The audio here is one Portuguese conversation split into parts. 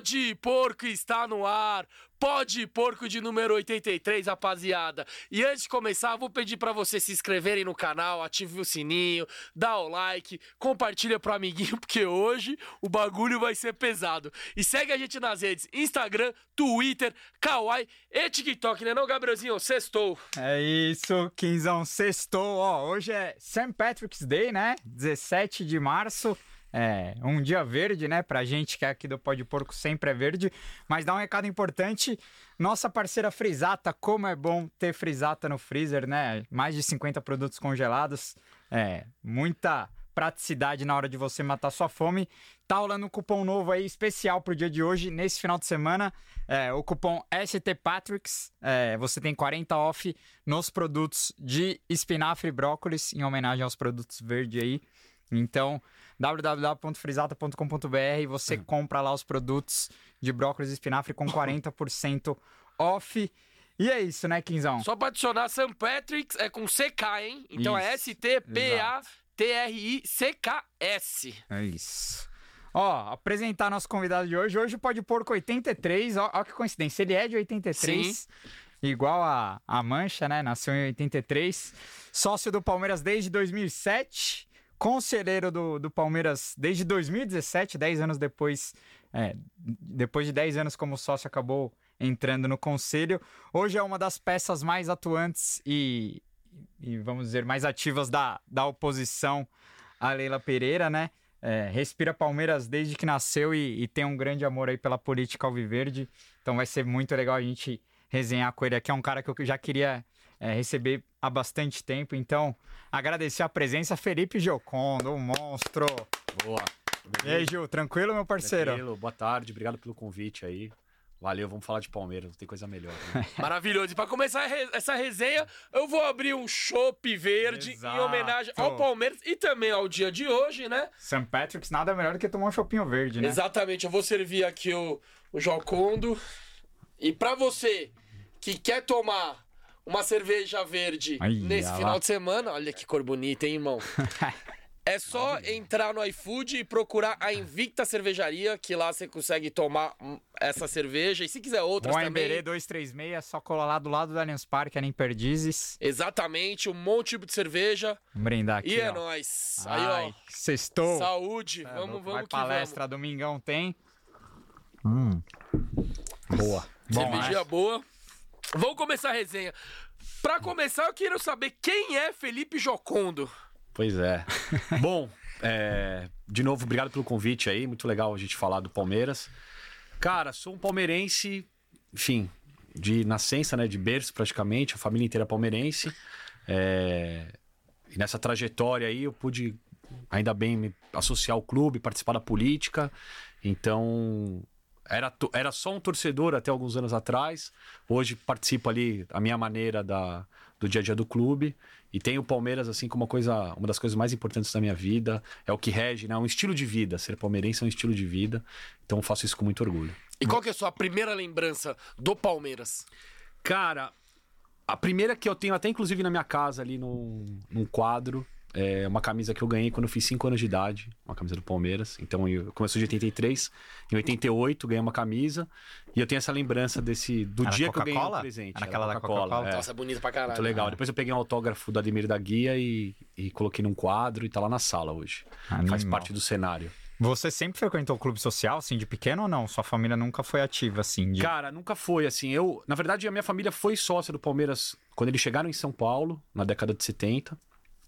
Pode Porco está no ar. Pode Porco de número 83, rapaziada. E antes de começar, vou pedir para vocês se inscreverem no canal, ative o sininho, dá o like, compartilha pro amiguinho, porque hoje o bagulho vai ser pesado. E segue a gente nas redes: Instagram, Twitter, Kawaii e TikTok, né, não, Gabrielzinho? Sextou. É isso, Quinzão, sextou. Ó, hoje é St. Patrick's Day, né? 17 de março. É, um dia verde, né? Pra gente que é aqui do Pó de Porco sempre é verde. Mas dá um recado importante: nossa parceira Frisata, como é bom ter Frisata no freezer, né? Mais de 50 produtos congelados. É, muita praticidade na hora de você matar sua fome. Tá rolando um cupom novo aí, especial pro dia de hoje, nesse final de semana. É, o cupom STPatricks. É, você tem 40 off nos produtos de espinafre e brócolis, em homenagem aos produtos verdes aí. Então, www.frisata.com.br você uhum. compra lá os produtos de brócolis e espinafre com 40% off. E é isso, né, Quinzão? Só para adicionar, St. Patrick's é com CK, hein? Então é isso. é S-T-P-A-T-R-I-C-K-S. É isso. Ó, apresentar nosso convidado de hoje. Hoje pode pôr com 83. Ó, ó que coincidência. Ele é de 83. Sim. Igual a, a Mancha, né? Nasceu em 83. Sócio do Palmeiras desde 2007 conselheiro do, do Palmeiras desde 2017, 10 anos depois, é, depois de 10 anos como sócio, acabou entrando no conselho. Hoje é uma das peças mais atuantes e, e vamos dizer, mais ativas da, da oposição a Leila Pereira, né? É, respira Palmeiras desde que nasceu e, e, tem um grande amor aí pela política alviverde. Então vai ser muito legal a gente resenhar com ele aqui. É um cara que eu já queria é, receber há bastante tempo. Então, agradecer a presença, Felipe Giocondo, um monstro. Boa. E aí, Gil, tranquilo, meu parceiro? Tranquilo, boa tarde, obrigado pelo convite aí. Valeu, vamos falar de Palmeiras, não tem coisa melhor. Né? Maravilhoso. E para começar essa resenha, eu vou abrir um chopp verde Exato. em homenagem ao Palmeiras e também ao dia de hoje, né? St. Patrick's nada melhor do que tomar um chopinho verde, né? Exatamente. Eu vou servir aqui o, o Jocondo. E para você que quer tomar uma cerveja verde Ai, nesse final de semana. Olha que cor bonita, hein, irmão? É só entrar no iFood e procurar a Invicta Cervejaria, que lá você consegue tomar essa cerveja. E se quiser outras Bom, também... Emberê 236, só colar lá do lado do Allianz Parque, é nem Perdizes. Exatamente, um monte de tipo de cerveja. Vamos brindar aqui, E é ó. nóis. Aí, ó. Sextou. Saúde. É, vamos, vamos Vai que palestra, vamos. domingão tem. Hum. Boa. Cervejinha boa. Vamos começar a resenha. Para começar, eu quero saber quem é Felipe Jocondo. Pois é. Bom, é, de novo, obrigado pelo convite aí. Muito legal a gente falar do Palmeiras. Cara, sou um palmeirense, enfim, de nascença, né? De berço praticamente, a família inteira é palmeirense. É, e nessa trajetória aí eu pude, ainda bem, me associar ao clube, participar da política. Então, era, era só um torcedor até alguns anos atrás. Hoje participo ali, a minha maneira, da, do dia a dia do clube. E tenho o Palmeiras, assim, como uma coisa, uma das coisas mais importantes da minha vida. É o que rege, né? É um estilo de vida. Ser palmeirense é um estilo de vida. Então faço isso com muito orgulho. E qual que é a sua primeira lembrança do Palmeiras? Cara, a primeira que eu tenho até inclusive na minha casa ali num, num quadro é uma camisa que eu ganhei quando eu fiz 5 anos de idade, uma camisa do Palmeiras. Então eu comecei de 83, em 88 ganhei uma camisa e eu tenho essa lembrança desse do Era dia que eu ganhei o presente. Era aquela da Coca-Cola. Coca é. Nossa, é bonita pra caralho. Muito legal. Ah. Depois eu peguei um autógrafo do Ademir da Guia e, e coloquei num quadro e tá lá na sala hoje. Animal. Faz parte do cenário. Você sempre frequentou o clube social, assim, de pequeno ou não? Sua família nunca foi ativa, assim? De... Cara, nunca foi, assim. Eu, na verdade, a minha família foi sócia do Palmeiras quando eles chegaram em São Paulo, na década de 70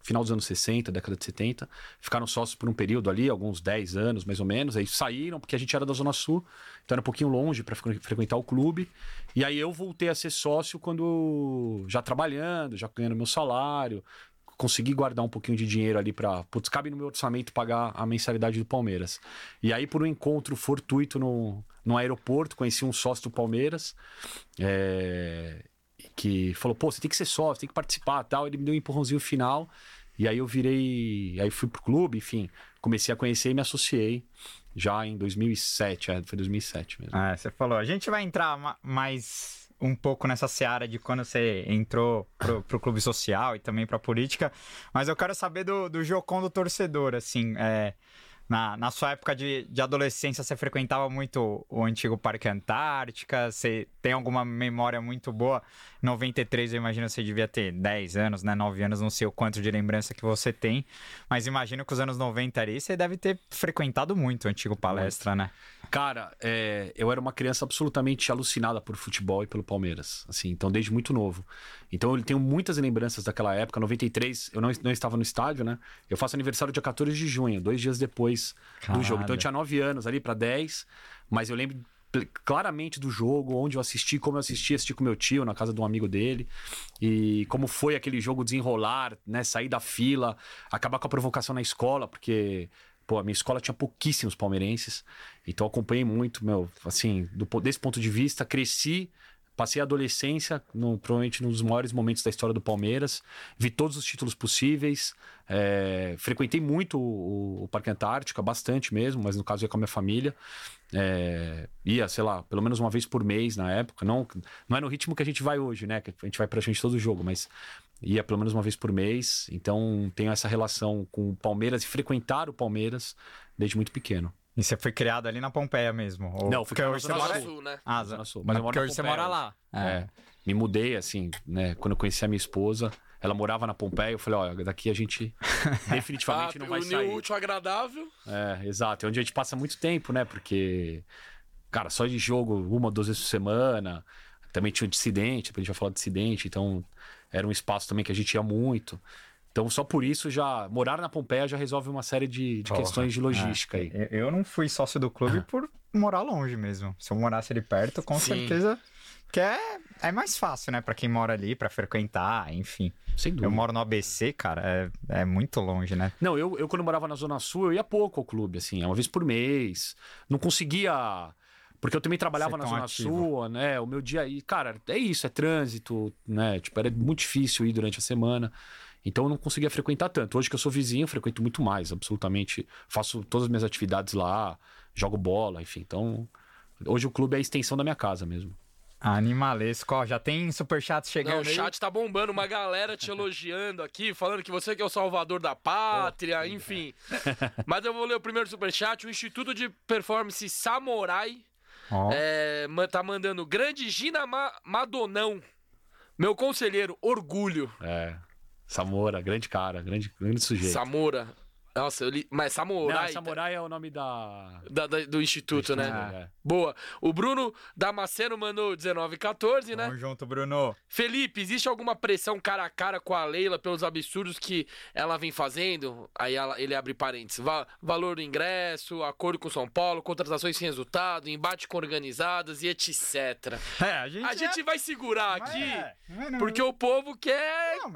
final dos anos 60, década de 70. Ficaram sócios por um período ali, alguns 10 anos mais ou menos. Aí saíram, porque a gente era da Zona Sul, então era um pouquinho longe para frequentar o clube. E aí eu voltei a ser sócio quando já trabalhando, já ganhando meu salário. Consegui guardar um pouquinho de dinheiro ali para. Putz, cabe no meu orçamento pagar a mensalidade do Palmeiras. E aí, por um encontro fortuito no, no aeroporto, conheci um sócio do Palmeiras. É, que falou, pô, você tem que ser sócio, tem que participar tal. Ele me deu um empurrãozinho final. E aí eu virei. Aí fui pro clube, enfim. Comecei a conhecer e me associei já em 2007. É, foi 2007 mesmo. Ah, você falou. A gente vai entrar mais um pouco nessa seara de quando você entrou pro, pro clube social e também pra política. Mas eu quero saber do, do Jocondo torcedor, assim. É, Na, na sua época de, de adolescência, você frequentava muito o antigo Parque Antártica? Você tem alguma memória muito boa? 93, eu imagino que você devia ter 10 anos, né? 9 anos, não sei o quanto de lembrança que você tem. Mas imagino que os anos 90 ali, você deve ter frequentado muito o antigo palestra, né? Cara, é, eu era uma criança absolutamente alucinada por futebol e pelo Palmeiras. Assim, então, desde muito novo. Então, eu tenho muitas lembranças daquela época. 93, eu não, não estava no estádio, né? Eu faço aniversário dia 14 de junho, dois dias depois do jogo. Então eu tinha 9 anos ali para 10, mas eu lembro claramente do jogo, onde eu assisti, como eu assisti, assisti com meu tio na casa de um amigo dele e como foi aquele jogo desenrolar, né, sair da fila, acabar com a provocação na escola, porque pô, a minha escola tinha pouquíssimos palmeirenses, então acompanhei muito, meu, assim, do, desse ponto de vista, cresci Passei a adolescência, no, provavelmente num dos maiores momentos da história do Palmeiras. Vi todos os títulos possíveis. É, frequentei muito o, o, Parque Antártica, bastante mesmo, mas no caso ia com a minha família. É, ia, sei lá, pelo menos uma vez por mês na época. Não, não é no ritmo que a gente vai hoje, né? Que a gente vai praticamente todo jogo, mas ia pelo menos uma vez por mês. Então tenho essa relação com o Palmeiras e frequentar o Palmeiras desde muito pequeno. E você foi criado ali na Pompeia mesmo? Ou... Não, porque hoje você mora Sul, né? Ah, Zona Sul. Mas, mas porque hoje você mora lá. É. é. Me mudei, assim, né? Quando eu conheci a minha esposa, ela morava na Pompeia, eu falei, ó, daqui a gente definitivamente ah, não vai sair. O útil agradável. É, exato. É onde a gente passa muito tempo, né? Porque, cara, só de jogo uma, duas vezes por semana. Também tinha o dissidente, a gente vai falar de dissidente, então era um espaço também que a gente ia muito. Então, só por isso, já morar na Pompeia já resolve uma série de, de questões de logística é. aí. Eu não fui sócio do clube ah. por morar longe mesmo. Se eu morasse ali perto, com Sim. certeza. Que é, é mais fácil, né? Pra quem mora ali, para frequentar, enfim. Sem dúvida. Eu moro no ABC, cara, é, é muito longe, né? Não, eu, eu quando morava na Zona Sul, eu ia pouco ao clube, assim, uma vez por mês. Não conseguia. Porque eu também trabalhava na Zona ativo. Sul, né? O meu dia aí, cara, é isso, é trânsito, né? Tipo, era muito difícil ir durante a semana. Então eu não conseguia frequentar tanto. Hoje que eu sou vizinho, eu frequento muito mais, absolutamente. Faço todas as minhas atividades lá, jogo bola, enfim. Então, hoje o clube é a extensão da minha casa mesmo. Animalesco, ó, já tem superchat chegando. Não, o chat aí. tá bombando, uma galera te elogiando aqui, falando que você que é o salvador da pátria, oh, enfim. Mas eu vou ler o primeiro superchat. O Instituto de Performance Samurai oh. é, tá mandando grande Gina Ma Madonão. Meu conselheiro, orgulho. É. Samora, grande cara, grande, grande sujeito. Samora. Nossa, eu li... Mas Samurai. Não, Samurai é o nome da... da, da do instituto, né? É. Boa. O Bruno Damasceno mandou 1914, né? Tamo junto, Bruno. Felipe, existe alguma pressão cara a cara com a Leila pelos absurdos que ela vem fazendo? Aí ela, ele abre parênteses. Va valor do ingresso, acordo com São Paulo, contratações sem resultado, embate com organizadas e etc. É, a gente, a é... gente vai segurar mas aqui é. Não, porque o povo quer não,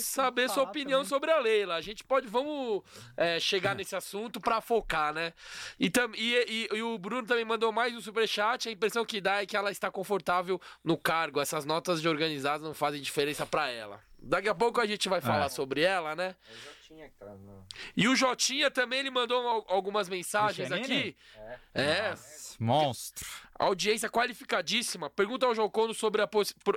saber sua opinião também. sobre a Leila. A gente pode, vamos é, chegar nesse assunto para focar, né? E, tam, e, e, e, o Bruno também mandou mais um superchat. A impressão que dá é que ela está confortável no cargo. Essas notas de organizadas não fazem diferença para ela. Daqui a pouco a gente vai falar é. sobre ela, né? Tá e o Jotinha também ele mandou algumas mensagens aqui. É. é. monstro. Audiência qualificadíssima. Pergunta ao Jocono sobre a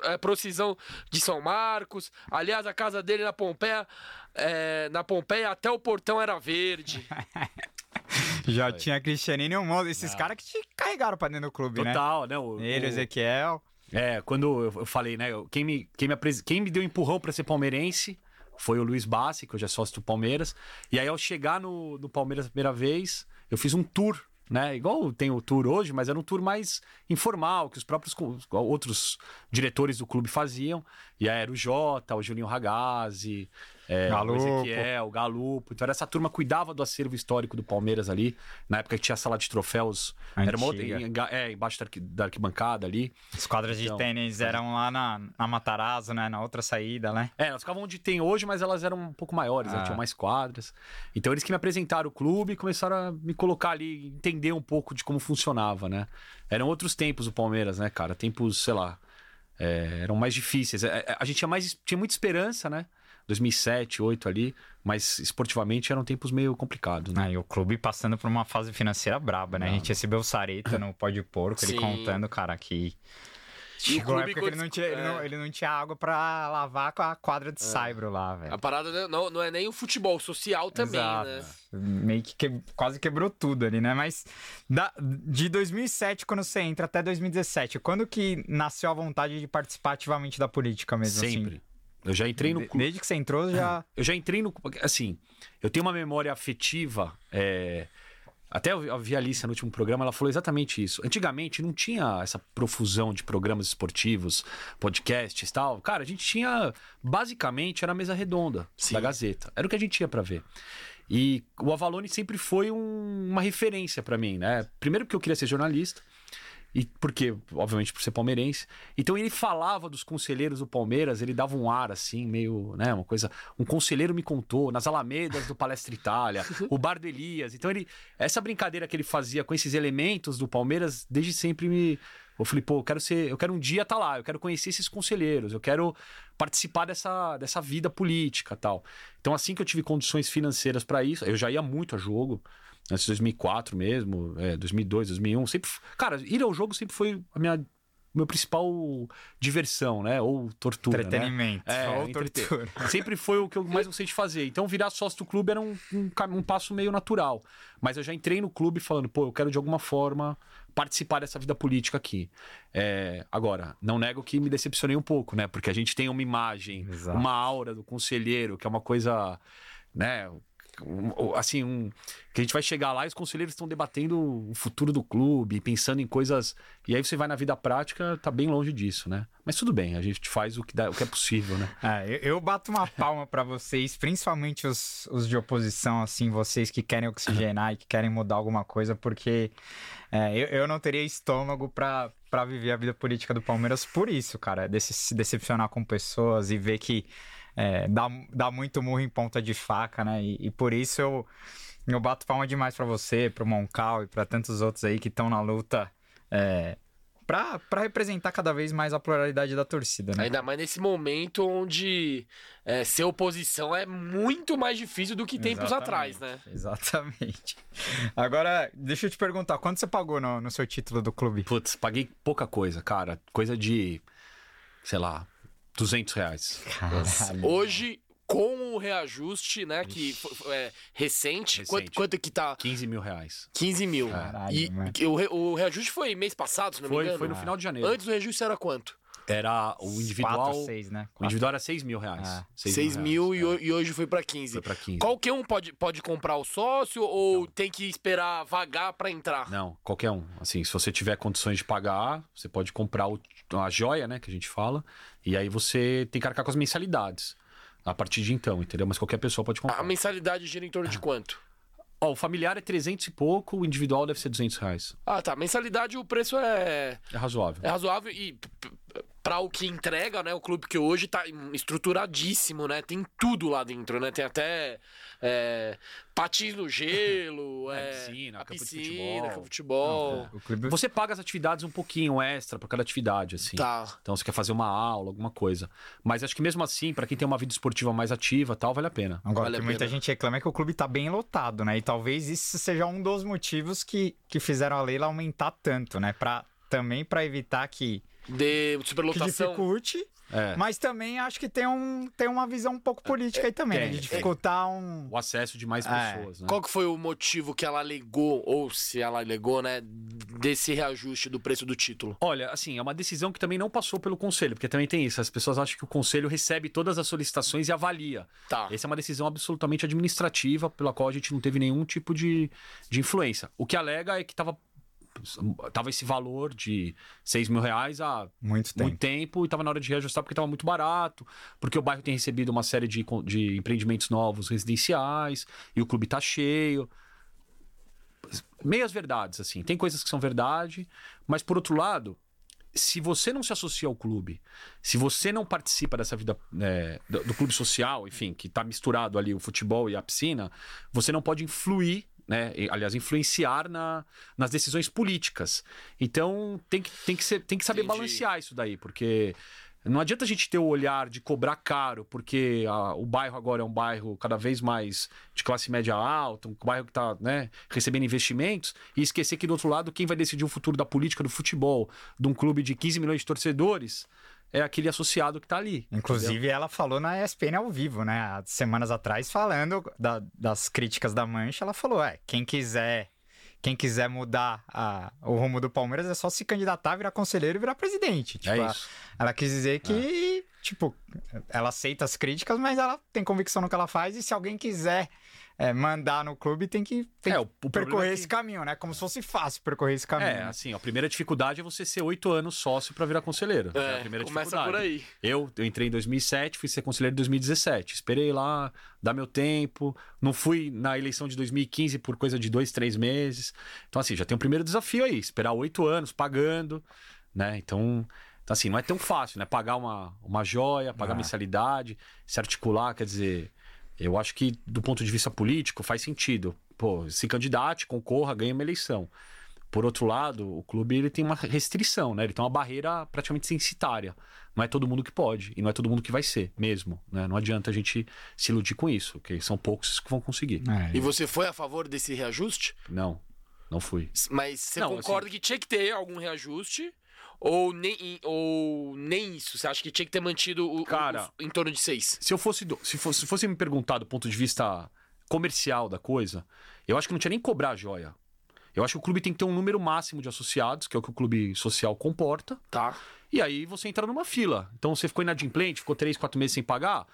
é, precisão de São Marcos. Aliás, a casa dele na Pompeia, é, na Pompeia até o portão era verde. Já tinha Cristianinho e um monte. Esses caras que te carregaram pra dentro do clube, Total, né? Total, né? O, Ele, o Ezequiel. É, quando eu falei, né? Quem me, quem me, quem me deu empurrão para ser palmeirense foi o Luiz Bassi, que hoje é sócio do Palmeiras. E aí, ao chegar no, no Palmeiras a primeira vez, eu fiz um tour né? Igual tem o tour hoje, mas era um tour mais informal, que os próprios outros diretores do clube faziam. E aí era o Jota, o Julinho Ragazzi, é, o Ezequiel, o Galupo. Então essa turma cuidava do acervo histórico do Palmeiras ali. Na época que tinha a sala de troféus. Antiga. Era uma outra, em, é, embaixo da, da, arquibancada ali. As quadras então, de tênis eram lá na, na Matarazzo, né? Na outra saída, né? É, elas ficavam onde tem hoje, mas elas eram um pouco maiores, né? ah. né? tinham mais quadras. Então eles que me apresentaram o clube e começaram a me colocar ali, entender um pouco de como funcionava, né? Eram outros tempos o Palmeiras, né, cara? Tempos, sei lá, é, eram mais difíceis. É, é, a gente tinha, mais, tinha muita esperança, né? 2007, 2008 ali, mas esportivamente eram tempos meio complicados. Né? Ah, e o clube passando por uma fase financeira braba, né? Não. A gente recebeu o Sareta no Pó de Porco, Sim. ele contando, cara, que o Chegou a clube época que ele não, tinha, ele, é. não, ele não tinha água pra lavar com a quadra de saibro lá, velho. A parada não, não é nem o futebol, social também, Exato. né? Meio que, que- quase quebrou tudo ali, né? Mas da- de 2007, quando você entra, até 2017, quando que nasceu a vontade de participar ativamente da política mesmo? Sempre. Eu já entrei no clube. Desde que você entrou, já. Eu já entrei no. Assim, eu tenho uma memória afetiva. é, Até eu vi a Alicia no último programa, ela falou exatamente isso. Antigamente não tinha essa profusão de programas esportivos, podcasts e tal. Cara, a gente tinha. Basicamente, era a mesa redonda Sim. da Gazeta. Era o que a gente tinha pra ver. E o Avalone sempre foi um- uma referência pra mim, né? Primeiro porque eu queria ser jornalista. E porque, obviamente, por ser palmeirense. Então ele falava dos conselheiros do Palmeiras, ele dava um ar assim, meio, né, uma coisa. Um conselheiro me contou, nas Alamedas do Palestra Itália, o Bar do Elias. Então ele. Essa brincadeira que ele fazia com esses elementos do Palmeiras, desde sempre me. Eu falei, pô, eu quero ser. Eu quero um dia estar lá, eu quero conhecer esses conselheiros, eu quero participar dessa, dessa vida política tal. Então, assim que eu tive condições financeiras para isso, eu já ia muito a jogo antes de 2004 mesmo, é, 2002, 2001, sempre, cara, ir ao jogo sempre foi a minha meu principal diversão, né? Ou tortura, né? Entretenimento. É, ou entreter. tortura. Sempre foi o que eu mais gostei de fazer. Então, virar sócio do clube era um, um, um passo meio natural. Mas eu já entrei no clube falando, pô, eu quero de alguma forma participar dessa vida política aqui. É, agora, não nego que me decepcionei um pouco, né? Porque a gente tem uma imagem, Exato. uma aura do conselheiro, que é uma coisa, né? Assim, um, que a gente vai chegar lá e os conselheiros estão debatendo o futuro do clube, pensando em coisas. E aí você vai na vida prática, tá bem longe disso, né? Mas tudo bem, a gente faz o que, dá, o que é possível, né? É, eu, eu bato uma palma pra vocês, principalmente os, os de oposição, assim, vocês que querem oxigenar e que querem mudar alguma coisa, porque é, eu, eu não teria estômago pra viver a vida política do Palmeiras por isso, cara. Desse, se decepcionar com pessoas e ver que é, dá, dá muito murro em ponta de faca, né? E, e por isso eu, eu bato palma demais pra você, pro Moncal e pra tantos outros aí que estão na luta. É, Pra, pra representar cada vez mais a pluralidade da torcida, né? Ainda mais nesse momento onde é, ser oposição é muito mais difícil do que tempos atrás, né? Exatamente. Agora, deixa eu te perguntar, quanto você pagou no, no seu título do clube? Putz, paguei pouca coisa, cara. Coisa de, sei lá, 200 reais. Caralho. Hoje, com o reajuste, né, que é recente, Recente. Quanto, quanto que tá? 15 mil reais. 15 mil. Caralho, e mano. que o, re- o reajuste foi mês passado, se não me Foi, engano? foi no final de janeiro. Antes do reajuste era quanto? Era o individual. Quatro, seis, né? O individual era 6 mil reais. Ah. 6 mil, e, ho- e hoje foi pra 15. Foi pra 15. Qualquer um pode, pode comprar o sócio ou tem que esperar vagar pra entrar? Não, qualquer um. Assim, se você tiver condições de pagar, você pode comprar o- a joia, né, que a gente fala, e aí você tem que arcar com as mensalidades. A partir de então, entendeu? Mas qualquer pessoa pode comprar. A mensalidade gira em torno de quanto? Ó, o familiar é 300 e pouco, o individual deve ser 200 reais. Ah, tá. Mensalidade o preço é, É razoável. é razoável e p- p- pra o que entrega, né? O clube que hoje tá estruturadíssimo, né? Tem tudo lá dentro, né? Tem até é, patins no gelo, É, é, piscina, a campo de piscina, futebol. campo de futebol. O clube Você paga as atividades um pouquinho extra pra cada atividade, assim. Tá. Então você quer fazer uma aula, alguma coisa. Mas acho que mesmo assim, pra quem tem uma vida esportiva mais ativa tal, vale a pena. Agora, Vale que muita pena. gente reclama é que o clube tá bem lotado, né? E talvez isso seja um dos motivos que, que fizeram a Leila aumentar tanto, né? Pra, também para evitar que, De que superlotação. dificulte, É. mas também acho que tem, um, tem uma visão um pouco política aí também, né? De dificultar um... O acesso de mais É. pessoas, né? Qual que foi o motivo que ela alegou, ou se ela alegou, né, desse reajuste do preço do título? Olha, assim, é uma decisão que também não passou pelo conselho, porque também tem isso. As pessoas acham que o conselho recebe todas as solicitações e avalia. Tá. Essa é uma decisão absolutamente administrativa, pela qual a gente não teve nenhum tipo de, de influência. O que alega é que estava tava esse valor de 6 mil reais há Muito tempo. muito tempo e estava na hora de reajustar porque estava muito barato, porque o bairro tem recebido uma série de, de empreendimentos novos residenciais e o clube está cheio. Meias verdades, assim. Tem coisas que são verdade, mas por outro lado, se você não se associa ao clube, se você não participa dessa vida é, do, do clube social, enfim, que está misturado ali o futebol e a piscina, você não pode influir, né? aliás, influenciar na, nas decisões políticas. Então tem que, tem que, ser, tem que saber Entendi. balancear isso daí, porque Não adianta a gente ter o olhar de cobrar caro, porque a- o bairro agora é um bairro cada vez mais de classe média alta, um bairro que está né, recebendo investimentos, e esquecer que do outro lado, quem vai decidir o futuro da política, do futebol, de um clube de 15 milhões de torcedores, é aquele associado que está ali. Inclusive, ela falou na ESPN ao vivo, né? Há semanas atrás, falando da- das críticas da Mancha, ela falou: é, quem quiser. Quem quiser mudar a- o rumo do Palmeiras é só se candidatar, virar conselheiro e virar presidente. Tipo, É a- isso. ela quis dizer que, tipo, ela aceita as críticas, mas ela tem convicção no que ela faz. E se alguém quiser é, mandar no clube, tem que, tem É, o- o problema percorrer é que- esse caminho, né? Como se fosse fácil percorrer esse caminho. É, assim, a primeira dificuldade é você ser oito anos sócio para virar conselheiro. É, a primeira começa dificuldade. por aí. Eu, eu entrei em 2007, fui ser conselheiro em 2017. Esperei lá, dar meu tempo. Não fui na eleição de 2015 por coisa de dois, três meses. Então, assim, já tem o primeiro desafio aí. Esperar oito anos pagando, né? Então, então, assim, não é tão fácil, né? Pagar uma, uma joia, pagar Ah. mensalidade, se articular, quer dizer... Eu acho que, do ponto de vista político, faz sentido. Pô, se candidate, concorra, ganha uma eleição. Por outro lado, o clube ele tem uma restrição, né? Ele tem uma barreira praticamente censitária. Não é todo mundo que pode e não é todo mundo que vai ser mesmo, né? Não adianta a gente se iludir com isso, porque são poucos que vão conseguir. É. E você foi a favor desse reajuste? Não, não fui. Mas você Não, concorda assim- que tinha que ter algum reajuste? Ou nem, ou nem isso? Você acha que tinha que ter mantido o, o- Cara- os- em torno de seis? Se eu fosse, do- se fosse, se fosse me perguntar do ponto de vista comercial da coisa, eu acho que não tinha nem que cobrar a joia. Eu acho que o clube tem que ter um número máximo de associados, que é o que o clube social comporta. Tá. E aí você entra numa fila. Então você ficou inadimplente, ficou três, quatro meses sem pagar,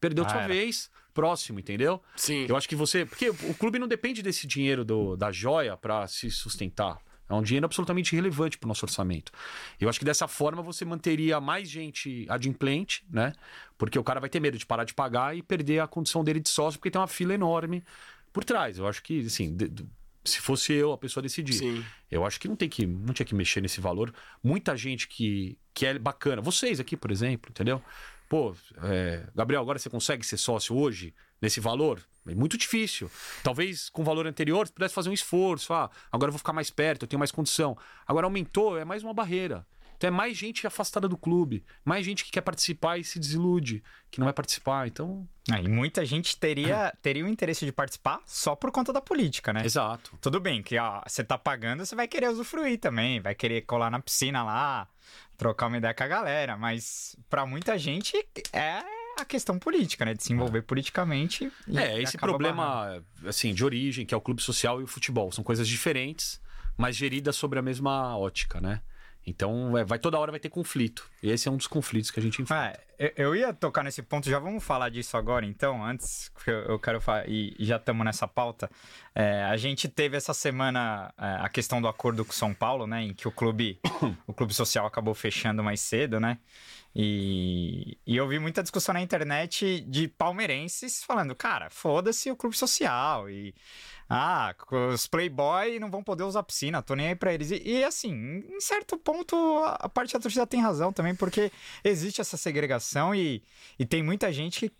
perdeu Ah, sua era. vez, próximo, entendeu? Sim. Eu acho que você. Porque o clube não depende desse dinheiro do- da joia para se sustentar. É um dinheiro absolutamente irrelevante para o nosso orçamento. Eu acho que dessa forma você manteria mais gente adimplente, né? Porque o cara vai ter medo de parar de pagar e perder a condição dele de sócio, porque tem uma fila enorme por trás. Eu acho que, assim, se fosse eu a pessoa decidir. Sim. Eu acho que não tem que não tinha que mexer nesse valor. Muita gente que, que é bacana. Vocês aqui, por exemplo, entendeu? Pô, é, Gabriel, agora você consegue ser sócio hoje nesse valor? É muito difícil. Talvez com o valor anterior você pudesse fazer um esforço. Ah, agora eu vou ficar mais perto, eu tenho mais condição. Agora aumentou, é mais uma barreira. Então é mais gente afastada do clube, mais gente que quer participar e se desilude, que não vai participar. Então, Ah, e muita gente teria, teria o interesse de participar só por conta da política, né? exato. Tudo bem que ó, você tá pagando, você vai querer usufruir também, vai querer colar na piscina lá, trocar uma ideia com a galera, mas pra muita gente é a questão política, né? De se envolver politicamente. e É, esse acaba barrando. problema, assim, de origem, que é o clube social e o futebol. São coisas diferentes, mas geridas sobre a mesma ótica, né? Então, é, vai toda hora vai ter conflito. E esse é um dos conflitos que a gente enfrenta. É, eu- ia tocar nesse ponto, já vamos falar disso agora, então, antes, que eu, quero falar, e já estamos nessa pauta. É, a gente teve essa semana é, a questão do acordo com o São Paulo, né, em que o clube, o clube social acabou fechando mais cedo, né, e, e eu vi muita discussão na internet de palmeirenses falando, cara, foda-se o clube social, e ah, os playboy não vão poder usar piscina, tô nem aí pra eles. E, e, assim, em certo ponto, a parte da torcida tem razão também, porque existe essa segregação e, e tem muita gente que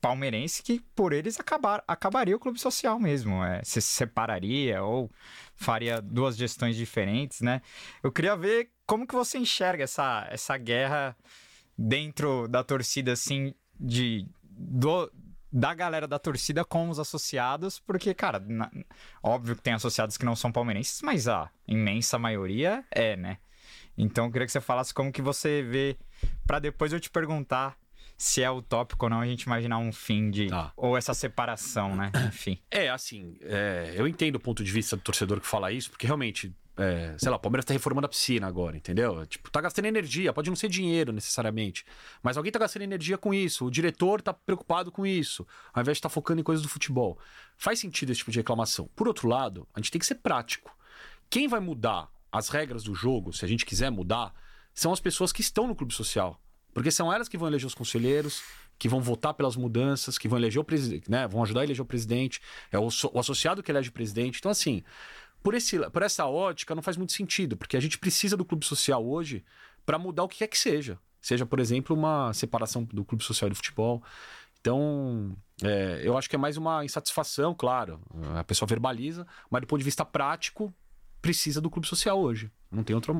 palmeirense que por eles acabar, acabaria o clube social mesmo, é, se separaria ou faria duas gestões diferentes, né? Eu queria ver como que você enxerga essa, essa guerra dentro da torcida, assim, de do, da galera da torcida com os associados, porque, cara, na- óbvio que tem associados que não são palmeirenses, mas a imensa maioria é, né? Então eu queria que você falasse como que você vê, pra depois eu te perguntar se é utópico ou não a gente imaginar um fim de. Tá. Ou essa separação, né? Enfim. É, assim, é, eu entendo o ponto de vista do torcedor que fala isso, porque realmente, é, sei lá, o Palmeiras tá reformando a piscina agora, entendeu? Tipo, tá gastando energia, pode não ser dinheiro necessariamente, mas alguém tá gastando energia com isso, o diretor tá preocupado com isso, ao invés de estar focando em coisas do futebol. Faz sentido esse tipo de reclamação. Por outro lado, a gente tem que ser prático. Quem vai mudar as regras do jogo, se a gente quiser mudar, são as pessoas que estão no clube social. Porque são elas que vão eleger os conselheiros, que vão votar pelas mudanças, que vão eleger o presidente, né? Vão ajudar a eleger o presidente, é o, so- o associado que elege o presidente. Então, assim, por, esse, por essa ótica, não faz muito sentido, porque a gente precisa do clube social hoje para mudar o que quer que seja. Seja, por exemplo, uma separação do clube social do futebol. Então, é, eu acho que é mais uma insatisfação, claro. A pessoa verbaliza, mas do ponto de vista prático, precisa do clube social hoje. Não tem outra.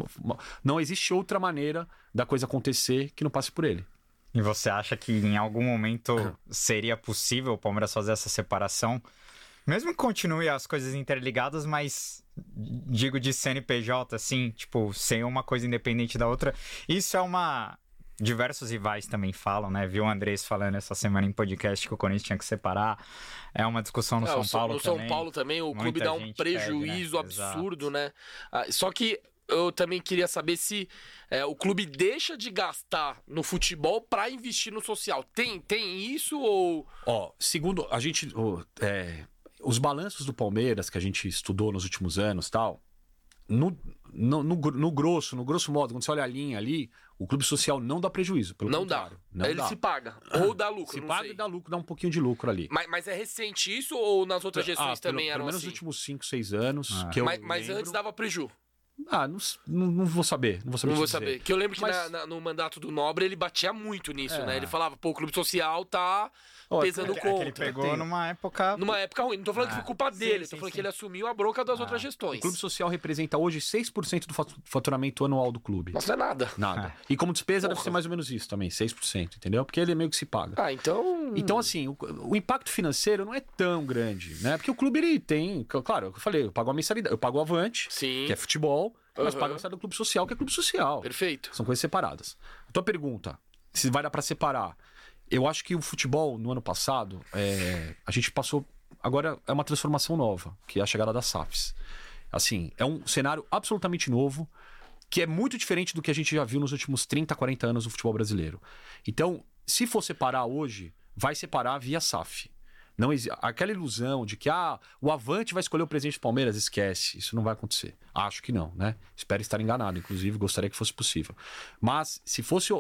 Não existe outra maneira da coisa acontecer que não passe por ele. E você acha que em algum momento seria possível o Palmeiras fazer essa separação? Mesmo que continue as coisas interligadas, mas digo de CNPJ, assim, tipo, sem uma coisa independente da outra. Isso é uma. Diversos rivais também falam, né? Viu o Andrés falando essa semana em podcast que o Corinthians tinha que separar. É uma discussão no É, São Paulo no também. São Paulo também, o Muita clube dá um prejuízo pede, né? absurdo, né? Ah, só que eu também queria saber se é, o clube deixa de gastar no futebol pra investir no social. Tem, tem isso ou. Ó, segundo a gente. o- é, os balanços do Palmeiras que a gente estudou nos últimos anos tal. No, no, no, no grosso, no grosso modo, quando você olha a linha ali, o clube social não dá prejuízo. Pelo Não dá. contrário, Não Ele dá. se paga. Ou dá lucro. Se não paga sei. e dá lucro, dá um pouquinho de lucro ali. Mas, mas é recente isso ou nas outras gestões Ah, pelo- também pelo, eram menos assim? nos últimos 5, 6 anos. Ah. Que eu mas mas antes dava preju. Ah, não, não, não vou saber. Não vou saber. Não vou dizer. saber. Que eu lembro que Mas- na- na- no mandato do Nobre ele batia muito nisso, É. né? Ele falava, pô, o clube social tá Ó, pesando é que- É que ele contra. pegou Tem- numa época. Numa época ruim. Não tô falando que Ah, foi culpa sim, dele, sim, tô falando sim. que ele assumiu a bronca das Ah. outras O gestões. clube social representa hoje 6% do fatu- faturamento anual do clube. Nossa, não é nada. Nada. E como despesa deve Porra. ser mais ou menos isso também, 6%, entendeu? Porque ele é meio que se paga. Ah, então. Então, assim, o, o impacto financeiro não é tão grande, né? Porque o clube, ele tem... Claro, o que eu falei, eu pago a mensalidade. Eu pago o Avante, Sim. que é futebol, mas Aham. pago a mensalidade do clube social, que é clube social. Perfeito. São coisas separadas. A tua pergunta, se vai dar pra separar. Eu acho que o futebol, no ano passado, é, a gente passou. Agora é uma transformação nova, que é a chegada das SAFs. Assim, é um cenário absolutamente novo, que é muito diferente do que a gente já viu nos últimos 30, 40 anos do futebol brasileiro. Então, se for separar hoje, vai separar via SAF. Não aquela ilusão de que ah, o Avante vai escolher o presidente do Palmeiras, esquece. Isso não vai acontecer. Acho que não, né? Espero estar enganado, inclusive, gostaria que fosse possível. Mas se fosse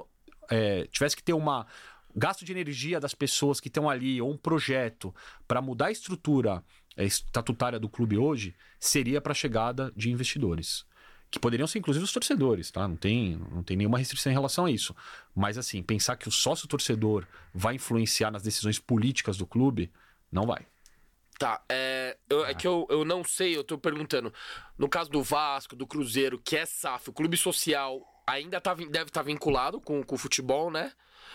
é, tivesse que ter uma gasto de energia das pessoas que estão ali ou um projeto para mudar a estrutura é, estatutária do clube hoje, seria para a chegada de investidores. Que poderiam ser, inclusive, os torcedores, tá? Não tem, não tem nenhuma restrição em relação a isso. Mas, assim, pensar que o sócio torcedor vai influenciar nas decisões políticas do clube, não vai. Tá, é, eu- é que eu, eu não sei, eu tô perguntando. No caso do Vasco, do Cruzeiro, que é SAF, o clube social ainda tá, deve estar vinculado com, com o futebol, né?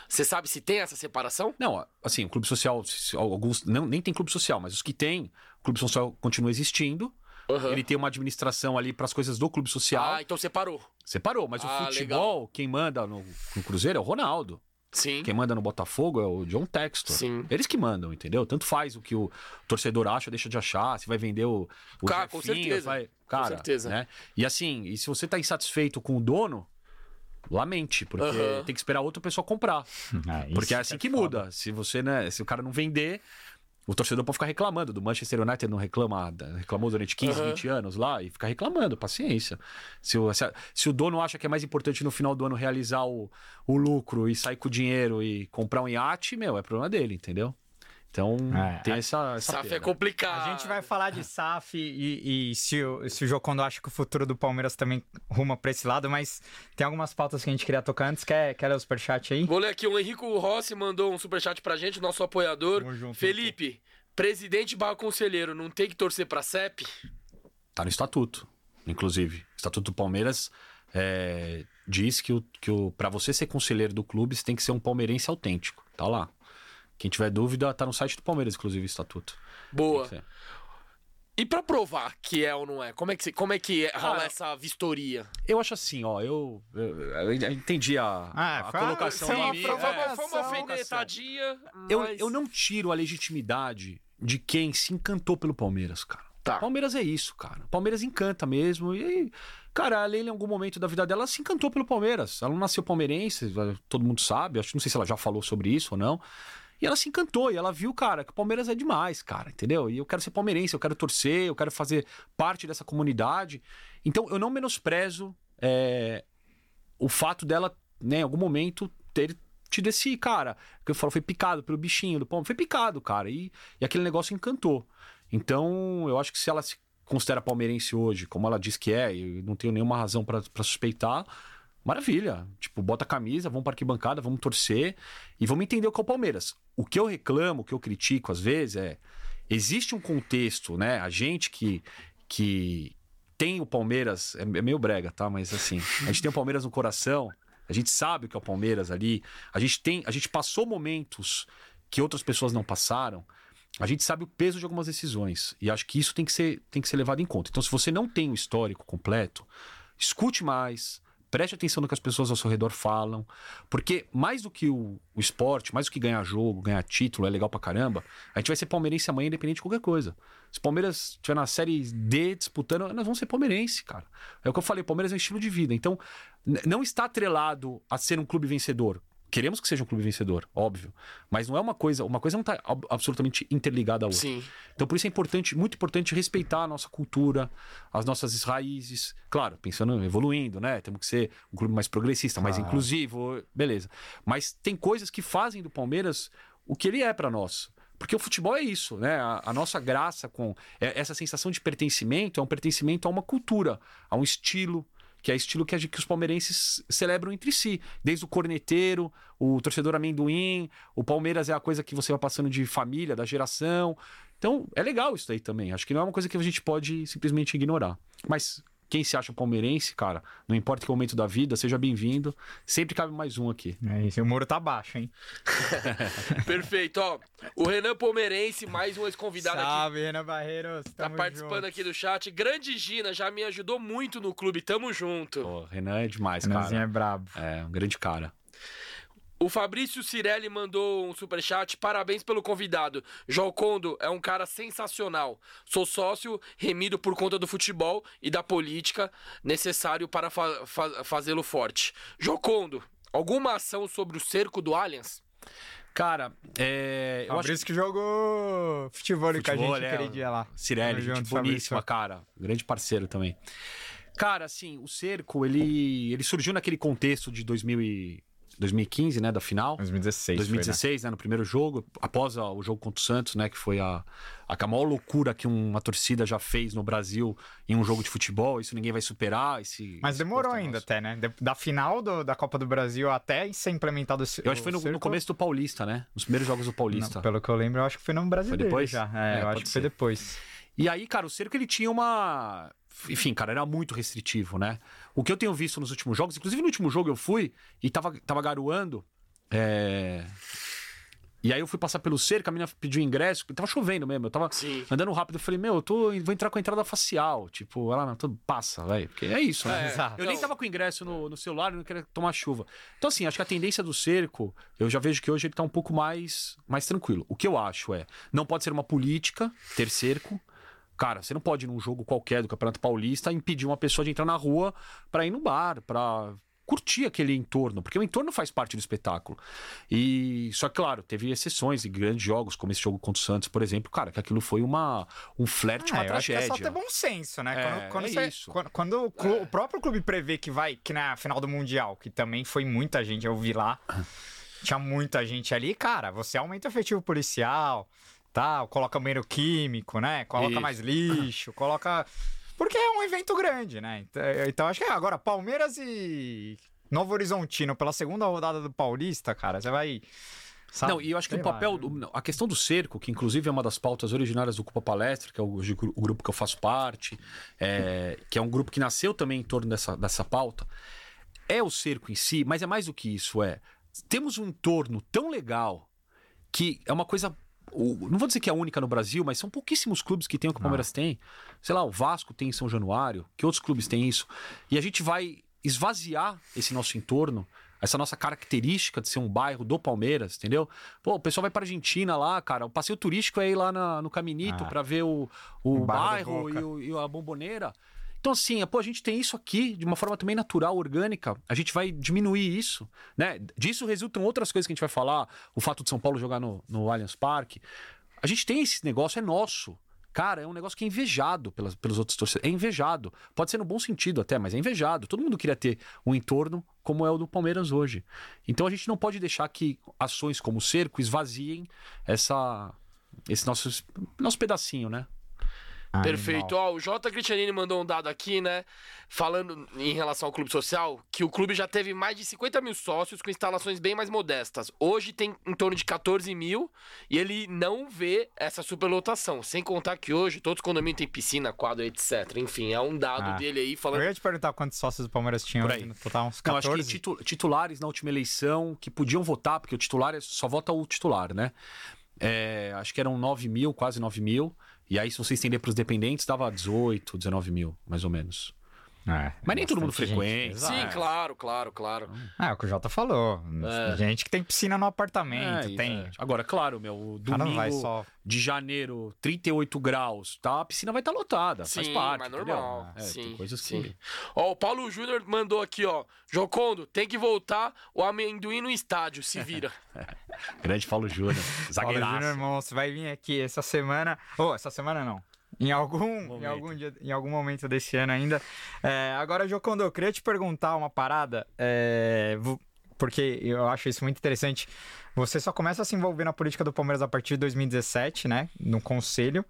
Você sabe se tem essa separação? Não, assim, o clube social, alguns não, nem tem clube social, mas os que tem, o clube social continua existindo. Aham. Ele tem uma administração ali para as coisas do clube social. Ah, então separou. Separou, mas Ah, o futebol, quem manda no, no Cruzeiro é o Ronaldo. Sim. Quem manda no Botafogo é o John Textor. Sim. Eles que mandam, entendeu? Tanto faz o que o torcedor acha, deixa de achar, se vai vender o, o Cara, com Jefinho, certeza. vai- Cara, certeza. Né? E assim, e se você tá insatisfeito com o dono, lamente, porque tem que esperar outra pessoa comprar. Ah, Porque é assim que foda. muda. Se você, né, se o cara não vender, o torcedor pode ficar reclamando. Do Manchester United não reclama, reclamou durante 15, Aham. 20 anos lá e fica reclamando, paciência. Se o, se, se o dono acha que é mais importante no final do ano realizar o, o lucro e sair com o dinheiro e comprar um iate, meu, é problema dele, entendeu? Então, É, tem a- essa, essa SAF é complicado. A gente vai falar de SAF e, e se, o, se o Jocondo acha que o futuro do Palmeiras também ruma pra esse lado, mas tem algumas pautas que a gente queria tocar antes. Quer, quer ler o superchat aí? Vou ler aqui, o Henrico Rossi mandou um superchat pra gente, nosso apoiador. Tamo junto, Felipe, presidente barra conselheiro, não tem que torcer pra CEP? Tá no estatuto, inclusive. O estatuto do Palmeiras é, diz que, o, que o, para você ser conselheiro do clube, você tem que ser um palmeirense autêntico. Tá lá. Quem tiver dúvida, tá no site do Palmeiras, inclusive, o estatuto. Boa. E pra provar que é ou não é? Como é que, como é que rola Cara, essa vistoria? Eu acho assim, ó, eu, eu, eu entendi a, Ah, a foi- colocação foi. Foi uma, foi uma alfinetadinha, Eu, mas- eu não tiro a legitimidade de quem se encantou pelo Palmeiras, cara. Tá. Palmeiras é isso, cara. Palmeiras encanta mesmo. E, aí, cara, a Leila, em algum momento da vida dela, ela se encantou pelo Palmeiras. Ela não nasceu palmeirense, todo mundo sabe. Acho que não sei se ela já falou sobre isso ou não. E ela se encantou e ela viu, cara, que o Palmeiras é demais, cara, entendeu? E eu quero ser palmeirense, eu quero torcer, eu quero fazer parte dessa comunidade. Então, eu não menosprezo é, o fato dela, né, em algum momento, ter tido esse, cara, que eu falo, foi picado pelo bichinho do Palmeiras. Foi picado, cara. E, e aquele negócio encantou. Então, eu acho que se ela se considera palmeirense hoje, como ela diz que é, e não tenho nenhuma razão pra suspeitar, maravilha. Tipo, bota a camisa, vamos pra arquibancada, vamos torcer e vamos entender o que é o Palmeiras. O que eu reclamo, o que eu critico às vezes é. Existe um contexto, né? A gente que, que tem o Palmeiras, é é meio brega, tá? Mas assim, a gente tem o Palmeiras no coração, a gente sabe que é o Palmeiras ali, a gente tem, a gente passou momentos que outras pessoas não passaram. A gente sabe o peso de algumas decisões e acho que isso tem que ser, tem que ser levado em conta. Então, se você não tem o histórico completo, escute mais, preste atenção no que as pessoas ao seu redor falam, porque mais do que o, o esporte, mais do que ganhar jogo, ganhar título, é legal pra caramba, a gente vai ser palmeirense amanhã independente de qualquer coisa. Se o Palmeiras estiver na Série D disputando, nós vamos ser palmeirense, cara. É o que eu falei, Palmeiras é um estilo de vida. Então, não está atrelado a ser um clube vencedor. Queremos que seja um clube vencedor, óbvio. Mas não é uma coisa, uma coisa não está absolutamente interligada à outra. Sim. Então, por isso é importante, muito importante respeitar a nossa cultura, as nossas raízes. Claro, pensando, evoluindo, né? Temos que ser um clube mais progressista, mais Claro. inclusivo, beleza. Mas tem coisas que fazem do Palmeiras o que ele é para nós. Porque o futebol é isso, né? A, a nossa graça com é- essa sensação de pertencimento é um pertencimento a uma cultura, a um estilo, que é estilo que, a que os palmeirenses celebram entre si. Desde o corneteiro, o torcedor amendoim, o Palmeiras é a coisa que você vai passando de família, da geração. Então, é legal isso daí também. Acho que não é uma coisa que a gente pode simplesmente ignorar. Mas quem se acha palmeirense, cara, não importa que momento da vida, seja bem-vindo. Sempre cabe mais um aqui. É isso, o muro tá baixo, hein? Perfeito, ó. O Renan Palmeirense, mais um ex-convidado aqui. Salve, Renan Barreiros. Tá tamo participando junto. aqui do chat. Grande Gina, já me ajudou muito no clube. Tamo junto. Pô, Renan é demais, Renanzinho é cara. brabo. É um grande cara. O Fabrício Cirelli mandou um superchat. Parabéns pelo convidado. Jocondo é um cara sensacional. Sou sócio remido por conta do futebol e da política necessário para fa- fa- fazê-lo forte. Jocondo, alguma ação sobre o cerco do Allianz? Cara, é, eu acho Fabrício que jogou futebol, com a Futebol, gente é, aquele dia lá. Cirelli, gente junto, boníssima, Fabrício. cara. Grande parceiro também. Cara, assim, o cerco, ele, ele surgiu naquele contexto de 2000 e- 2015, né, da final. 2016. 2016, né, no primeiro jogo, após o jogo contra o Santos, né, que foi a, a maior loucura que uma torcida já fez no Brasil em um jogo de futebol. Isso ninguém vai superar. Esse, Mas esse demorou ainda nosso. até, né? Da final do- da Copa do Brasil até ser implementado o Eu acho que foi no, no começo do Paulista, né? Nos primeiros jogos do Paulista. Não, pelo que eu lembro, eu acho que foi no brasileiro depois? já. É, É, eu acho que foi ser. depois. E aí, cara, o cerco ele tinha uma. Enfim, cara, era muito restritivo, né? O que eu tenho visto nos últimos jogos, inclusive no último jogo eu fui e tava, tava garoando. é, E aí eu fui passar pelo cerco, a menina pediu ingresso, tava chovendo mesmo, eu tava Sim. andando rápido, eu falei, meu, eu tô, vou entrar com a entrada facial. Tipo, ela não, tudo passa, velho. Porque é isso, né? É, exato. Eu nem Não. tava com ingresso no, no celular e não queria tomar chuva. Então, assim, acho que a tendência do cerco, eu já vejo que hoje ele tá um pouco mais, mais tranquilo. O que eu acho é, não pode ser uma política ter cerco. Cara, você não pode ir num jogo qualquer do Campeonato Paulista impedir uma pessoa de entrar na rua pra ir no bar, pra curtir aquele entorno, porque o entorno faz parte do espetáculo. E só que, claro, teve exceções em grandes jogos, como esse jogo contra o Santos, por exemplo, cara, que aquilo foi uma um flerte, uma Ah, eu acho que é tragédia. só ter bom senso, né? É, quando quando é você- isso. quando- quando o, clu- o próprio clube prevê que vai, que na final do Mundial, que também foi muita gente, eu vi lá, tinha muita gente ali, cara, você aumenta o efetivo policial, tal, coloca banheiro químico, né? Coloca Isso. mais lixo, coloca. Porque é um evento grande, né? Então, então acho que é agora, Palmeiras e Novo Horizontino pela segunda rodada do Paulista, cara, você vai. sabe? Não, e eu acho que Sei o lá, papel, do- a questão do cerco, que inclusive é uma das pautas originárias do Culpa Palestra, que é o, o grupo que eu faço parte, é, que é um grupo que nasceu também em torno dessa, dessa pauta, é o cerco em si, mas é mais do que isso, é temos um entorno tão legal que é uma coisa o- não vou dizer que é a única no Brasil, mas são pouquíssimos clubes que tem o que o Palmeiras tem. Sei lá, o Vasco tem em São Januário, que outros clubes têm isso. E a gente vai esvaziar esse nosso entorno, essa nossa característica de ser um bairro do Palmeiras, entendeu? Pô, o pessoal vai pra Argentina lá, cara. O passeio turístico é ir lá na- no Caminito Ah. pra ver o, o, O bairro bairro e, o- e a bomboneira. Então, assim, pô, a gente tem isso aqui de uma forma também natural, orgânica. A gente vai diminuir isso, né? Disso resultam outras coisas que a gente vai falar. O fato de São Paulo jogar no, no Allianz Parque. A gente tem esse negócio, é nosso. Cara, é um negócio que é invejado pelas, pelos outros torcedores. É invejado. Pode ser no bom sentido até, mas é invejado. Todo mundo queria ter um entorno como é o do Palmeiras hoje. Então a gente não pode deixar que ações como o cerco esvaziem essa, esse nosso, nosso pedacinho, né? Perfeito. Ó, o J. Cristianini mandou um dado aqui, né? Falando em relação ao clube social, que o clube já teve mais de 50 mil sócios com instalações bem mais modestas. Hoje tem em torno de 14 mil e ele não vê essa superlotação. Sem contar que hoje todos os condomínios têm piscina, quadro, etc. Enfim, é um dado Ah. dele aí falando. Eu ia te perguntar quantos sócios do Palmeiras tinham aqui aí. no total, uns Não, acho 14. que titu- titulares na última eleição que podiam votar, porque o titular é- só vota o titular, né? É, acho que eram 9 mil, quase 9 mil. E aí, se você estender para os dependentes, dava 18, 19 mil, mais ou menos. É, Mas nem todo mundo frequenta. Sim, claro, claro, claro. Ah, é o que o Jota falou. É. Gente que tem piscina no apartamento, É, tem. é. Agora, claro, meu, domingo vai só. de janeiro, 38 graus, tá? A piscina vai estar lotada, faz Sim, parte. mas entendeu? normal. É, sim, tem coisas sim. que. Ó, o Paulo Júnior mandou aqui, ó. Jocondo, tem que voltar o amendoim no estádio, se vira. Grande Paulo Júnior, Paulo zagueiraço. Júnior Monstro vai vir aqui essa semana. Ou, essa semana não. Em algum, em, Momento. algum dia, em algum momento desse ano ainda. É, agora, Jocondo, eu queria te perguntar uma parada, é, porque eu acho isso muito interessante. Você só começa a se envolver na política do Palmeiras a partir de 2017, né? No conselho.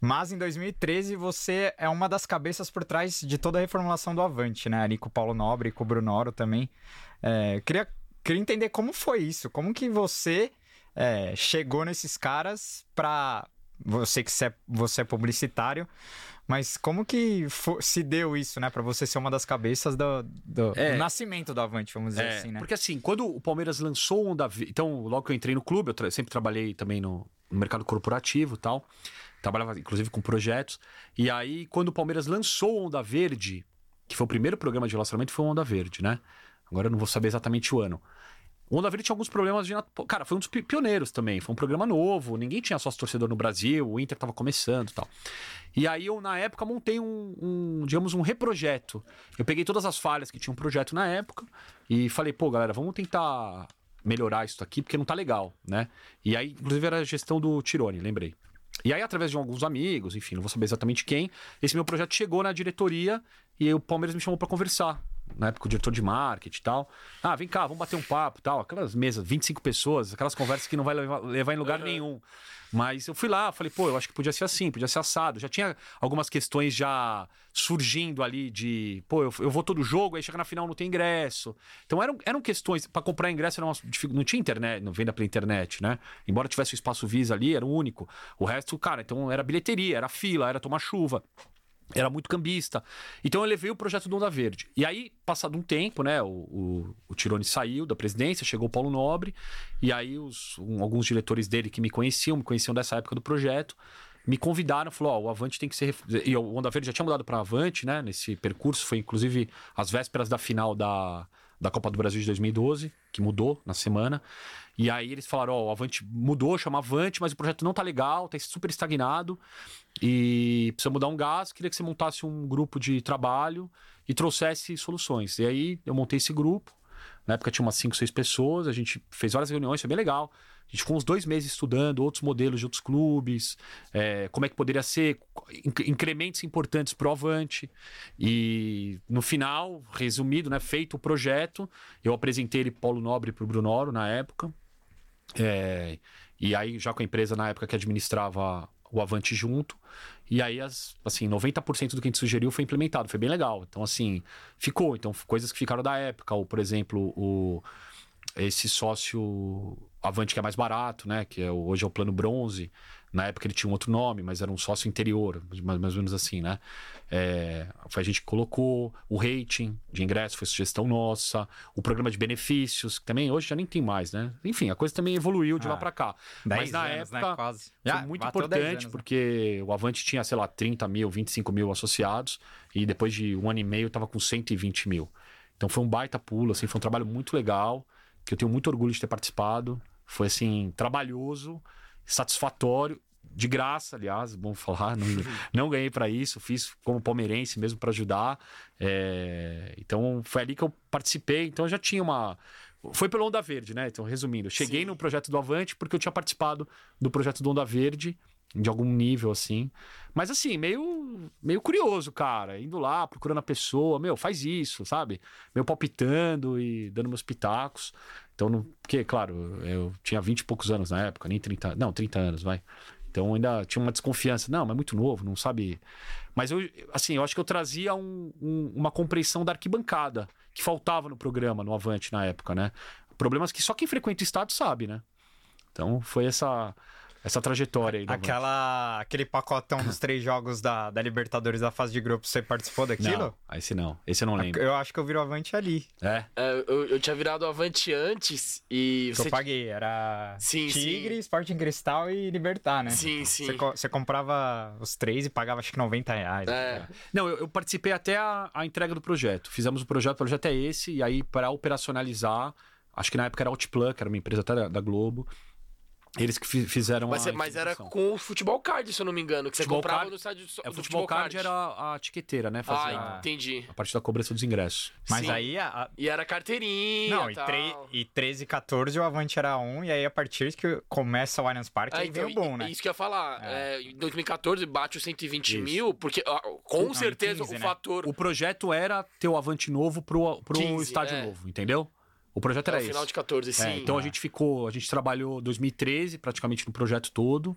Mas em 2013 você é uma das cabeças por trás de toda a reformulação do Avante, né? Ali com o Paulo Nobre e com o Brunoro também. É, queria, queria entender como foi isso. Como que você é, chegou nesses caras pra. Você que é, você é publicitário, mas como que se deu isso, né? Pra você ser uma das cabeças do, do- É. do nascimento do Avante, vamos dizer É, assim, né? Porque assim, quando o Palmeiras lançou o Onda Verde. Então, logo que eu entrei no clube, eu tra- sempre trabalhei também no, no mercado corporativo e tal. Trabalhava, inclusive, com projetos. E aí, quando o Palmeiras lançou o Onda Verde, que foi o primeiro programa de relacionamento, foi o Onda Verde, né? Agora eu não vou saber exatamente o ano. O Onda Verde tinha alguns problemas de. Cara, foi um dos pi- pioneiros também. Foi um programa novo, ninguém tinha sócio torcedor no Brasil, o Inter tava começando e tal. E aí eu, na época, montei um, um, digamos, um reprojeto. Eu peguei todas as falhas que tinha um projeto na época e falei, pô, galera, vamos tentar melhorar isso aqui, porque não tá legal, né? E aí, inclusive, era a gestão do Tirone, lembrei. E aí, através de alguns amigos, enfim, não vou saber exatamente quem, esse meu projeto chegou na diretoria e o Palmeiras me chamou para conversar. Na época, o diretor de marketing e tal. Ah, vem cá, vamos bater um papo tal. Aquelas mesas, 25 pessoas, aquelas conversas que não vai levar, levar em lugar nenhum. Mas eu fui lá, falei, pô, eu acho que podia ser assim, podia ser assado. Já tinha algumas questões já surgindo ali de, pô, eu, eu vou todo jogo, aí chega na final não tem ingresso. Então eram, eram questões, para comprar ingresso era uma, não tinha internet, não venda pela internet, né? Embora tivesse o espaço Visa ali, era o único. O resto, cara, então era bilheteria, era fila, era tomar chuva. Era muito cambista. Então eu levei o projeto do Onda Verde. E aí, passado um tempo, né? O, o, o Tirone saiu da presidência, chegou o Paulo Nobre. E aí, os, um- alguns diretores dele que me conheciam, me conheciam dessa época do projeto, me convidaram, falou: Ó, o Avante tem que ser. E o Onda Verde já tinha mudado para Avante, né? Nesse percurso. Foi inclusive as vésperas da final da, da Copa do Brasil de 2012, que mudou na semana. E aí eles falaram: Ó, o Avante mudou, chama Avante, mas o projeto não tá legal, tá super estagnado. E precisa mudar um gás. Queria que você montasse um grupo de trabalho e trouxesse soluções. E aí eu montei esse grupo. Na época tinha umas 5, 6 pessoas. A gente fez várias reuniões, foi bem legal. A gente ficou uns dois meses estudando outros modelos de outros clubes, é, como é que poderia ser, inc- incrementos importantes pro Avante. E no final, resumido, né, feito o projeto, eu apresentei ele Paulo Nobre e pro Brunoro na época. É, e aí, já com a empresa na época que administrava o Avante junto. E aí, as, assim, 90% do que a gente sugeriu foi implementado. Foi bem legal. Então, assim, ficou. Então, coisas que ficaram da época. Ou, por exemplo, o, esse sócio Avante que é mais barato, né? Que é hoje é o plano bronze. Na época ele tinha um outro nome, mas era um sócio interior, mais, mais ou menos assim, né? É, foi a gente que colocou. O rating de ingresso foi sugestão nossa. O programa de benefícios, que também hoje já nem tem mais, né? Enfim, a coisa também evoluiu de lá Ah, pra cá. 10 mas na anos, né? época Quase. foi Já muito bateu 10 importante, anos, né? porque o Avante tinha, sei lá, 30 mil, 25 mil associados, e depois de um ano e meio tava com 120 mil. Então foi um baita pulo, assim, foi um trabalho muito legal, que eu tenho muito orgulho de ter participado. Foi, assim, trabalhoso, satisfatório, de graça, aliás, bom falar, não, não ganhei para isso, fiz como palmeirense mesmo para ajudar. É, então foi ali que eu participei, então eu já tinha uma. Foi pelo Onda Verde, né? Então, resumindo, eu cheguei Sim. no projeto do Avante porque eu tinha participado do projeto do Onda Verde, de algum nível assim. Mas assim, meio, meio curioso, cara. Indo lá, procurando a pessoa, meu, faz isso, sabe? Meio palpitando e dando meus pitacos. Então, não, porque, claro, eu tinha 20 e poucos anos na época, nem 30. Não, 30 anos, vai. Então ainda tinha uma desconfiança. Não, mas é muito novo, não sabe. Mas eu, assim, eu acho que eu trazia um- um- uma compreensão da arquibancada que faltava no programa, no Avante na época, né? Problemas que só quem frequenta o estádio sabe, né? Então foi essa, essa trajetória aí. Aquela, aquele pacotão dos três jogos da, da Libertadores da fase de grupo, você participou daquilo? Não, esse não. Esse eu não lembro. Eu acho que eu viro avante ali. É? É, eu, eu tinha virado avante antes e Que eu você. paguei. Era Sim, Tigre, Sporting Cristal e Libertar, né? Sim, sim. Você, você comprava os três e pagava acho que 90 reais. É. Não, eu, eu participei até a, a entrega do projeto. Fizemos o projeto, o projeto é esse, e aí para operacionalizar, acho que na época era Outplan, que era uma empresa até da, da Globo. Eles que fi- fizeram Mas, a mas era com o futebol card, se eu não me engano, que você Futebol comprava card- no estádio É, o do futebol card era a tiqueteira, né? Fazia Ah, entendi. a partir da cobrança dos ingressos. Mas Sim. aí a- E era carteirinha. Não, e, tre- e 13 e 14 o Avante era um, e aí a partir que começa o Allianz Parque, Ah, aí então, vem o boom, e- né? Isso que eu ia falar. É, em 2014 bate os 120 mil, porque com Não, certeza 15, o né? fator. O projeto era ter o Avante novo pro, pro 15, estádio é. novo, entendeu? O projeto era no esse. final de 14, sim. É, então a gente ficou, a gente trabalhou 2013 praticamente no projeto todo.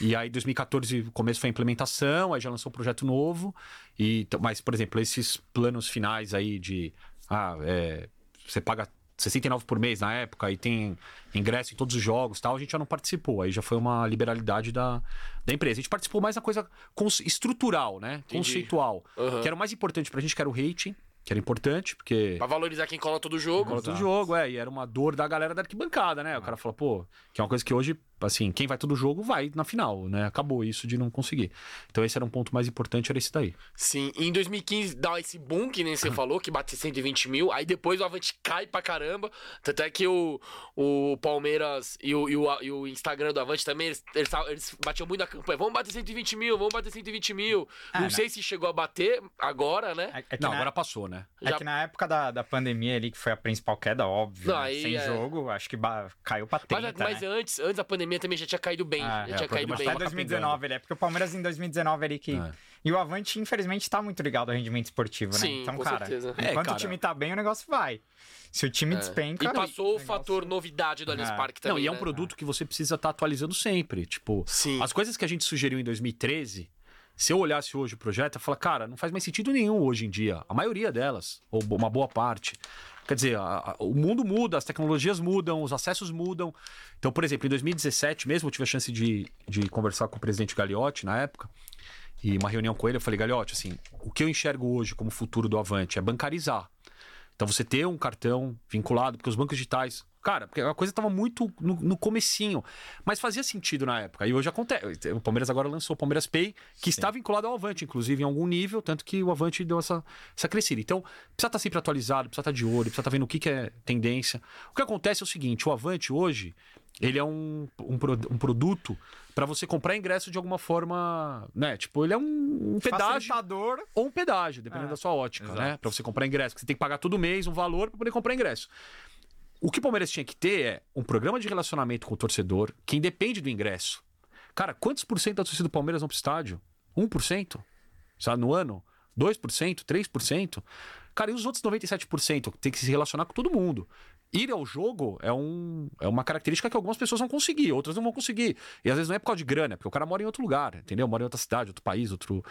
E aí 2014 o começo foi a implementação, aí já lançou um projeto novo. E então, mas por exemplo, esses planos finais aí de ah, é, você paga 69 por mês na época e tem ingresso em todos os jogos, tal, a gente já não participou. Aí já foi uma liberalidade da, da empresa. A gente participou mais na coisa estrutural, né? Entendi. Conceitual. Aham. Que era o mais importante pra gente, que era o rating, que era importante, porque Pra valorizar quem cola todo jogo. Cola todo jogo, é. E era uma dor da galera da arquibancada, né? O cara fala, pô, que é uma coisa que hoje, assim, quem vai todo jogo vai na final, né? Acabou isso de não conseguir. Então esse era um ponto mais importante, era esse daí. Sim, e em 2015 dá esse boom que nem você falou, que bate 120 mil, aí depois o Avante cai pra caramba. Tanto é que o, o Palmeiras e o, e, o, e o Instagram do Avante também, eles, eles, eles batiam muito na campanha. Vamos bater 120 mil, vamos bater 120 mil. Ah, não né? sei se chegou a bater agora, né? É, é não, na, agora passou, né? é já- que na época da, da pandemia ali, que foi a principal queda, óbvio, Não, né? aí sem é- jogo, acho que ba- caiu pra 30, Mas, mas né? antes, antes da pandemia também já tinha caído bem. Ah, já é, tinha caído bem. Até tava 2019, ele é porque o Palmeiras em 2019 ali que... É. E o Avante, infelizmente, tá muito ligado ao rendimento esportivo, né? Sim, então, com cara, certeza. É, enquanto cara. o time tá bem, o negócio vai. Se o time despenca... E passou o negócio- fator novidade do Allianz É. Parque também. não, e é um né? produto que você precisa estar atualizando sempre. Tipo, Sim. as coisas que a gente sugeriu em 2013, se eu olhasse hoje o projeto, eu falar, cara, não faz mais sentido nenhum hoje em dia. A maioria delas, ou uma boa parte. Quer dizer, a- a- o mundo muda, as tecnologias mudam, os acessos mudam. Então, por exemplo, em 2017 mesmo, eu tive a chance de, de conversar com o presidente Gagliotti na época. E uma reunião com ele, eu falei, Gagliotti, assim, o que eu enxergo hoje como futuro do Avante é bancarizar. Então você ter um cartão vinculado, porque os bancos digitais. Cara, porque a coisa tava muito no, no comecinho. Mas fazia sentido na época. E hoje acontece. O Palmeiras agora lançou o Palmeiras Pay, que está vinculado ao Avante, inclusive, em algum nível, tanto que o Avante deu essa, essa crescida. Então, precisa estar sempre atualizado, precisa estar de olho, precisa estar vendo o que, que é tendência. O que acontece é o seguinte: o Avante hoje, ele é um, um, um produto para você comprar ingresso de alguma forma, né? Tipo, ele é um, um pedágio ou um pedágio, dependendo Ah, da sua ótica, exato. né? Pra você comprar ingresso, porque você tem que pagar todo mês um valor para poder comprar ingresso. O que o Palmeiras tinha que ter é um programa de relacionamento com o torcedor que independe do ingresso. Cara, quantos por cento da torcida do Palmeiras vão pro estádio? 1%? Sabe, no ano? 2%? 3%? Cara, e os outros 97% tem que se relacionar com todo mundo. Ir ao jogo é, um, é uma característica que algumas pessoas vão conseguir, outras não vão conseguir. E às vezes não é por causa de grana, é porque o cara mora em outro lugar, entendeu? Mora em outra cidade, outro país, outro.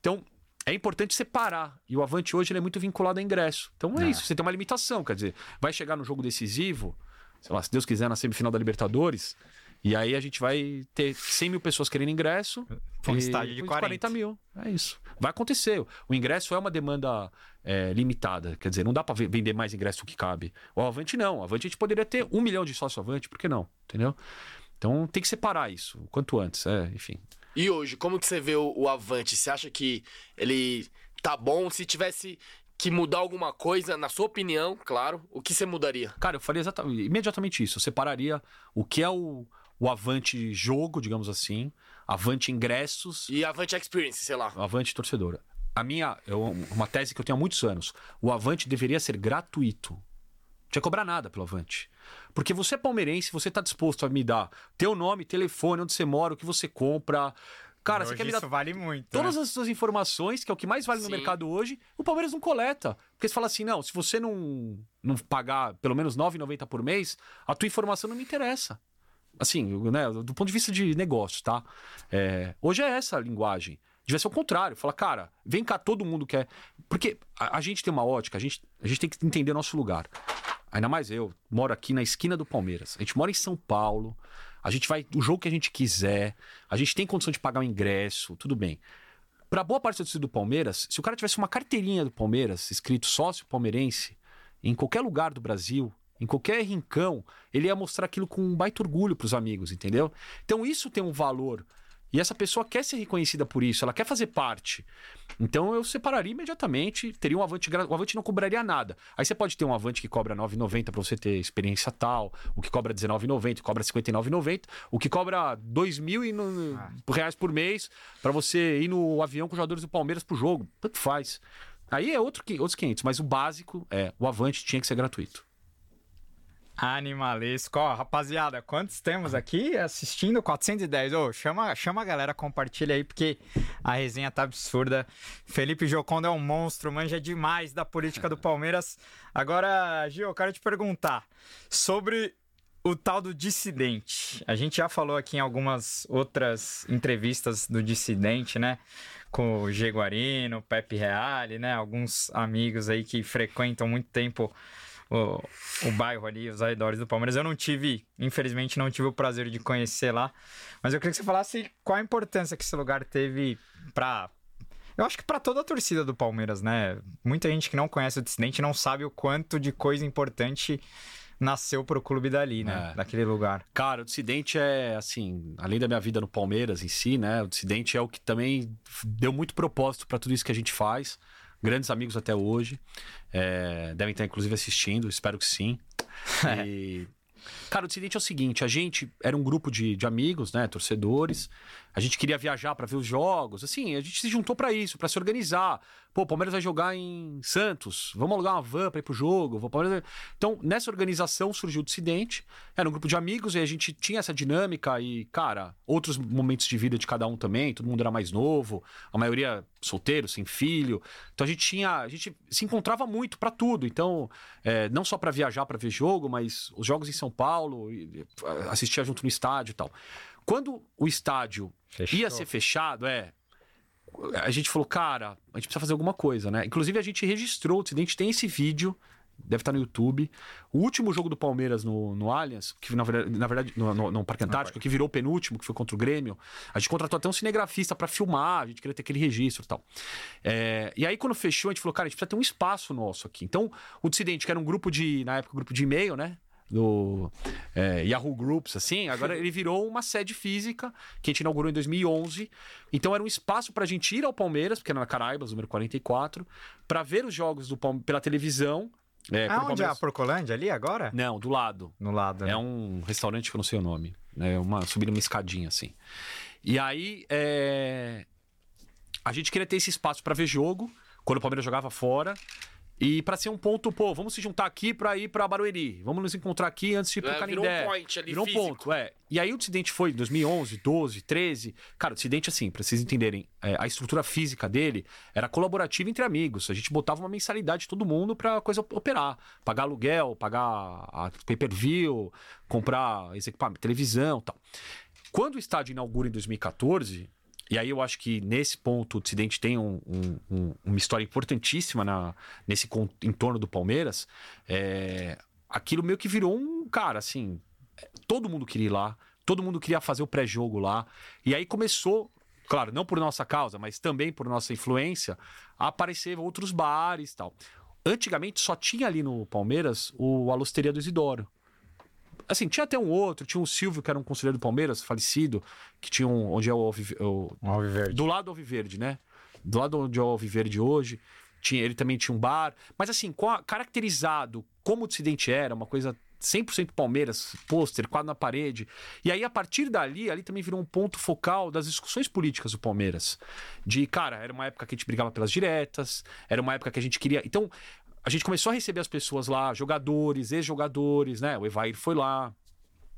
Então, é importante separar. E o Avante hoje ele é muito vinculado a ingresso. Então é, É. isso, você tem uma limitação. Quer dizer, vai chegar no jogo decisivo, sei lá, se Deus quiser, na semifinal da Libertadores. E aí a gente vai ter 100 mil pessoas querendo ingresso. Pra um estádio de uns 40. mil. É isso. Vai acontecer. O ingresso é uma demanda é, limitada. Quer dizer, não dá ve- vender mais ingresso do que cabe. O Avante não. O Avante a gente poderia ter um milhão de sócio Avante, por que não? Entendeu? Então tem que separar isso, o quanto antes. É, enfim. E hoje, como que você vê o, o Avante? Você acha que ele tá bom? Se tivesse que mudar alguma coisa, na sua opinião, claro, o que você mudaria? Cara, eu faria exatamente, imediatamente isso. Eu separaria o que é o, o Avante jogo, digamos assim, Avante ingressos, E Avante Experience, sei lá. Avante torcedora. A minha, eu, uma tese que eu tenho há muitos anos, o Avante deveria ser gratuito. Não tinha que cobrar nada pelo Avante. Porque você é palmeirense, você tá disposto a me dar teu nome, telefone, onde você mora, o que você compra. Cara, você Hoje quer me dar isso vale muito. Todas né? as suas informações, que é o que mais vale no Sim. mercado hoje, o Palmeiras não coleta. Porque você fala assim, não, se você não, não pagar pelo menos R$ 9,90 por mês, a tua informação não me interessa. assim, né, do ponto de vista de negócio, tá? É, hoje é essa a linguagem. Devia ser o contrário. Fala, cara, vem cá, todo mundo quer. Porque a, a gente tem uma ótica, a gente, a gente tem que entender o nosso lugar. Ainda mais eu, moro aqui na esquina do Palmeiras. A gente mora em São Paulo. A gente vai o jogo que a gente quiser. A gente tem condição de pagar o ingresso, tudo bem. Para boa parte do do Palmeiras, se o cara tivesse uma carteirinha do Palmeiras, escrito sócio palmeirense, em qualquer lugar do Brasil, em qualquer rincão, ele ia mostrar aquilo com um baita orgulho para os amigos, entendeu? Então isso tem um valor. E essa pessoa quer ser reconhecida por isso, ela quer fazer parte. Então eu separaria imediatamente, teria um Avante, o Avante não cobraria nada. Aí você pode ter um Avante que cobra R$ 9,90 para você ter experiência tal, o que cobra R$19,90, cobra R$ 59,90, o que cobra R$ 2.000 ah. reais por mês para você ir no avião com os jogadores do Palmeiras pro jogo. Tanto faz. Aí é outro, outros 500, mas o básico é, o Avante tinha que ser gratuito. Animalesco. Ó, rapaziada, quantos temos aqui assistindo? 410. Ô, chama, chama a galera, compartilha aí, porque a resenha tá absurda. Felipe Joconda é um monstro, manja demais da política do Palmeiras. Agora, Gil, eu quero te perguntar sobre o tal do dissidente. A gente já falou aqui em algumas outras entrevistas do dissidente, né? Com o Jaguarino, Pepe Reale, né? Alguns amigos aí que frequentam muito tempo o, o bairro ali, os arredores do Palmeiras. Eu não tive, infelizmente, não tive o prazer de conhecer lá. Mas eu queria que você falasse qual a importância que esse lugar teve para eu acho que para toda a torcida do Palmeiras, né? Muita gente que não conhece o Dissidente não sabe o quanto de coisa importante nasceu pro clube dali, né? É. Daquele lugar. Cara, o Dissidente é, assim, além da minha vida no Palmeiras em si, né? O Dissidente é o que também deu muito propósito para tudo isso que a gente faz grandes amigos até hoje. É, devem estar, inclusive, assistindo, espero que sim. E, cara, o incidente é o seguinte: a gente era um grupo de, de amigos, né, torcedores. A gente queria viajar para ver os jogos. Assim, a gente se juntou para isso, para se organizar. Pô, o Palmeiras vai jogar em Santos. Vamos alugar uma van para ir pro jogo. O Palmeiras... Então, nessa organização surgiu o Dissidente. Era um grupo de amigos e a gente tinha essa dinâmica e, cara, outros momentos de vida de cada um também. Todo mundo era mais novo, a maioria solteiro, sem filho. Então a gente tinha, a gente se encontrava muito para tudo. Então, é, não só para viajar para ver jogo, mas os jogos em São Paulo, assistia junto no estádio e tal. Quando o estádio Fechou. ia ser fechado, é. A gente falou, cara, a gente precisa fazer alguma coisa, né? Inclusive, a gente registrou, o gente tem esse vídeo, deve estar no YouTube. O último jogo do Palmeiras no, no Allianz, que na verdade, na verdade no, no, no Parque Antártico, que virou o penúltimo, que foi contra o Grêmio, a gente contratou até um cinegrafista para filmar, a gente queria ter aquele registro e tal. É, e aí, quando fechou, a gente falou, cara, a gente precisa ter um espaço nosso aqui. Então, o Dissidente, que era um grupo de, na época, um grupo de e-mail, né? Do é, Yahoo Groups, assim, agora ele virou uma sede física que a gente inaugurou em 2011. Então era um espaço para a gente ir ao Palmeiras, porque era na Caraibas, número 44, para ver os jogos do Palmeiras pela televisão. É, ah, onde é a Porcolândia? Ali agora? Não, do lado. No lado, né? É um restaurante que eu não sei o nome. É uma, subindo uma escadinha, assim. E aí, é... a gente queria ter esse espaço para ver jogo, quando o Palmeiras jogava fora. E para ser um ponto, pô, vamos se juntar aqui para ir para Barueri. Vamos nos encontrar aqui antes de ir pro é, Canindé. Virou um point ali, Virou um ponto, é. E aí o Dissidente foi em 2011, 12, 13. Cara, o Dissidente, assim, pra vocês entenderem, é, a estrutura física dele era colaborativa entre amigos. A gente botava uma mensalidade de todo mundo pra coisa operar. Pagar aluguel, pagar a pay-per-view, comprar equipamento, televisão tal. Quando o estádio inaugura em 2014, e aí eu acho que nesse ponto o Dissidente tem um, um, uma história importantíssima na, nesse entorno do Palmeiras. É, aquilo meio que virou um cara, assim. Todo mundo queria ir lá, todo mundo queria fazer o pré-jogo lá. E aí começou, claro, não por nossa causa, mas também por nossa influência, a aparecer outros bares e tal. Antigamente só tinha ali no Palmeiras o Alosteria do Isidoro. Assim, tinha até um outro, tinha o Silvio, que era um conselheiro do Palmeiras, falecido, que tinha um. Onde é o Alviverde. Do lado do Alviverde, né? Do lado onde é o Alviverde hoje. Tinha, ele também tinha um bar. Mas assim, a, caracterizado como o Dissidente era, uma coisa 100% Palmeiras, pôster, quadro na parede. E aí, a partir dali, ali também virou um ponto focal das discussões políticas do Palmeiras. De, cara, era uma época que a gente brigava pelas diretas, era uma época que a gente queria. Então, a gente começou a receber as pessoas lá, jogadores, ex-jogadores, né? O Evair foi lá.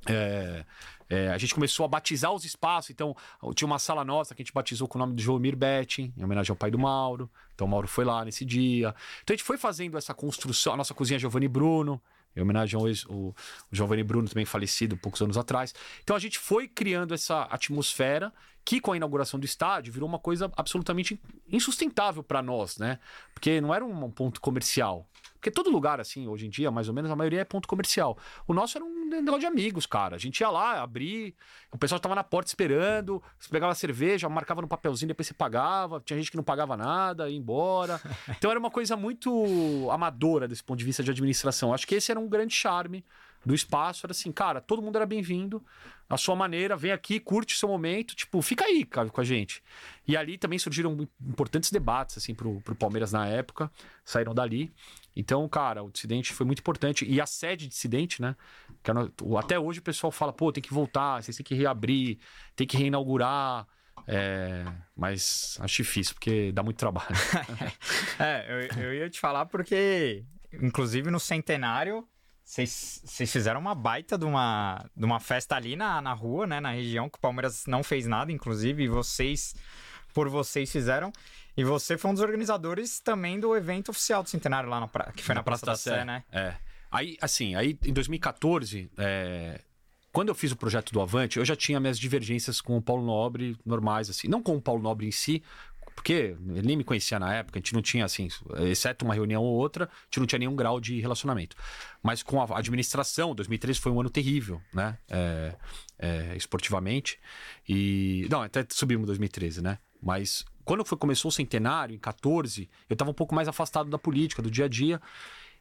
É, é, a gente começou a batizar os espaços, então tinha uma sala nossa que a gente batizou com o nome do Joemir Betting, em homenagem ao pai do Mauro. Então o Mauro foi lá nesse dia. Então a gente foi fazendo essa construção, a nossa cozinha Giovanni Bruno, em homenagem ao ex, o, o Giovanni Bruno, também falecido poucos anos atrás. Então a gente foi criando essa atmosfera que com a inauguração do estádio virou uma coisa absolutamente insustentável para nós, né? Porque não era um ponto comercial. Porque todo lugar, assim, hoje em dia, mais ou menos, a maioria é ponto comercial. O nosso era um negócio de amigos, cara. A gente ia lá, abria, o pessoal tava na porta esperando, você pegava cerveja, marcava no papelzinho, depois você pagava. Tinha gente que não pagava nada, ia embora. Então era uma coisa muito amadora desse ponto de vista de administração. Acho que esse era um grande charme do espaço. Era assim, cara, todo mundo era bem-vindo a sua maneira, vem aqui, curte o seu momento, tipo, fica aí, cara, com a gente. E ali também surgiram importantes debates, assim, pro, pro Palmeiras na época, saíram dali. Então, cara, o Dissidente foi muito importante. E a sede Dissidente, né? Que era, até hoje o pessoal fala, pô, tem que voltar, vocês têm que reabrir, tem que reinaugurar. É, mas acho difícil, porque dá muito trabalho. é, eu, eu ia te falar porque, inclusive no centenário, vocês fizeram uma baita de uma, de uma festa ali na, na rua, né? Na região, que o Palmeiras não fez nada, inclusive, e vocês, por vocês, fizeram. E você foi um dos organizadores também do evento oficial do Centenário lá na pra... que foi na, na Praça, Praça, da Sé, né? É. Aí, assim, aí em 2014, é... quando eu fiz o projeto do Avante, eu já tinha minhas divergências com o Paulo Nobre normais, assim. Não com o Paulo Nobre em si, porque ele nem me conhecia na época, a gente não tinha, assim, exceto uma reunião ou outra, a gente não tinha nenhum grau de relacionamento. Mas com a administração, 2013 foi um ano terrível, né? É, é, esportivamente. E. Não, até subimos em 2013, né? Mas quando foi, começou o centenário, em 14, eu estava um pouco mais afastado da política, do dia a dia.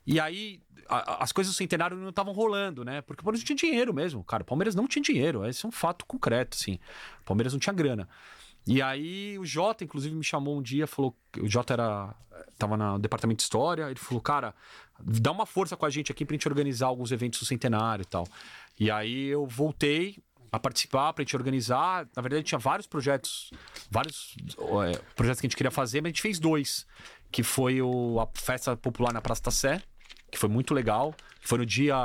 E aí, a, as coisas do centenário não estavam rolando, né? Porque o Palmeiras não tinha dinheiro mesmo, cara. O Palmeiras não tinha dinheiro. Esse é um fato concreto, assim. O Palmeiras não tinha grana. E aí o Jota, inclusive, me chamou um dia, falou. O Jota era. tava no departamento de história, ele falou, cara, dá uma força com a gente aqui pra gente organizar alguns eventos do centenário e tal. E aí eu voltei a participar pra gente organizar. Na verdade, tinha vários projetos, vários é, projetos que a gente queria fazer, mas a gente fez dois. Que foi o, a festa popular na Praça da Sé, que foi muito legal. Foi no dia.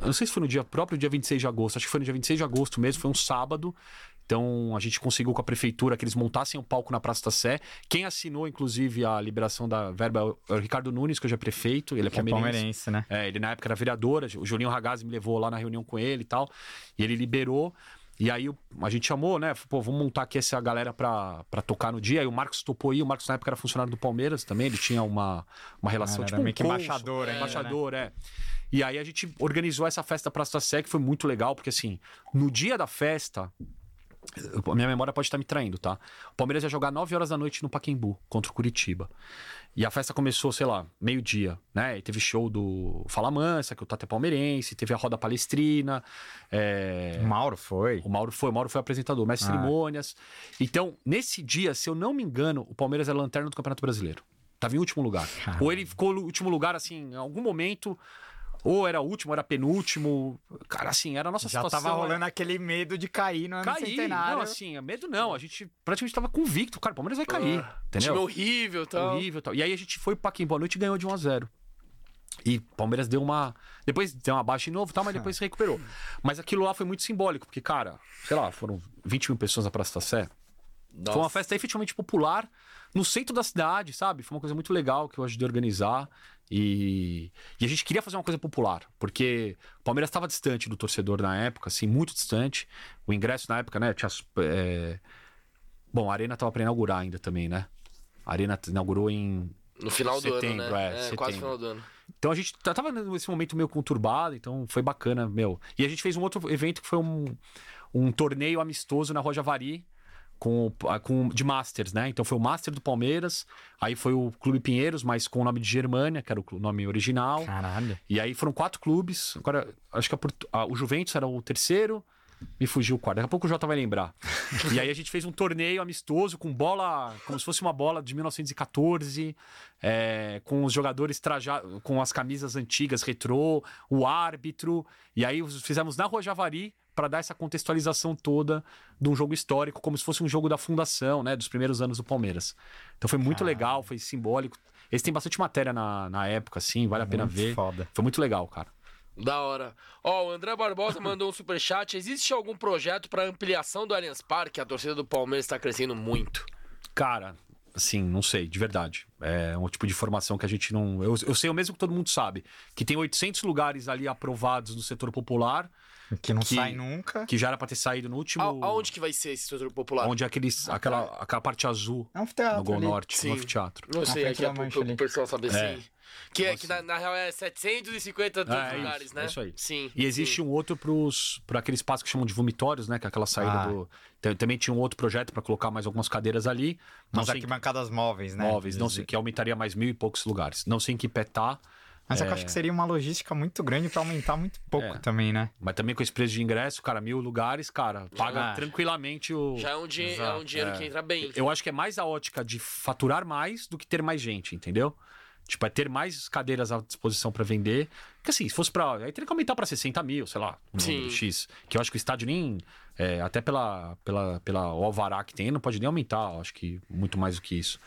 Eu não sei se foi no dia próprio, dia 26 de agosto. Acho que foi no dia 26 de agosto mesmo, foi um sábado. Então a gente conseguiu com a prefeitura que eles montassem um palco na Praça da Sé. Quem assinou, inclusive, a liberação da verba é o Ricardo Nunes, que hoje é prefeito. Ele é palmeirense. É palmeirense né? É, ele na época era vereador. O Julinho Ragazzi me levou lá na reunião com ele e tal. E ele liberou. E aí a gente chamou, né? Pô, vamos montar aqui essa galera pra, pra tocar no dia. Aí o Marcos topou aí. O Marcos na época era funcionário do Palmeiras também. Ele tinha uma, uma relação, ah, tipo meio um que embaixador, é, Embaixador, né? é. E aí a gente organizou essa festa Praça da Sé, que foi muito legal, porque assim, no dia da festa, minha memória pode estar me traindo, tá? O Palmeiras ia jogar 9 horas da noite no Paquembu contra o Curitiba. E a festa começou, sei lá, meio-dia, né? E teve show do Fala Mansa, que é o Tate Palmeirense, teve a roda palestrina. É... O Mauro foi. O Mauro foi, o Mauro foi apresentador, mestre ah. cerimônias. Então, nesse dia, se eu não me engano, o Palmeiras era lanterna do Campeonato Brasileiro. Tava em último lugar. Caramba. Ou ele ficou no último lugar, assim, em algum momento ou era o último, ou era penúltimo. Cara, assim, era a nossa Já situação. Já tava rolando aquele medo de cair no cair, centenário. Não, assim, medo não. A gente praticamente tava convicto. Cara, o Palmeiras vai cair. Uh, entendeu? Time horrível tal. Horrível tal. E aí a gente foi pro Paquim Boa Noite e ganhou de 1 a 0 e Palmeiras deu uma. Depois deu uma baixa de novo, tal, mas depois se recuperou. Mas aquilo lá foi muito simbólico, porque, cara, sei lá, foram 20 mil pessoas na Praça da Sé. Nossa. Foi uma festa efetivamente popular no centro da cidade, sabe? Foi uma coisa muito legal que eu ajudei a organizar. E, e a gente queria fazer uma coisa popular, porque o Palmeiras estava distante do torcedor na época, assim, muito distante. O ingresso na época, né, tinha. É... Bom, a Arena estava para inaugurar ainda também, né? A Arena inaugurou em. No final setembro, do ano, né? É, é setembro. quase final do ano. Então a gente tava nesse momento meio conturbado, então foi bacana, meu. E a gente fez um outro evento que foi um, um torneio amistoso na Rojavari com, com de Masters, né? Então foi o Master do Palmeiras, aí foi o Clube Pinheiros, mas com o nome de Germânia, que era o nome original. Caralho. E aí foram quatro clubes. Agora, acho que a, a, o Juventus era o terceiro. Me fugiu o quarto. Daqui a pouco o Jota vai lembrar. e aí a gente fez um torneio amistoso com bola, como se fosse uma bola de 1914, é, com os jogadores trajados, com as camisas antigas, retrô, o árbitro. E aí fizemos na Rua Javari, para dar essa contextualização toda de um jogo histórico, como se fosse um jogo da fundação, né? Dos primeiros anos do Palmeiras. Então foi muito legal, foi simbólico. Esse tem bastante matéria na, na época, assim, vale a pena ver. Foda. Foi muito legal, cara. Da hora. Ó, o André Barbosa mandou um super chat. Existe algum projeto para ampliação do Allianz Parque? A torcida do Palmeiras está crescendo muito. Cara, assim, não sei, de verdade. É um tipo de informação que a gente não. Eu, eu sei o mesmo que todo mundo sabe: que tem 800 lugares ali aprovados no setor popular, Que não Que- sai nunca. que já era pra ter saído no último. A- Aonde que vai ser esse setor popular? Onde é aqueles, aquela, aquela parte azul É um teatro no Gol ali. Norte, Sim. no anfiteatro. Não sei, aqui é pro, pessoal saber É. sim. Que, é, que na, na real é 750 dos É, lugares, isso, né? é isso aí. Sim. E existe sim. um outro pros, pra aquele espaço que chamam de vomitórios, né? Que é aquela saída Ah. do. Tem- Também tinha um outro projeto pra colocar mais algumas cadeiras ali. Não Umas sei em arquibancadas móveis, né? móveis, não sei, que aumentaria mais mil e poucos lugares. Não sei em que pé tá, Mas é que eu acho que seria uma logística muito grande pra aumentar muito pouco É. também, né? mas também com esse preço de ingresso, cara, mil lugares, cara, paga Ah. tranquilamente o. Já é um, dinhe- é um dinheiro que entra bem. Eu acho que é mais a ótica de faturar mais do que ter mais gente, entendeu? Tipo, é ter mais cadeiras à disposição pra vender. Porque assim, se fosse pra. Aí teria que aumentar pra 60 mil, sei lá, um Sim. número X. Que eu acho que o estádio nem. é, até pela, pela, pela alvará que tem, não pode nem aumentar. eu Acho que muito mais do que isso.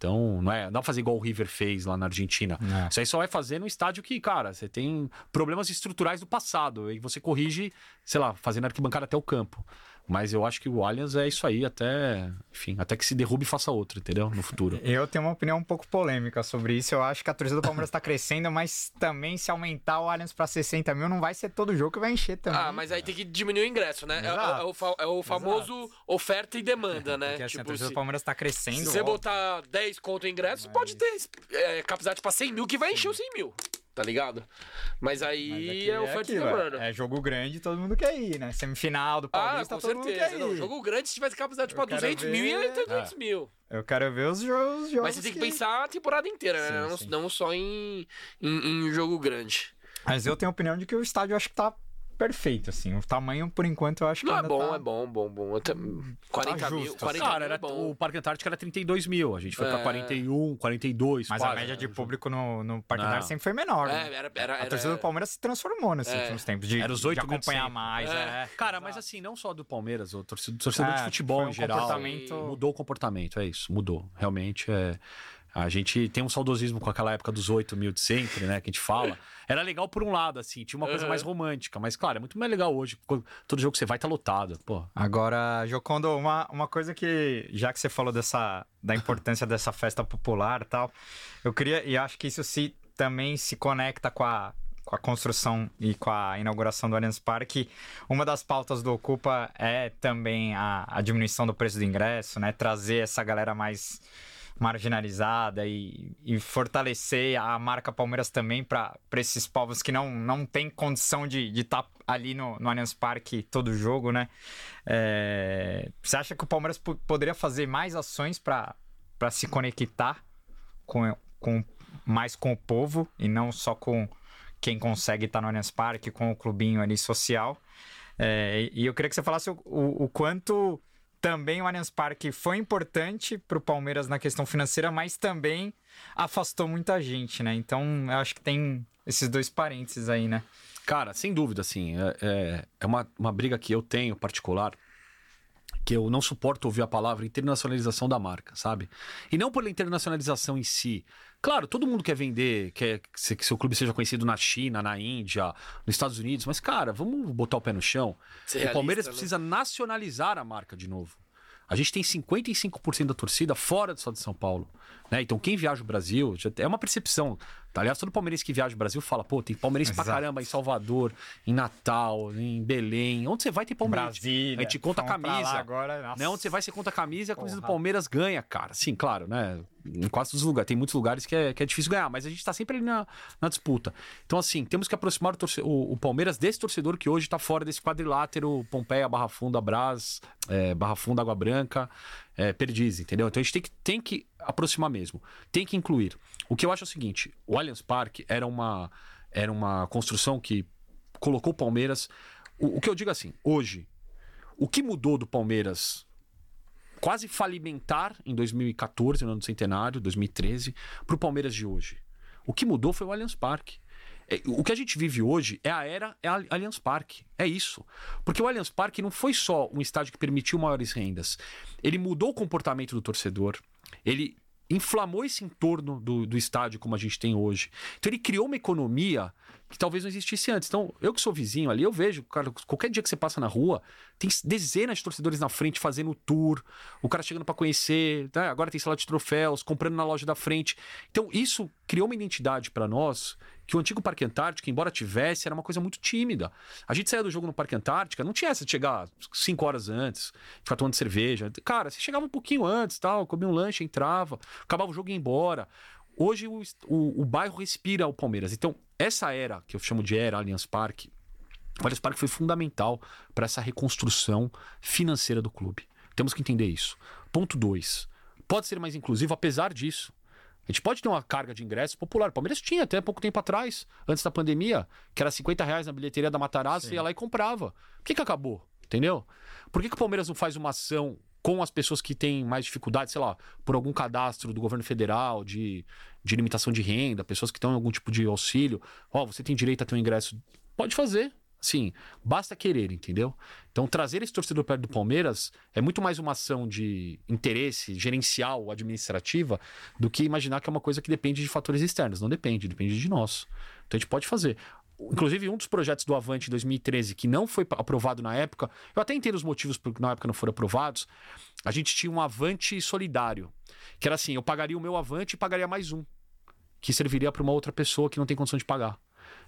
Então, não é. Não dá pra fazer igual o River fez lá na Argentina. É. Isso aí só vai fazer no estádio que, cara, você tem problemas estruturais do passado. E você corrige, sei lá, fazendo arquibancada até o campo. Mas eu acho que o Allianz é isso aí até, enfim, até que se derrube e faça outro, entendeu? No futuro. Eu tenho uma opinião um pouco polêmica sobre isso. Eu acho que a torcida do Palmeiras tá crescendo, mas também se aumentar o Allianz pra 60 mil, não vai ser todo jogo que vai encher também. Ah, mas aí tem que diminuir o ingresso, né? É- É, Exato. o, é o famoso oferta e demanda, né? Porque assim, a tipo, torcida se, do Palmeiras tá crescendo. se você botar 10 conto em ingresso, você pode ter é, capacidade pra 100 mil que vai encher os 100 mil, tá ligado? Mas aí Mas é oferta aquilo, e demanda. É jogo grande, todo mundo quer ir, né? Semifinal do Ah, Paulista, com todo mundo quer Não, ir. jogo grande, se tivesse capacidade pra Eu quero 200 mil, ia ver- ter 200 mil. Eu quero ver os jogos. jogos Mas você tem que pensar a temporada inteira, né? Sim, não, sim. não só em, em, em jogo grande. Mas eu tenho a opinião de que o estádio acho que tá perfeito, assim. O tamanho, por enquanto, eu acho que Não é bom, tá... é bom, bom, bom. Até 40 mil, justo. 40 Cara, mil era, é bom. o Parque Antártico era 32 mil. A gente foi É. pra 41, 42. Mas a quase. média de público no, no Parque Não. Antártico sempre foi menor. né? É, era, era, A era, torcida do Palmeiras se transformou nesses É. últimos tempos. De, Era os de 8 mil de acompanhar mais. É. É. Cara, mas assim, não só do Palmeiras, o torcedor, torcedor É, de futebol foi um em geral. comportamento- Mudou o comportamento, é isso. Mudou. Realmente é. A gente tem um saudosismo com aquela época dos 8 mil de sempre, né? Que a gente fala. Era legal por um lado, assim, tinha uma coisa Uhum. mais romântica. Mas, claro, é muito mais legal hoje. Todo jogo que você vai tá lotado. Pô, Agora, Jocondo, uma, uma coisa que, já que você falou dessa, da importância dessa festa popular e tal, eu queria, e acho que isso se, também se conecta com a, com a construção e com a inauguração do Allianz Parque. Uma das pautas do Ocupa é também a, a diminuição do preço do ingresso, né? Trazer essa galera mais marginalizada e, e fortalecer a marca Palmeiras também para esses povos que não, não têm condição de estar ali no, no Allianz Parque todo jogo, né? É, você acha que o Palmeiras po- poderia fazer mais ações para se conectar com, com mais com o povo e não só com quem consegue estar no Allianz Parque, com o clubinho ali social? É, e eu queria que você falasse o, o, o quanto também o Allianz Parque foi importante para o Palmeiras na questão financeira, mas também afastou muita gente, né? Então eu acho que tem esses dois parênteses aí, né? Cara, sem dúvida, assim, é, é, é uma, uma briga que eu tenho particular, que eu não suporto ouvir a palavra internacionalização da marca, sabe? E não pela internacionalização em si. Claro, todo mundo quer vender, quer que se- que seu clube seja conhecido na China, na Índia, nos Estados Unidos, mas, cara, vamos botar o pé no chão. Ser o realista, Palmeiras né? precisa nacionalizar a marca de novo. A gente tem 55% da torcida fora do estado de São Paulo. Né? Então, quem viaja o Brasil, já- é uma percepção. Tá? Aliás, todo palmeirense que viaja o Brasil fala, pô, tem palmeirense pra Exato. caramba em Salvador, em Natal, em Belém. Onde você vai ter palmeirense. Brasília. A gente conta a pra camisa. agora, nossa. Né? Onde você vai, você conta a camisa e a camisa do Porra. Palmeiras ganha, cara. Sim, claro, né? Em quase todos os lugares. Tem muitos lugares que é, que é difícil ganhar, mas a gente tá sempre ali na, na disputa. Então, assim, temos que aproximar o, torce- o- o Palmeiras desse torcedor que hoje tá fora desse quadrilátero Pompeia, Barra Funda, Brás, é, Barra Funda, Água Branca, é, entendeu? Então a gente tem que, tem que aproximar mesmo. Tem que incluir. O que eu acho é o seguinte: o Allianz Parque era uma, era uma construção que colocou o Palmeiras. O, o que eu digo assim, hoje, o que mudou do Palmeiras quase falimentar em 2014, no ano do centenário, 2013, para o Palmeiras de hoje? O que mudou foi o Allianz Parque. É, O que a gente vive hoje é a era é a Allianz Parque. É isso. Porque o Allianz Parque não foi só um estádio que permitiu maiores rendas. Ele mudou o comportamento do torcedor. Ele inflamou esse entorno do, do estádio como a gente tem hoje. Então ele criou uma economia que talvez não existisse antes. Então, eu que sou vizinho ali, eu vejo, cara, qualquer dia que você passa na rua, tem dezenas de torcedores na frente fazendo tour, o cara chegando para conhecer, né? agora tem sala de troféus, comprando na loja da frente. Então, isso criou uma identidade para nós que o antigo Parque Antártica, embora tivesse, era uma coisa muito tímida. A gente saía do jogo no Parque Antártica, não tinha essa de chegar cinco horas antes, ficar tomando cerveja. Cara, você chegava um pouquinho antes, tal, comia um lanche, entrava, acabava o jogo e ia embora. Hoje o, o, o bairro respira o Palmeiras. Então, essa era, que eu chamo de era Allianz Parque, o Allianz Parque foi fundamental para essa reconstrução financeira do clube. Temos que entender isso. Ponto 2. Pode ser mais inclusivo, apesar disso. A gente pode ter uma carga de ingressos popular. O Palmeiras tinha até pouco tempo atrás, antes da pandemia, que era 50 reais na bilheteria da Matarazzo, você ia lá e comprava. Por que, que acabou? Entendeu? Por que, que o Palmeiras não faz uma ação com as pessoas que têm mais dificuldade, sei lá, por algum cadastro do governo federal de, de limitação de renda, pessoas que estão em algum tipo de auxílio. Ó, oh, você tem direito a ter um ingresso. Pode fazer. Sim, basta querer, entendeu? Então, trazer esse torcedor perto do Palmeiras é muito mais uma ação de interesse gerencial, administrativa, do que imaginar que é uma coisa que depende de fatores externos. Não depende, depende de nós. Então, a gente pode fazer. Inclusive, um dos projetos do Avante em 2013, que não foi aprovado na época, eu até entendo os motivos por que na época não foram aprovados. A gente tinha um Avante solidário, que era assim: eu pagaria o meu Avante e pagaria mais um, que serviria para uma outra pessoa que não tem condição de pagar.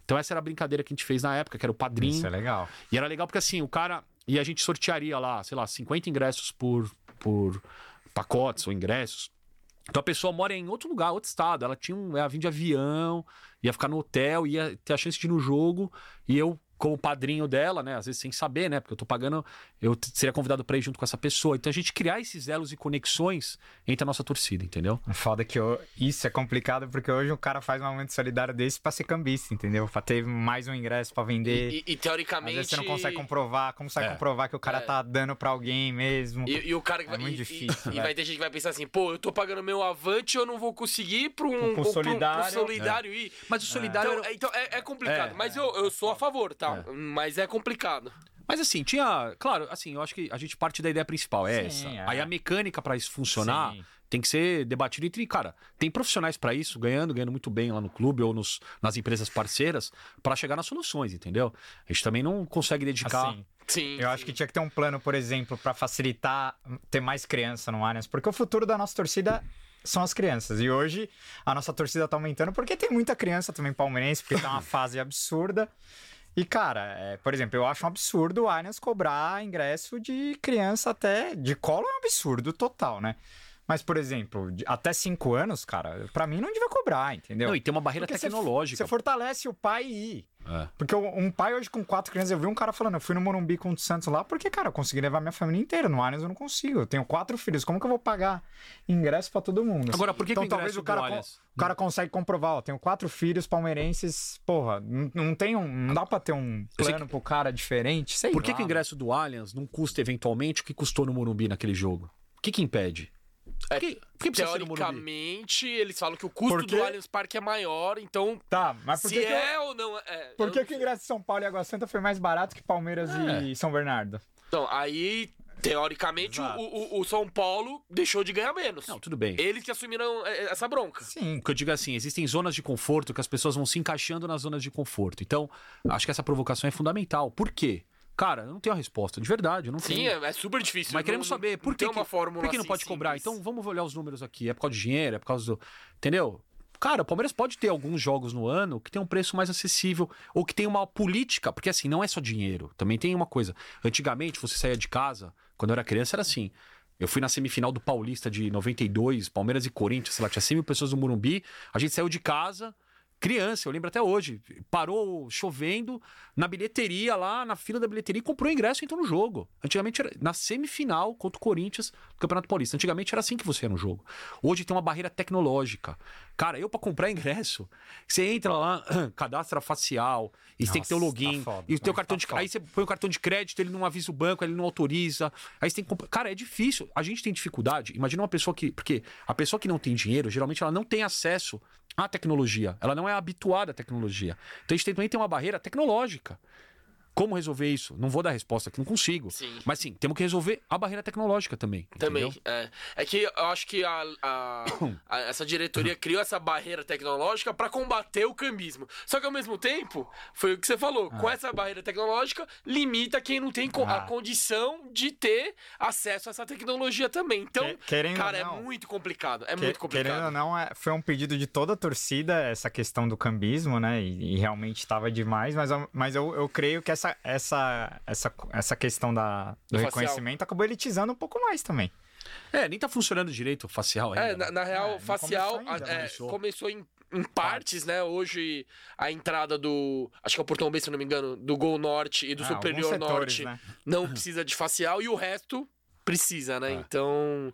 Então, essa era a brincadeira que a gente fez na época, que era o padrinho. Isso é legal. E era legal porque assim, o cara. E a gente sortearia lá, sei lá, 50 ingressos por, por pacotes ou ingressos. Então a pessoa mora em outro lugar, outro estado. Ela tinha um, ela vinha de avião, ia ficar no hotel, ia ter a chance de ir no jogo. E eu como padrinho dela, né? Às vezes sem saber, né? Porque eu tô pagando, eu seria convidado para ir junto com essa pessoa. Então a gente criar esses elos e conexões entre a nossa torcida, entendeu? Foda que eu, isso é complicado porque hoje o cara faz um momento solidário desse para ser cambista, entendeu? Pra ter mais um ingresso para vender. E, e, e, teoricamente. Às vezes você não consegue comprovar, como você vai é. comprovar que o cara é. tá dando para alguém mesmo? E, e o cara é vai, muito difícil. E, vai ter gente que vai pensar assim, pô, eu tô pagando meu avante, eu não vou conseguir para um, um, solidário, pro, pro solidário ir. Mas o solidário. Então, então é, é complicado. É. Mas eu, eu sou a favor, tá? Mas é complicado. Mas assim, tinha. Claro, assim, eu acho que a gente parte da ideia principal, é Sim, essa. É. Aí a mecânica para isso funcionar. Sim. Tem que ser debatido entre, cara, tem profissionais para isso, ganhando, ganhando muito bem lá no clube ou nos, nas empresas parceiras, para chegar nas soluções, entendeu? A gente também não consegue dedicar. Assim, sim, eu sim. acho que tinha que ter um plano, por exemplo, para facilitar ter mais criança no Allianz, porque o futuro da nossa torcida são as crianças. E hoje a nossa torcida tá aumentando porque tem muita criança também palmeirense, porque tá uma fase absurda. E, cara, é, por exemplo, eu acho um absurdo o Allianz cobrar ingresso de criança até. De colo é um absurdo total, né? Mas, por exemplo, até cinco anos, cara, para mim não devia cobrar, entendeu? Não, e tem uma barreira Porque tecnológica. Você fortalece o pai ir. É. Porque um pai hoje com quatro crianças, eu vi um cara falando, eu fui no Morumbi com o Santos lá, porque, cara, eu consegui levar minha família inteira. No Allianz eu não consigo. Eu tenho quatro filhos. Como que eu vou pagar ingresso para todo mundo? Agora, por que Então, que talvez o cara, o cara consegue comprovar, ó, tenho quatro filhos palmeirenses, porra, não, não tem um, não dá para ter um plano que... pro cara diferente, sei Por que, lá, que o ingresso do Allianz não custa eventualmente o que custou no Morumbi naquele jogo? O que que impede? É, que, que teoricamente, eles falam que o custo do Allianz Parque é maior, então. Tá, mas por se que. é que ou não é. Por que, que o ingresso de São Paulo e Água Santa foi mais barato que Palmeiras é. e São Bernardo? Então, aí. Teoricamente, o, o, o, São Paulo deixou de ganhar menos. Não, tudo bem. Eles que assumiram é, essa bronca. Sim. O que eu digo é assim: existem zonas de conforto que as pessoas vão se encaixando nas zonas de conforto. Então, acho que essa provocação é fundamental. Por quê? Cara, eu não tenho a resposta, de verdade, eu não Sim, tenho. é, é super difícil. Mas queremos saber por que, que, por que não pode assim cobrar. Então vamos olhar os números aqui. É por causa de dinheiro, é por causa do. Entendeu? Cara, o Palmeiras pode ter alguns jogos no ano que tem um preço mais acessível, ou que tem uma política, porque assim, não é só dinheiro. Também tem uma coisa. Antigamente, você saía de casa, quando eu era criança, era assim. Eu fui na semifinal do Paulista de 92, Palmeiras e Corinthians, sei lá, tinha 100 mil pessoas no Morumbi. A gente saiu de casa, criança, eu lembro até hoje. Parou chovendo na bilheteria lá, na fila da bilheteria, e comprou ingresso e entrou no jogo. Antigamente era na semifinal contra o Corinthians do Campeonato Paulista. Antigamente era assim que você ia no jogo. Hoje tem uma barreira tecnológica. Cara, eu para comprar ingresso, você entra lá, cadastra facial, e você tem que ter o login, tá foda, e o teu cartão tá de aí você põe o cartão de crédito, ele não avisa o banco, ele não autoriza. Aí você tem que comprar. Cara, é difícil. A gente tem dificuldade. Imagina uma pessoa que, porque a pessoa que não tem dinheiro, geralmente ela não tem acesso à tecnologia. Ela não é habituada à tecnologia. Então a gente também tem uma barreira tecnológica. Como resolver isso? Não vou dar resposta aqui, não consigo. Sim. Mas sim, temos que resolver a barreira tecnológica também. Também. É. é que eu acho que a, a- a- essa diretoria criou essa barreira tecnológica para combater o cambismo. Só que ao mesmo tempo, foi o que você falou, com essa barreira tecnológica, limita quem não tem co- a Ah. condição de ter acesso a essa tecnologia também. Então, Que- querendo cara, ou não, é muito complicado. É Que- muito complicado. Querendo ou não, é- foi um pedido de toda a torcida essa questão do cambismo, né? E, e realmente estava demais, mas, mas eu, eu creio que essa, essa, essa, essa questão da, do Do facial. reconhecimento acabou elitizando um pouco mais também. É, nem tá funcionando direito o facial ainda. É, na, né? na real, É, facial começou ainda, é, começou. começou em, em partes, né? Hoje a entrada do. Acho que é o Portão B, se não me engano, do Gol Norte e do Ah, Superior setores, Norte né? não precisa de facial e o resto precisa, né? É. Então.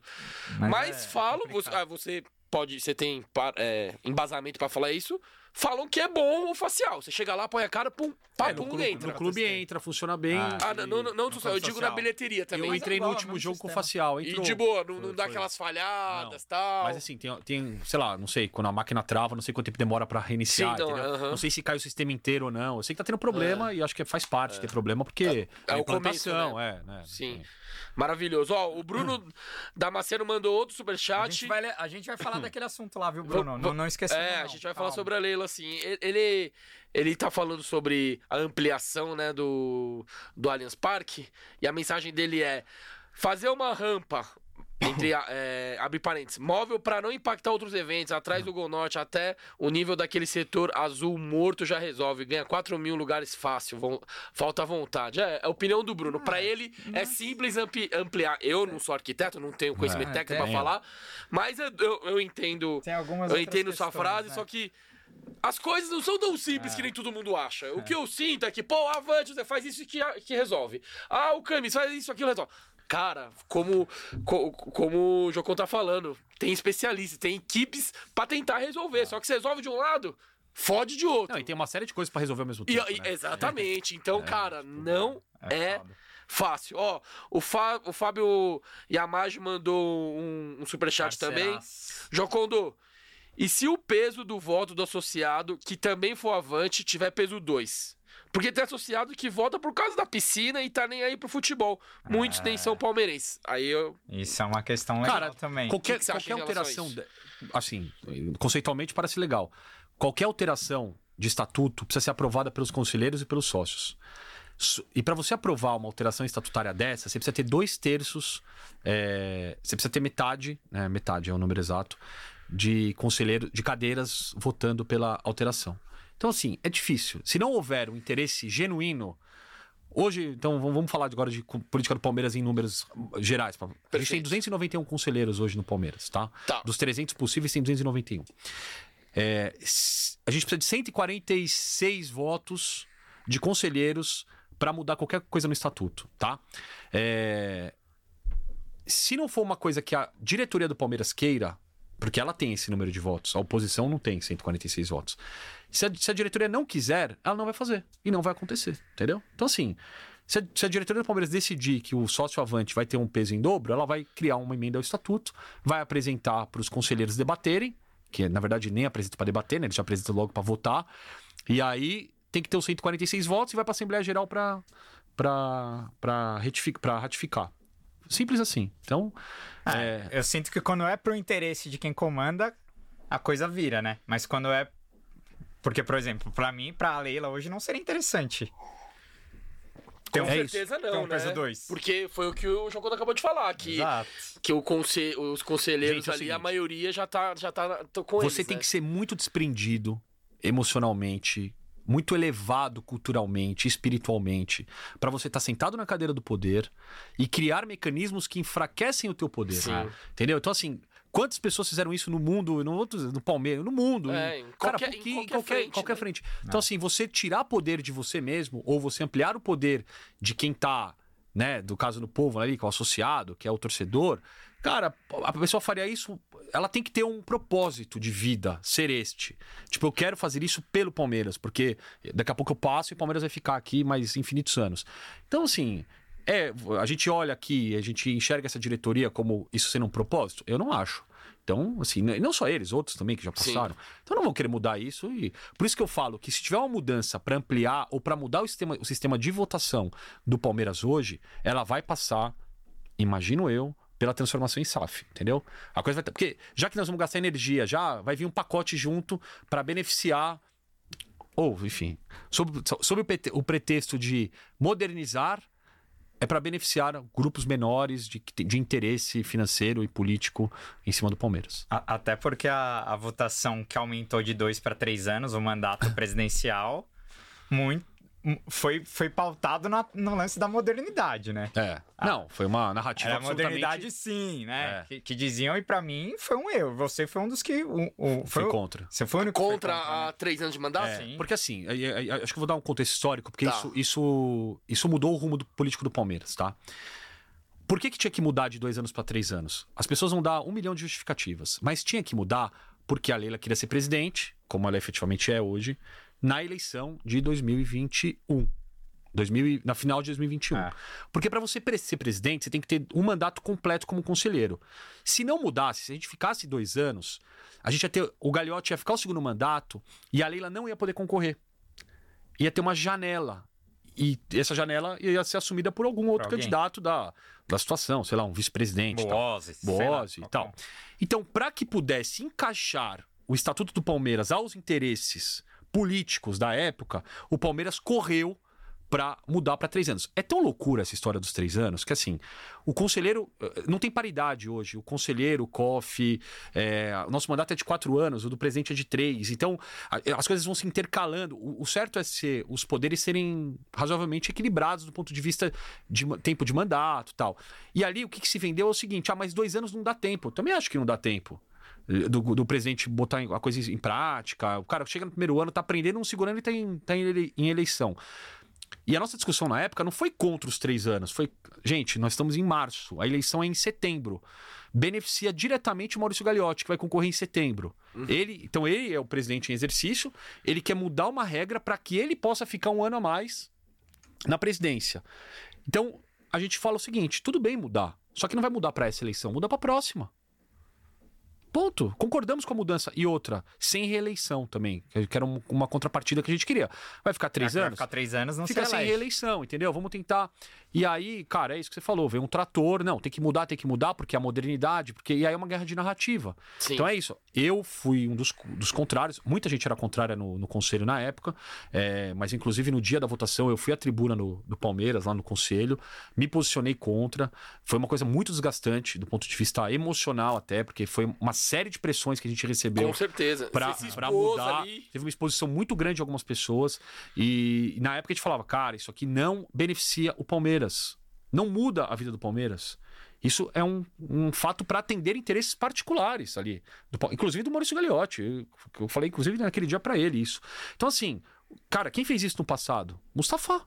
Mas, é falo, você, ah, você pode. Você tem par- é, embasamento pra falar isso. Falam que é bom o facial. Você chega lá, põe a cara, pum, É, papum, no, clube, entra. no clube entra, funciona bem. Ah, Ah, não, não, não, não, eu digo na bilheteria também. eu é entrei no último jogo com facial. E Entrou. de boa, não, não dá aquelas falhadas e tal. Mas assim, tem, tem, sei lá, não sei, quando a máquina trava, não sei quanto tempo demora pra reiniciar, Sim, não, entendeu? aham. Não sei se cai o sistema inteiro ou não. Eu sei que tá tendo problema e acho que faz parte ter problema, porque É a o começo, implantação, é, né? Sim. Maravilhoso. Ó, o Bruno Damasceno mandou outro A superchat. gente, vai, a gente vai falar daquele assunto lá, viu, Bruno? Vamos- não, não esqueça. É, não, a gente vai falar sobre a Leila, assim. Ele, ele tá falando sobre a ampliação, né, do, do Allianz Parque. E a mensagem dele é fazer uma rampa. Entre, é, abre parênteses, móvel para não impactar outros eventos, atrás do Gol Norte, até o nível daquele setor azul morto já resolve. Ganha 4 mil lugares fácil, vão- falta vontade. É, é a opinião do Bruno. Para ele é simples ampli- ampliar. Eu não sou arquiteto, não tenho conhecimento É, técnico para falar, mas eu, eu- eu entendo Tem algumas eu entendo sua questões, frase, né? só que as coisas não são tão simples que nem todo mundo acha. O que eu sinto é que, pô, avante, você faz isso que, que resolve. Ah, o Camis faz isso, aquilo, resolve. Cara, como, co- como o Jocon tá falando, tem especialistas, tem equipes pra tentar resolver. Só que você resolve de um lado, fode de outro. Não, e tem uma série de coisas pra resolver ao mesmo tempo. e- né? Exatamente. Então, cara, não É é fácil. Ó, o, Fá- o Fábio Yamagi mandou um, um superchat também. Parceiraço. Jocondo, e se o peso do voto do associado, que também for avante, tiver peso 2? Porque tem associado que vota por causa da piscina e tá nem aí pro futebol. Muitos nem são palmeirenses. Aí eu. Isso é uma questão legal Cara, também. Qualquer, que que você acha qualquer alteração, de- assim, conceitualmente parece legal. Qualquer alteração de estatuto precisa ser aprovada pelos conselheiros e pelos sócios. E para você aprovar uma alteração estatutária dessa, você precisa ter dois terços, é, você precisa ter metade, né, metade é o número exato, de conselheiros, de cadeiras votando pela alteração. Então, assim, é difícil. Se não houver um interesse genuíno Hoje, então, vamos falar agora de política do Palmeiras em números gerais. A gente tem Perfeito. 291 conselheiros hoje no Palmeiras, tá? Tá. Dos 300 possíveis, tem 291. É, a gente precisa de 146 votos de conselheiros para mudar qualquer coisa no estatuto, tá? É, se não for uma coisa que a diretoria do Palmeiras queira, porque ela tem esse número de votos, a oposição não tem 146 votos. Se a, se a diretoria não quiser, ela não vai fazer. E não vai acontecer, entendeu? Então, assim, se a, se a diretoria do Palmeiras decidir que o sócio avante vai ter um peso em dobro, ela vai criar uma emenda ao estatuto, vai apresentar para os conselheiros debaterem, que na verdade nem apresenta para debater, né? Eles já apresentam logo para votar. E aí tem que ter os 146 votos e vai para a Assembleia Geral para ratificar, ratificar. Simples assim. Então, é, Eu sinto que quando é pro interesse de quem comanda, a coisa vira, né? Mas quando é. Porque, por exemplo, pra mim, pra Leila hoje não seria interessante. Com um- É isso. certeza não, Tem um né? dois. Porque foi o que o Jocondo acabou de falar, que, Exato. que o conse os conselheiros Gente, é o ali, a seguinte. maioria já tá, já tá tô com Você eles, tem né? que ser muito desprendido emocionalmente, muito elevado culturalmente, espiritualmente, para você estar sentado na cadeira do poder e criar mecanismos que enfraquecem o teu poder. Sim. Entendeu? Então, assim, quantas pessoas fizeram isso no mundo, no, outro, no Palmeiras, no mundo? É, em, em cara, qualquer- em qualquer qualquer, frente, qualquer né? frente. Então, assim, você tirar poder de você mesmo, ou você ampliar o poder de quem tá, né, do caso do povo ali, que é o associado, que é o torcedor, cara, a pessoa faria isso, ela tem que ter um propósito de vida, ser este. Tipo, eu quero fazer isso pelo Palmeiras, porque daqui a pouco eu passo e o Palmeiras vai ficar aqui mais infinitos anos. Então, assim, é, a gente olha aqui, a gente enxerga essa diretoria como isso sendo um propósito? Eu não acho. Então, assim, não só eles, outros também que já Sim. passaram. Então não vão querer mudar isso e por isso que eu falo que se tiver uma mudança para ampliar ou para mudar o sistema, o sistema de votação do Palmeiras hoje, ela vai passar, imagino eu, pela transformação em SAF, entendeu? A coisa vai ter, porque já que nós vamos gastar energia, já vai vir um pacote junto para beneficiar ou, enfim, sob, sob o, pretexto de modernizar, é para beneficiar grupos menores de, de interesse financeiro e político em cima do Palmeiras. A- Até porque a, a votação que aumentou de dois para três anos, o mandato presidencial, muito, foi, foi pautado na- no lance da modernidade, né? É. Não, foi uma narrativa Era absolutamente... modernidade sim, né? É. Que, que diziam, e pra mim foi um erro. Você foi um dos que. O, o- Foi o- contra. Você foi o único que foi Contra contra, né? a três anos de mandato? É, Sim. porque assim, aí- aí- acho que eu vou dar um contexto histórico, porque Tá. isso, isso, isso mudou o rumo do político do Palmeiras, tá? Por que, que tinha que mudar de dois anos para três anos? As pessoas vão dar um milhão de justificativas, mas tinha que mudar porque a Leila queria ser presidente, como ela efetivamente é hoje, na eleição de 2021. 2000, e- na final de 2021. É. Porque para você ser presidente, você tem que ter um mandato completo como conselheiro. Se não mudasse, se a gente ficasse dois anos, a gente ia ter. O Gagliotti ia ficar o segundo mandato e a Leila não ia poder concorrer. Ia ter uma janela. E essa janela ia ser assumida por algum outro candidato da, da situação, sei lá, um vice-presidente. Boose, Boase e tal. Então, para que pudesse encaixar o Estatuto do Palmeiras aos interesses políticos da época, o Palmeiras correu para mudar para três anos. É tão loucura essa história dos três anos que, assim, o conselheiro. eh, Não tem paridade hoje. O conselheiro, o COF, eh, o nosso mandato é de quatro anos, o do presidente é de três. Então, a- as coisas vão se intercalando. O, o certo é ser os poderes serem razoavelmente equilibrados do ponto de vista de tempo de mandato tal. E ali o que, que se vendeu é o seguinte: ah, mas dois anos não dá tempo. Eu também acho que não dá tempo. Do, do presidente botar a coisa em prática. O cara chega no primeiro ano, tá aprendendo, no segundo ano ele tá em, tá em em eleição. E a nossa discussão na época não foi contra os três anos. Foi, gente, nós estamos em março, a eleição é em setembro. Beneficia diretamente o Maurício Gagliotti, que vai concorrer em setembro. Ele, então, ele é o presidente em exercício, ele quer mudar uma regra para que ele possa ficar um ano a mais na presidência. Então, a gente fala o seguinte: tudo bem mudar, só que não vai mudar para essa eleição, muda para a próxima. Ponto. Concordamos com a mudança. E outra, sem reeleição também, que era um- uma contrapartida que a gente queria. Vai ficar três Vai anos? ficar três anos, não fica se sem reeleição, entendeu? Vamos tentar. E aí, cara, é isso que você falou, vem um trator, não, tem que mudar, tem que mudar, porque é a modernidade, porque e aí é uma guerra de narrativa. Sim. Então é isso. Eu fui um dos, dos contrários, muita gente era contrária no, no conselho na época, é, mas inclusive no dia da votação eu fui à tribuna no, do Palmeiras, lá no conselho, me posicionei contra. Foi uma coisa muito desgastante do ponto de vista emocional, até, porque foi uma série de pressões que a gente recebeu Com certeza. pra, pra mudar. ali. Teve uma exposição muito grande de algumas pessoas. E, e na época a gente falava, cara, isso aqui não beneficia o Palmeiras. Não muda a vida do Palmeiras. Isso é um, um fato para atender interesses particulares ali. do inclusive do Maurício Gagliotti. Eu, eu falei, inclusive, naquele dia para ele isso. Então, assim, cara, quem fez isso no passado? Mustafa.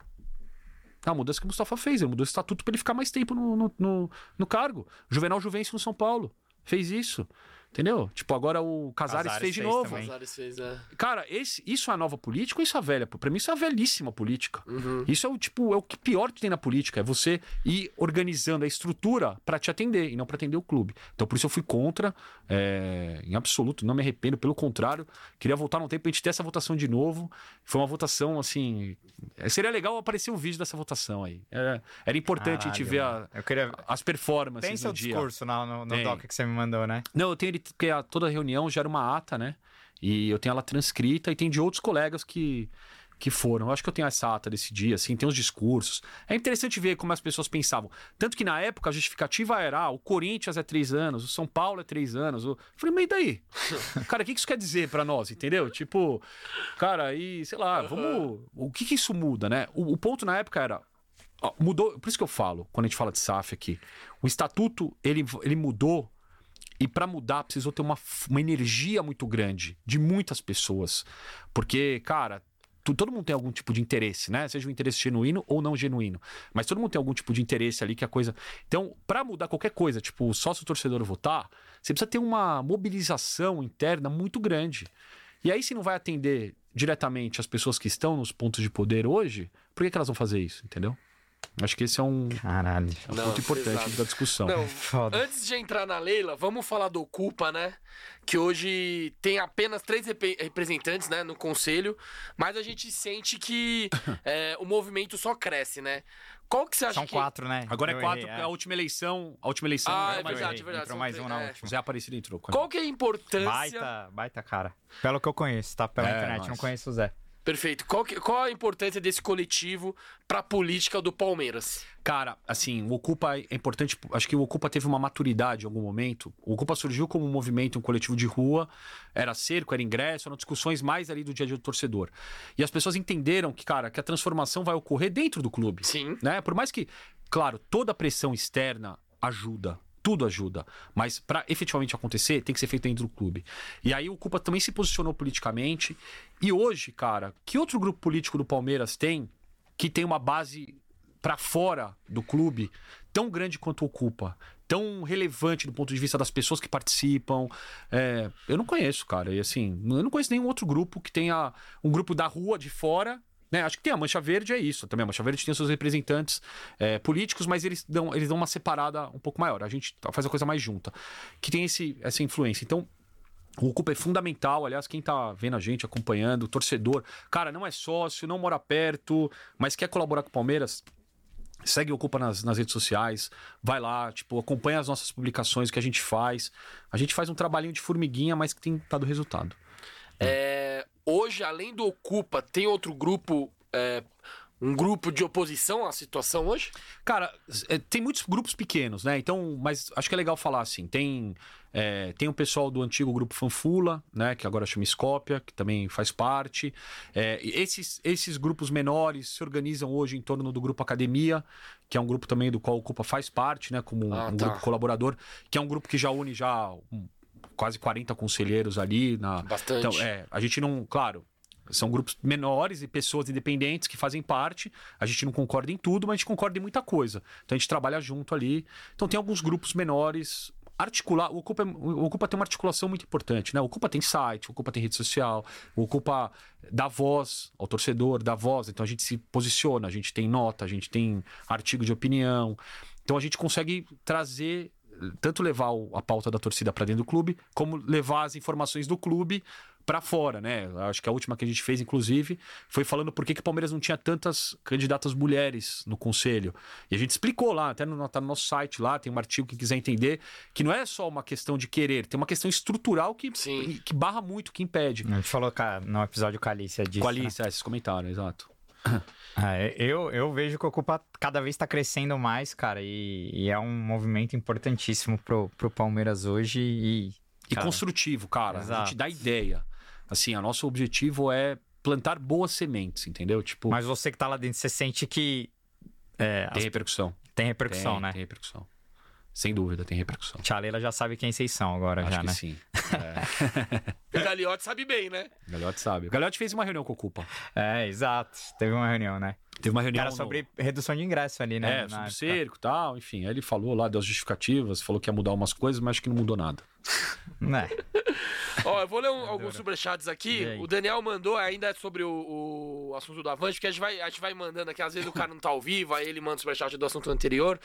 A mudança que o Mustafa fez. Ele mudou o estatuto para ele ficar mais tempo no, no, no, no cargo. Juvenal Juvencio no São Paulo. Fez isso. Entendeu? Tipo, agora o Casares, Casares fez de fez novo. fez, é. Cara, esse, isso é a nova política ou isso é a velha? Pra mim, isso é a velhíssima política. Uhum. Isso é o tipo, é o que pior que tem na política, é você ir organizando a estrutura pra te atender e não pra atender o clube. Então, por isso eu fui contra, é, em absoluto, não me arrependo, pelo contrário, queria voltar num tempo pra gente ter essa votação de novo. Foi uma votação, assim. é, Seria legal aparecer o vídeo dessa votação aí. Era, era importante a gente ver a- Eu queria... as performances Tem seu no dia. discurso no, no, no doc que você me mandou, né? Não, eu tenho ele, porque a- toda reunião gera uma ata, né? E eu tenho ela transcrita e tem de outros colegas que, que foram. Eu acho que eu tenho essa ata desse dia, assim, tem os discursos. É interessante ver como as pessoas pensavam. Tanto que na época a justificativa era: ah, o Corinthians é três anos, o São Paulo é três anos. Eu falei, mas e daí? cara, o que isso quer dizer pra nós, entendeu? Tipo, cara, aí, sei lá, vamos. O que que isso muda, né? O, o ponto na época era. Mudou, por isso que eu falo, quando a gente fala de SAF aqui, o estatuto ele, ele mudou e para mudar precisou ter uma, uma energia muito grande de muitas pessoas. Porque, cara, todo mundo tem algum tipo de interesse, né? Seja um interesse genuíno ou não genuíno. Mas todo mundo tem algum tipo de interesse ali que a coisa. Então, para mudar qualquer coisa, tipo o sócio torcedor votar, você precisa ter uma mobilização interna muito grande. E aí, se não vai atender diretamente as pessoas que estão nos pontos de poder hoje, por que, que elas vão fazer isso, entendeu? Acho que esse é um, Caralho. um Não, ponto importante pesado. da discussão. Não, Foda. Antes de entrar na Leila, vamos falar do Ocupa, né? Que hoje tem apenas três repre- representantes, né, no conselho, mas a gente sente que é, o movimento só cresce, né? Qual que você acha São que... quatro, né? Agora Eu é quatro, errei, porque a última eleição. A última eleição. Ah, é verdade, errei. é verdade. Entrou mais um na é. última. Zé Aparecido entrou. Qual que é a importância... Baita, baita cara. Pelo que eu conheço, tá? Pela É, internet, nossa. não conheço o Zé. Perfeito. Qual, que- qual a importância desse coletivo pra política do Palmeiras? Cara, assim, o Ocupa é importante. Acho que o Ocupa teve uma maturidade em algum momento. O Ocupa surgiu como um movimento, um coletivo de rua. Era cerco, era ingresso, eram discussões mais ali do dia a dia do torcedor. E as pessoas entenderam que, cara, que a transformação vai ocorrer dentro do clube. Sim. Né? Por mais que, claro, toda a pressão externa ajuda. Tudo ajuda. Mas para efetivamente acontecer, tem que ser feito dentro do clube. E aí o Ocupa também se posicionou politicamente. E hoje, cara, que outro grupo político do Palmeiras tem que tem uma base para fora do clube tão grande quanto o Ocupa? Tão relevante do ponto de vista das pessoas que participam. É, eu não conheço, cara. E assim, eu não conheço nenhum outro grupo que tenha um grupo da rua de fora né, acho que tem a Mancha Verde, é isso também. A Mancha Verde tem seus representantes é, políticos, mas eles dão, eles dão uma separada um pouco maior. A gente faz a coisa mais junta. Que tem esse, essa influência. Então, o Ocupa é fundamental, aliás, quem tá vendo a gente, acompanhando, torcedor, cara, não é sócio, não mora perto, mas quer colaborar com o Palmeiras, segue o Ocupa nas, nas redes sociais, vai lá, tipo, acompanha as nossas publicações, o que a gente faz. A gente faz um trabalhinho de formiguinha, mas que tem dado resultado. É, hoje, além do Ocupa, tem outro grupo, é, um grupo de oposição à situação hoje? Cara, é, tem muitos grupos pequenos, né? Então, mas acho que é legal falar assim. Tem, é, tem o pessoal do antigo grupo Fanfula, né? Que agora chama Scópia, que também faz parte. É, esses, esses grupos menores se organizam hoje em torno do grupo Academia, que é um grupo também do qual o Cupa faz parte, né? Como um, Ah, um tá. grupo colaborador, que é um grupo que já une já um- quase 40 conselheiros ali. Na, Bastante. então, é, a gente não, claro, são grupos menores e pessoas independentes que fazem parte. A gente não concorda em tudo, mas a gente concorda em muita coisa. Então a gente trabalha junto ali. Então tem alguns grupos menores. Articular, o Ocupa, é- o Ocupa tem uma articulação muito importante, né? O Ocupa tem site, o Ocupa tem rede social, o Ocupa dá voz ao torcedor, dá voz, então a gente se posiciona, a gente tem nota, a gente tem artigo de opinião. Então a gente consegue trazer, tanto levar o- a pauta da torcida para dentro do clube, como levar as informações do clube para fora, né? Acho que a última que a gente fez, inclusive, foi falando por que, que o Palmeiras não tinha tantas candidatas mulheres no conselho. E a gente explicou lá, até no, tá no nosso site lá, tem um artigo que quiser entender, que não é só uma questão de querer, tem uma questão estrutural que, Sim. que barra muito, que impede. A gente falou no episódio com a Alicia disso. Com a né? Alice, é, esses comentários, exato. É, eu, eu vejo que o Ocupa cada vez está crescendo mais, cara, e, e é um movimento importantíssimo pro, pro Palmeiras hoje e... E cara, construtivo, cara. A Exato. gente dá ideia. Assim, o nosso objetivo é plantar boas sementes, entendeu? Tipo, Mas você que tá lá dentro, você sente que é, tem as- repercussão. tem repercussão, tem, né? Tem repercussão. Sem dúvida, tem repercussão. Tia Leila já sabe quem vocês são agora, Acho já, que né? sim. O Galiote sabe bem, né? O Galhote sabe. O Galhote fez uma reunião com o Cupa. É, exato. Teve uma reunião, né? Teve uma reunião. Era no- sobre redução de ingresso ali, né? É, na sobre cerco e tal, enfim. Aí ele falou lá, deu as justificativas, falou que ia mudar umas coisas, mas acho que não mudou nada. Né? Ó, eu vou ler um- alguns superchats aqui. O Daniel mandou ainda sobre o, o assunto do Avante, porque a gente, vai, a gente vai mandando aqui. Às vezes o cara não tá ao vivo, aí ele manda o superchat do assunto anterior.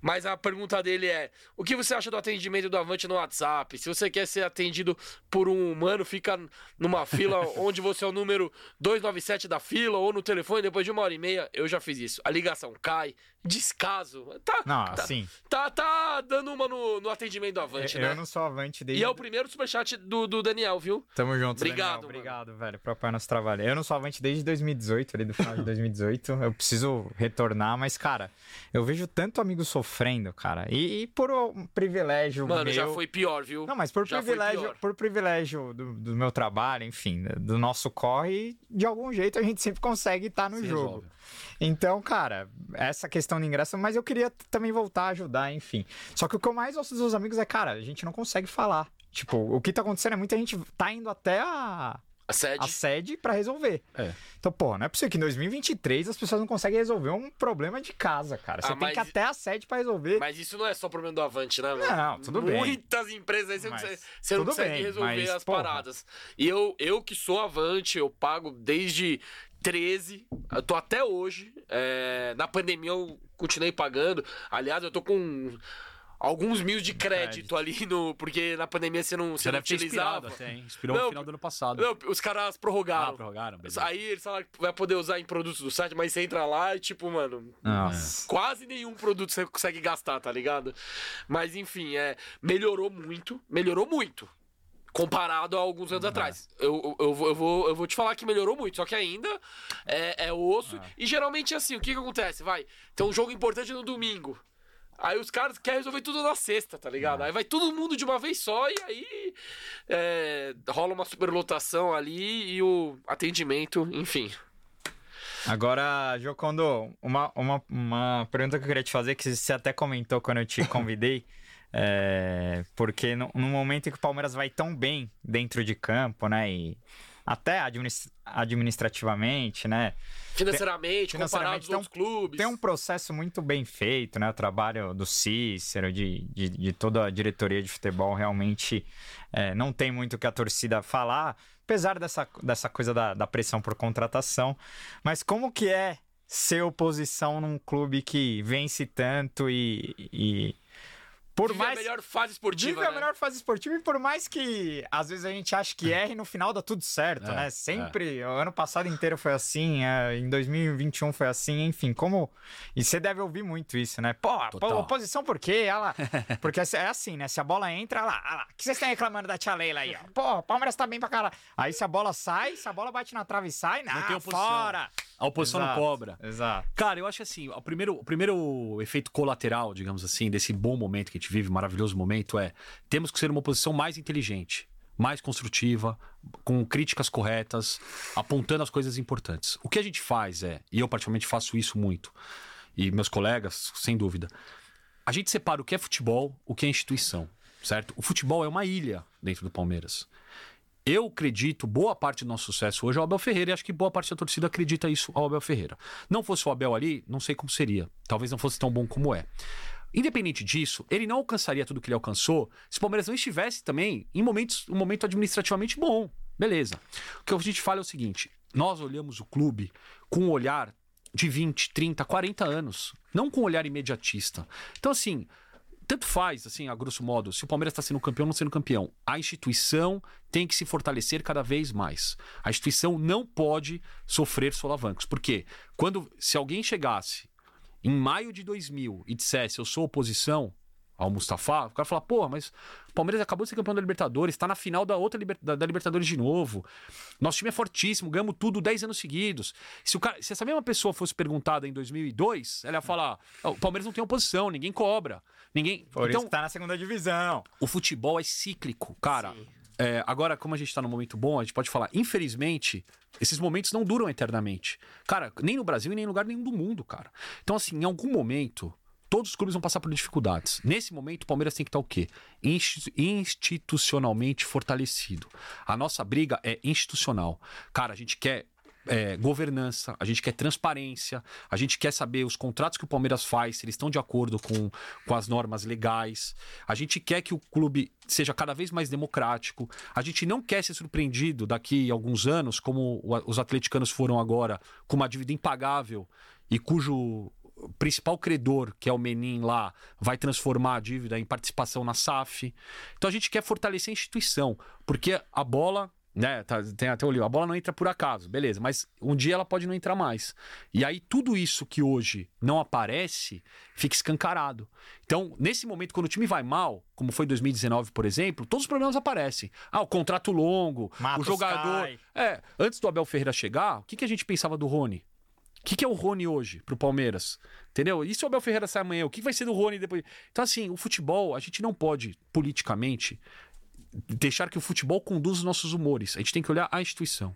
Mas a pergunta dele é: o que você acha do atendimento do Avante no WhatsApp? Se você quer ser atendido por um humano, fica numa fila onde você é o número 297 da fila, ou no telefone depois de uma hora e meia. Eu já fiz isso. A ligação cai, descaso. Tá, Não, tá, assim, tá, tá dando uma no, no atendimento do Avante, eu né? não sou avante desde... E é o primeiro superchat do, do Daniel, viu? Tamo junto, Obrigado, Daniel. Obrigado, velho, por apoiar nosso trabalho. Eu não sou avante desde 2018, ali do final de 2018. Eu preciso retornar, mas, cara, eu vejo tanto amigo sofrendo, cara. E, e por um privilégio Mano, meu... já foi pior, viu? Não, mas por Já privilégio, por privilégio do, do meu trabalho, enfim, do nosso corre, de algum jeito a gente sempre consegue estar no Se jogo. resolve. Então, cara, essa questão de ingresso, mas eu queria também voltar a ajudar, enfim. Só que o que eu mais ouço dos meus amigos é, cara, a gente não consegue falar. Tipo, o que tá acontecendo é muita gente tá indo até a, A sede. a sede pra resolver. É. Então, pô, não é possível que em 2023 as pessoas não conseguem resolver um problema de casa, cara. Você Ah, tem que até a sede pra resolver. Mas isso não é só problema do Avante, né, mano? Não, tudo bem. Muitas empresas aí você, não consegue- você não consegue bem, resolver mas, as porra. paradas. E eu, eu que sou Avante, eu pago desde 13. Eu tô até hoje. É, na pandemia eu continuei pagando. Aliás, eu tô com alguns mil de crédito, crédito. ali no. Porque na pandemia você não, você, você não utilizava. Até, hein? Inspirou não, no final do ano passado. Não, os caras prorrogaram. Ah, prorrogaram, beleza. Aí eles falaram que vai poder usar em produtos do site, mas você entra lá e, tipo, mano. Nossa. Quase nenhum produto você consegue gastar, tá ligado? Mas enfim, é, melhorou muito. Melhorou muito comparado a alguns anos atrás. Eu, eu, eu, vou, eu, vou, eu vou te falar que melhorou muito, só que ainda é, é osso. Ah. E geralmente é assim, o que, que acontece? Vai, tem um jogo importante no domingo. Aí os caras querem resolver tudo na sexta, tá ligado? Aí vai todo mundo de uma vez só e aí é, rola uma superlotação ali e o atendimento, enfim. Agora, Jocondo, uma, uma, uma pergunta que eu queria te fazer, que você até comentou quando eu te convidei, é, porque no, no, momento em que o Palmeiras vai tão bem dentro de campo, né, e até administrativamente, né, Financeiramente, Financeiramente comparado aos clubes. Tem um processo muito bem feito, né? O trabalho do Cícero, de, de, de toda a diretoria de futebol, realmente é, não tem muito o que a torcida falar, apesar dessa, dessa coisa da, da pressão por contratação. Mas como que é ser oposição num clube que vence tanto e, e por vive mais... a melhor fase esportiva. Vive né? a melhor fase esportiva e por mais que às vezes a gente ache que erre, no final dá tudo certo, é, né? Sempre. É. O ano passado inteiro foi assim, é, em 2021 foi assim, enfim, como. E você deve ouvir muito isso, né? Pô, Total. oposição por quê? Ela... Porque é assim, né? Se a bola entra, lá, lá. O que vocês estão reclamando da tia Leila aí, ó? Pô, o Palmeiras tá bem pra caralho. Aí se a bola sai, se a bola bate na trave e sai, não, oposição. fora. A oposição exato, não cobra. Exato. Cara, eu acho assim, o primeiro, o primeiro efeito colateral, digamos assim, desse bom momento que a gente vive, maravilhoso momento, é temos que ser uma oposição mais inteligente, mais construtiva, com críticas corretas, apontando as coisas importantes. O que a gente faz é, e eu particularmente faço isso muito, e meus colegas, sem dúvida, a gente separa o que é futebol, o que é instituição, certo? O futebol é uma ilha dentro do Palmeiras eu acredito, boa parte do nosso sucesso hoje é o Abel Ferreira e acho que boa parte da torcida acredita isso ao Abel Ferreira. Não fosse o Abel ali, não sei como seria. Talvez não fosse tão bom como é. Independente disso, ele não alcançaria tudo que ele alcançou se o Palmeiras não estivesse também em momentos, um momento administrativamente bom. Beleza. O que a gente fala é o seguinte: nós olhamos o clube com um olhar de 20, 30, 40 anos, não com um olhar imediatista. Então, assim, tanto faz, assim, a grosso modo, se o Palmeiras está sendo campeão ou não sendo campeão. A instituição tem que se fortalecer cada vez mais. A instituição não pode sofrer solavancos. Por quê? Quando, se alguém chegasse em maio de 2000 e dissesse eu sou oposição, ao Mustafa, o cara fala, pô, mas o Palmeiras acabou de ser campeão da Libertadores, está na final da outra liber... da, da, Libertadores de novo. Nosso time é fortíssimo, ganhamos tudo 10 anos seguidos. Se, o cara... Se essa mesma pessoa fosse perguntada em 2002, ela ia falar: o Palmeiras não tem oposição, ninguém cobra. Ninguém. Por então, isso tá na segunda divisão. O futebol é cíclico, cara. É, agora, como a gente está num momento bom, a gente pode falar, infelizmente, esses momentos não duram eternamente. Cara, nem no Brasil e nem em lugar nenhum do mundo, cara. Então, assim, em algum momento, todos os clubes vão passar por dificuldades. Nesse momento, o Palmeiras tem que estar o quê? Institucionalmente fortalecido. A nossa briga é institucional. Cara, a gente quer é, governança, a gente quer transparência, a gente quer saber os contratos que o Palmeiras faz, se eles estão de acordo com, com as normas legais. A gente quer que o clube seja cada vez mais democrático. A gente não quer ser surpreendido daqui a alguns anos, como os atleticanos foram agora, com uma dívida impagável e cujo principal credor, que é o Menin lá, vai transformar a dívida em participação na SAF. Então a gente quer fortalecer a instituição, porque a bola né? Tá, tem até o livro. A bola não entra por acaso, beleza, mas um dia ela pode não entrar mais. E aí tudo isso que hoje não aparece fica escancarado. Então, nesse momento, quando o time vai mal, como foi 2019, por exemplo, todos os problemas aparecem. Ah, o contrato longo, Matos o jogador. Cai. É, antes do Abel Ferreira chegar, o que, que a gente pensava do Rony? Que, que é o Rony hoje pro Palmeiras? Entendeu? E se o Abel Ferreira sair amanhã, o que vai ser do Rony depois? Então, assim, o futebol, a gente não pode, politicamente, deixar que o futebol conduza os nossos humores. A gente tem que olhar a instituição.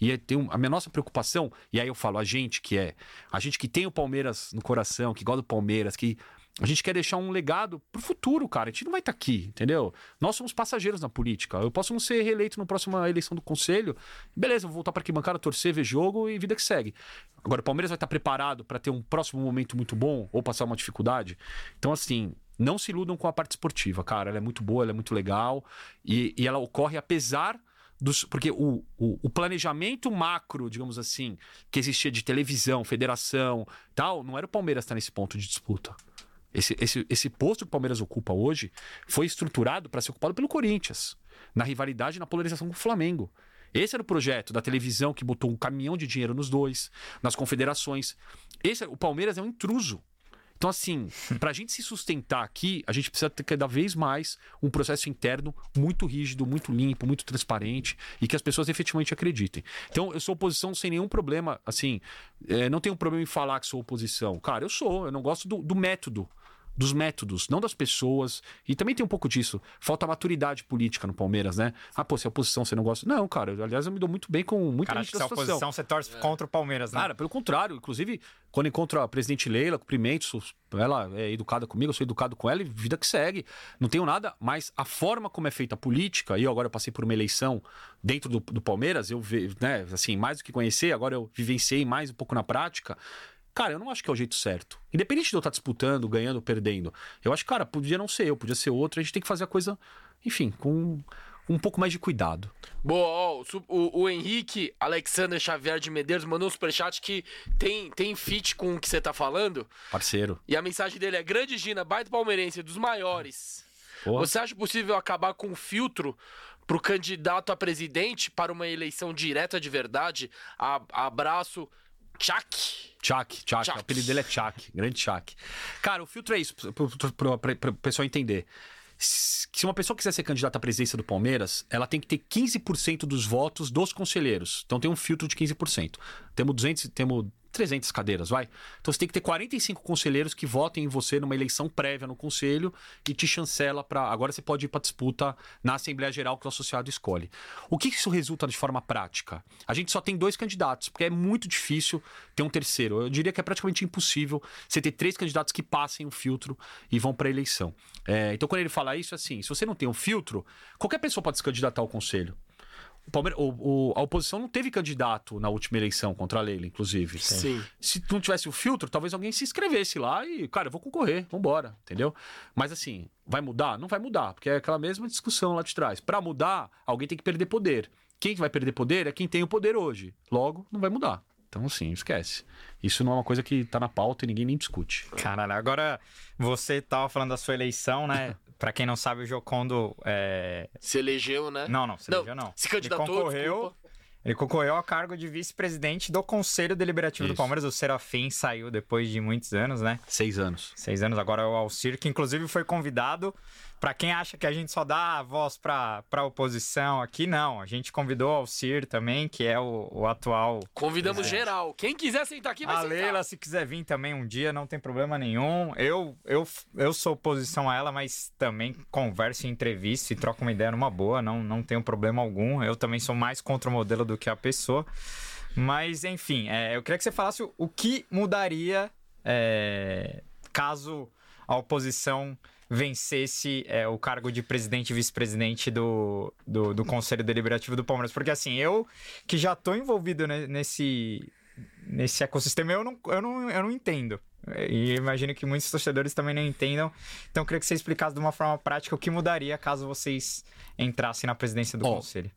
E é, tem a minha nossa preocupação, e aí eu falo, a gente que é, a gente que tem o Palmeiras no coração, que gosta do Palmeiras, que a gente quer deixar um legado pro futuro, cara. A gente não vai estar tá aqui, entendeu? Nós somos passageiros na política. Eu posso não ser reeleito na próxima eleição do conselho. Beleza, vou voltar para arquibancada, torcer, ver jogo e vida que segue. Agora, o Palmeiras vai estar tá preparado para ter um próximo momento muito bom ou passar uma dificuldade? Então, assim, não se iludam com a parte esportiva, cara. Ela é muito boa, ela é muito legal e, e ela ocorre apesar dos. Porque o, o, o planejamento macro, digamos assim, que existia de televisão, federação tal, não era o Palmeiras estar nesse ponto de disputa. Esse, esse, esse posto que o Palmeiras ocupa hoje foi estruturado para ser ocupado pelo Corinthians, na rivalidade e na polarização com o Flamengo. Esse era o projeto da televisão que botou um caminhão de dinheiro nos dois, nas confederações. Esse, o Palmeiras é um intruso. Então, assim, para a gente se sustentar aqui, a gente precisa ter cada vez mais um processo interno muito rígido, muito limpo, muito transparente e que as pessoas efetivamente acreditem. Então, eu sou oposição sem nenhum problema, assim, é, não tenho problema em falar que sou oposição. Cara, eu sou, eu não gosto do, do método dos métodos, não das pessoas. E também tem um pouco disso. Falta maturidade política no Palmeiras, né? Ah, pô, se é oposição você não gosta. Não, cara, aliás, eu me dou muito bem com muita Cara, gente se da é situação. oposição, você torce contra o Palmeiras, né? Cara, pelo contrário. Inclusive, quando encontro a presidente Leila, cumprimento, ela é educada comigo, eu sou educado com ela e vida que segue. Não tenho nada, mas a forma como é feita a política, e eu agora passei por uma eleição dentro do, do Palmeiras, eu né, assim, mais do que conhecer, agora eu vivenciei mais um pouco na prática. Cara, eu não acho que é o jeito certo. Independente de eu estar disputando, ganhando ou perdendo. Eu acho que, cara, podia não ser eu, podia ser outro. A gente tem que fazer a coisa, enfim, com um pouco mais de cuidado. Boa, ó, o o, Henrique Alexander Xavier de Medeiros mandou um superchat que tem, tem fit com o que você tá falando. Parceiro. E a mensagem dele é: Grande Gina, baita palmeirense, dos maiores. Você acha possível acabar com o filtro pro candidato a presidente para uma eleição direta de verdade? A- abraço, Tchak. Chuck, Chuck, Chuck. o apelido dele é Chuck, grande Chuck. Cara, o filtro é isso, para o pessoal entender. Se se uma pessoa quiser ser candidata à presidência do Palmeiras, ela tem que ter 15% dos votos dos conselheiros. Então tem um filtro de 15%. Temos 200, temos 300 cadeiras, vai? Então você tem que ter 45 conselheiros que votem em você numa eleição prévia no conselho e te chancela para. Agora você pode ir para disputa na Assembleia Geral que o associado escolhe. O que isso resulta de forma prática? A gente só tem dois candidatos, porque é muito difícil ter um terceiro. Eu diria que é praticamente impossível você ter três candidatos que passem o filtro e vão para a eleição. É, então, quando ele fala isso, é assim: se você não tem um filtro, qualquer pessoa pode se candidatar ao conselho. O o- o- a oposição não teve candidato na última eleição contra a Leila, inclusive. Sim. Se não tivesse o filtro, talvez alguém se inscrevesse lá e, cara, eu vou concorrer, vambora, entendeu? Mas assim, vai mudar? Não vai mudar, porque é aquela mesma discussão lá de trás. Pra mudar, alguém tem que perder poder. Quem que vai perder poder é quem tem o poder hoje. Logo, não vai mudar. Então, assim, esquece. Isso não é uma coisa que tá na pauta e ninguém nem discute. Caralho, agora você tava falando da sua eleição, né? Pra quem não sabe, o Jocondo. É... Se elegeu, né? Não, não, você Não, elegeu, não. se candidatou, Ele concorreu, desculpa. ele concorreu ao cargo de vice-presidente do Conselho Deliberativo do Isso. Palmeiras. O Serafim saiu depois de muitos anos, né? Seis anos. Seis anos agora é o Alcir, que inclusive foi convidado. Pra quem acha que a gente só dá a voz pra, pra oposição aqui, não. A gente convidou o Alcir também, que é o, o atual. Convidamos geral. Quem quiser sentar aqui vai A sentar. Leila, se quiser vir também um dia, não tem problema nenhum. Eu, eu, eu sou oposição a ela, mas também converso em entrevista e troco uma ideia numa boa, não, não tenho problema algum. Eu também sou mais contra o modelo do que a pessoa. Mas, enfim, é, eu queria que você falasse o, o que mudaria é, caso a oposição vencesse é, o cargo de presidente e vice-presidente do, do, do Conselho Deliberativo do Palmeiras. Porque, assim, eu que já tô envolvido ne- nesse, nesse ecossistema, eu não, eu não, eu não entendo. E imagino que muitos torcedores também não entendam. Então, eu queria que você explicasse de uma forma prática o que mudaria caso vocês entrassem na presidência do Ó, Conselho.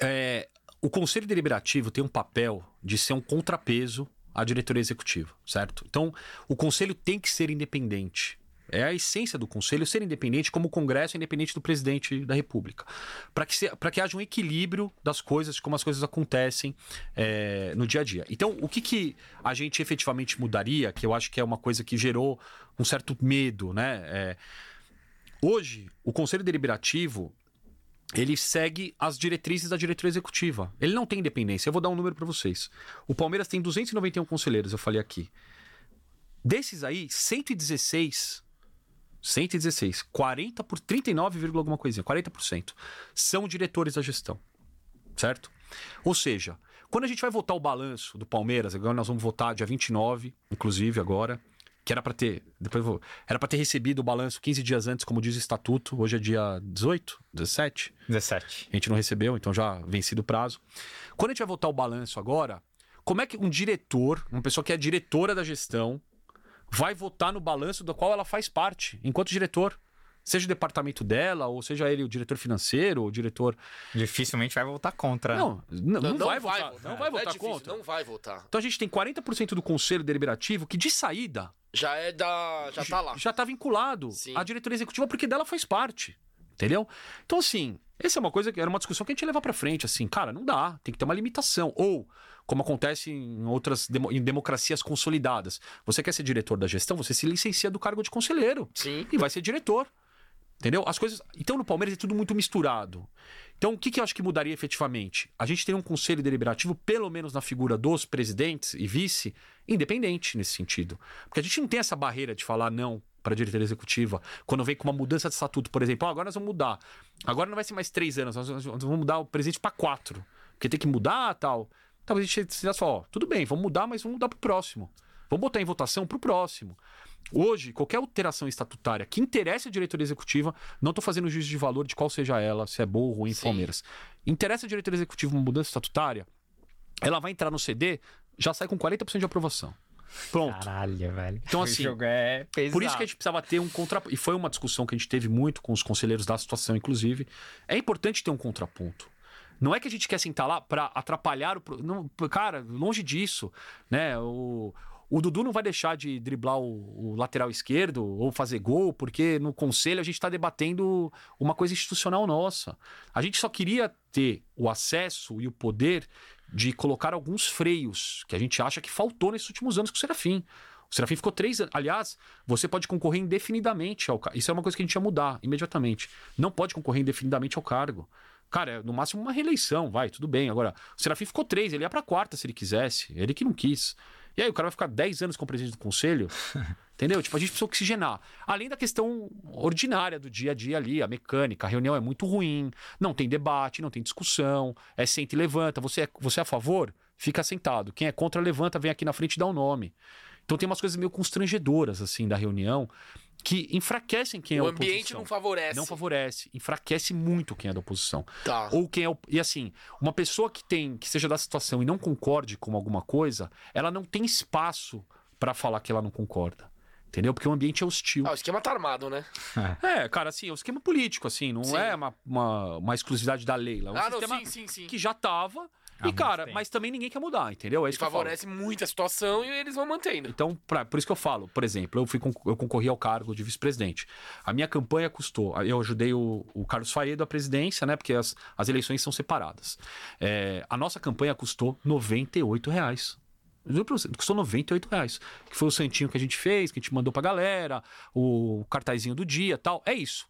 É, o Conselho Deliberativo tem um papel de ser um contrapeso à diretoria executiva, certo? Então, o Conselho tem que ser independente. É a essência do Conselho ser independente, como o Congresso é independente do presidente da República. Para que, que haja um equilíbrio das coisas, como as coisas acontecem é, no dia a dia. Então, o que, que a gente efetivamente mudaria, que eu acho que é uma coisa que gerou um certo medo, né? É, hoje, o Conselho Deliberativo ele segue as diretrizes da diretoria executiva. Ele não tem independência. Eu vou dar um número para vocês. O Palmeiras tem 291 conselheiros, eu falei aqui. Desses aí, 116 116, 40 por 39, vírgula alguma coisinha, 40% são diretores da gestão. Certo? Ou seja, quando a gente vai votar o balanço do Palmeiras, agora nós vamos votar dia 29, inclusive agora, que era para ter, depois vou, era para ter recebido o balanço 15 dias antes, como diz o estatuto. Hoje é dia 18, 17. 17. A gente não recebeu, então já vencido o prazo. Quando a gente vai votar o balanço agora, como é que um diretor, uma pessoa que é diretora da gestão, vai votar no balanço do qual ela faz parte, enquanto diretor? seja o departamento dela, ou seja ele o diretor financeiro, ou o diretor. Dificilmente vai votar contra. né? Não, não, não vai, votar, não vai É votar difícil, contra. Não vai votar. Então a gente tem 40% do conselho deliberativo que, de saída, Já é da. Já tá lá. já tá vinculado Sim. à diretoria executiva porque dela faz parte. Entendeu? Então, assim, essa é uma coisa que era uma discussão que a gente ia levar pra frente. Assim, cara, não dá, tem que ter uma limitação. Ou, como acontece em outras demo- em democracias consolidadas, você quer ser diretor da gestão, você se licencia do cargo de conselheiro Sim. e vai ser diretor. Entendeu? As coisas. Então, no Palmeiras é tudo muito misturado. Então, o que, que eu acho que mudaria efetivamente? A gente tem um conselho deliberativo, pelo menos na figura dos presidentes e vice, independente nesse sentido. Porque a gente não tem essa barreira de falar não para a diretoria executiva quando vem com uma mudança de estatuto, por exemplo. "Ó, agora nós vamos mudar. Agora não vai ser mais três anos, nós nós vamos mudar o presidente para quatro. Porque tem que mudar tal. Talvez a gente decidisse falar, ó, tudo bem, vamos mudar, mas vamos mudar para o próximo. Vamos botar em votação para o próximo. Hoje, qualquer alteração estatutária que interesse a diretoria executiva, não estou fazendo juízo de valor de qual seja ela, se é boa ou ruim Sim. Palmeiras. Interessa a diretoria executiva uma mudança estatutária, ela vai entrar no CD, já sai com 40% de aprovação. Pronto. Caralho, velho. Então, assim, é. Por isso que a gente precisava ter um contraponto. E foi uma discussão que a gente teve muito com os conselheiros da situação, inclusive. É importante ter um contraponto. Não é que a gente quer sentar lá para atrapalhar o. Não, cara, longe disso. Né? O, o Dudu não vai deixar de driblar o, o lateral esquerdo ou fazer gol, porque no conselho a gente está debatendo uma coisa institucional nossa. A gente só queria ter o acesso e o poder de colocar alguns freios que a gente acha que faltou nesses últimos anos com o Serafim. O Serafim ficou três anos. Aliás, você pode concorrer indefinidamente ao cargo. Isso é uma coisa que a gente ia mudar imediatamente. Não pode concorrer indefinidamente ao cargo. Cara, é no máximo uma reeleição, vai, tudo bem. Agora, o Serafim ficou três, ele ia pra quarta se ele quisesse. Ele que não quis. E aí, o cara vai ficar 10 anos como presidente do conselho. Entendeu? Tipo, a gente precisa oxigenar. Além da questão ordinária do dia a dia ali, a mecânica, a reunião é muito ruim, não tem debate, não tem discussão, é senta e levanta. Você é, você é a favor? Fica sentado. Quem é contra, levanta, vem aqui na frente e dá o nome. Então tem umas coisas meio constrangedoras, assim, da reunião, que enfraquecem quem é o a ambiente oposição. não favorece. Não favorece, enfraquece muito quem é da oposição. Tá. Ou quem é. o- E assim, uma pessoa que tem, que seja da situação e não concorde com alguma coisa, ela não tem espaço pra falar que ela não concorda. Entendeu? Porque o ambiente é hostil. Ah, o esquema tá armado, né? É, cara, assim, é um esquema político, assim, não Sim. é uma, uma, uma exclusividade da lei. É um ah, não, sim, sim, sim. que já tava. Há e, muito cara, tempo. mas também ninguém quer mudar, entendeu? É E isso falo. favorece muito a situação e eles vão mantendo. Então, pra- por isso que eu falo, por exemplo, eu, fui, eu concorri ao cargo de vice-presidente. A minha campanha custou. Eu ajudei o, o Carlos Faedo à presidência, né? Porque as, as eleições são separadas. É, a nossa campanha custou 98 reais. Custou 98 reais. Que foi o santinho que a gente fez, que a gente mandou pra galera, o cartazinho do dia tal. É isso.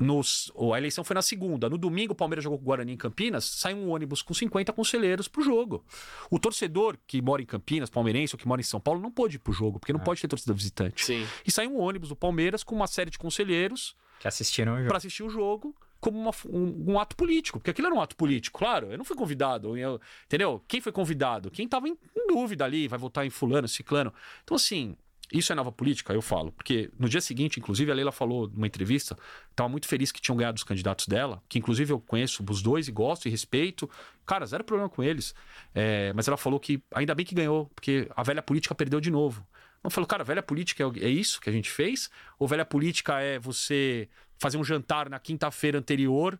Nos, a eleição foi na segunda. No domingo, o Palmeiras jogou com o Guarani em Campinas. Sai um ônibus com 50 conselheiros pro jogo. O torcedor que mora em Campinas, palmeirense ou que mora em São Paulo, não pôde ir pro jogo, porque não pode ter torcida visitante. Sim. E sai um ônibus do Palmeiras com uma série de conselheiros Que assistiram o jogo. para assistir o jogo como uma- um, um ato político. Porque aquilo era um ato político, claro. Eu não fui convidado. eu- entendeu? Quem foi convidado? Quem tava em, em dúvida ali, vai votar em fulano, ciclano. Então, assim, isso é nova política, eu falo. Porque no dia seguinte, inclusive, a Leila falou numa entrevista, estava muito feliz que tinham ganhado os candidatos dela, que inclusive eu conheço os dois e gosto e respeito. Cara, zero problema com eles. É, mas ela falou que ainda bem que ganhou, porque a velha política perdeu de novo. Eu falo, cara, velha política é, é isso que a gente fez? Ou velha política é você fazer um jantar na quinta-feira anterior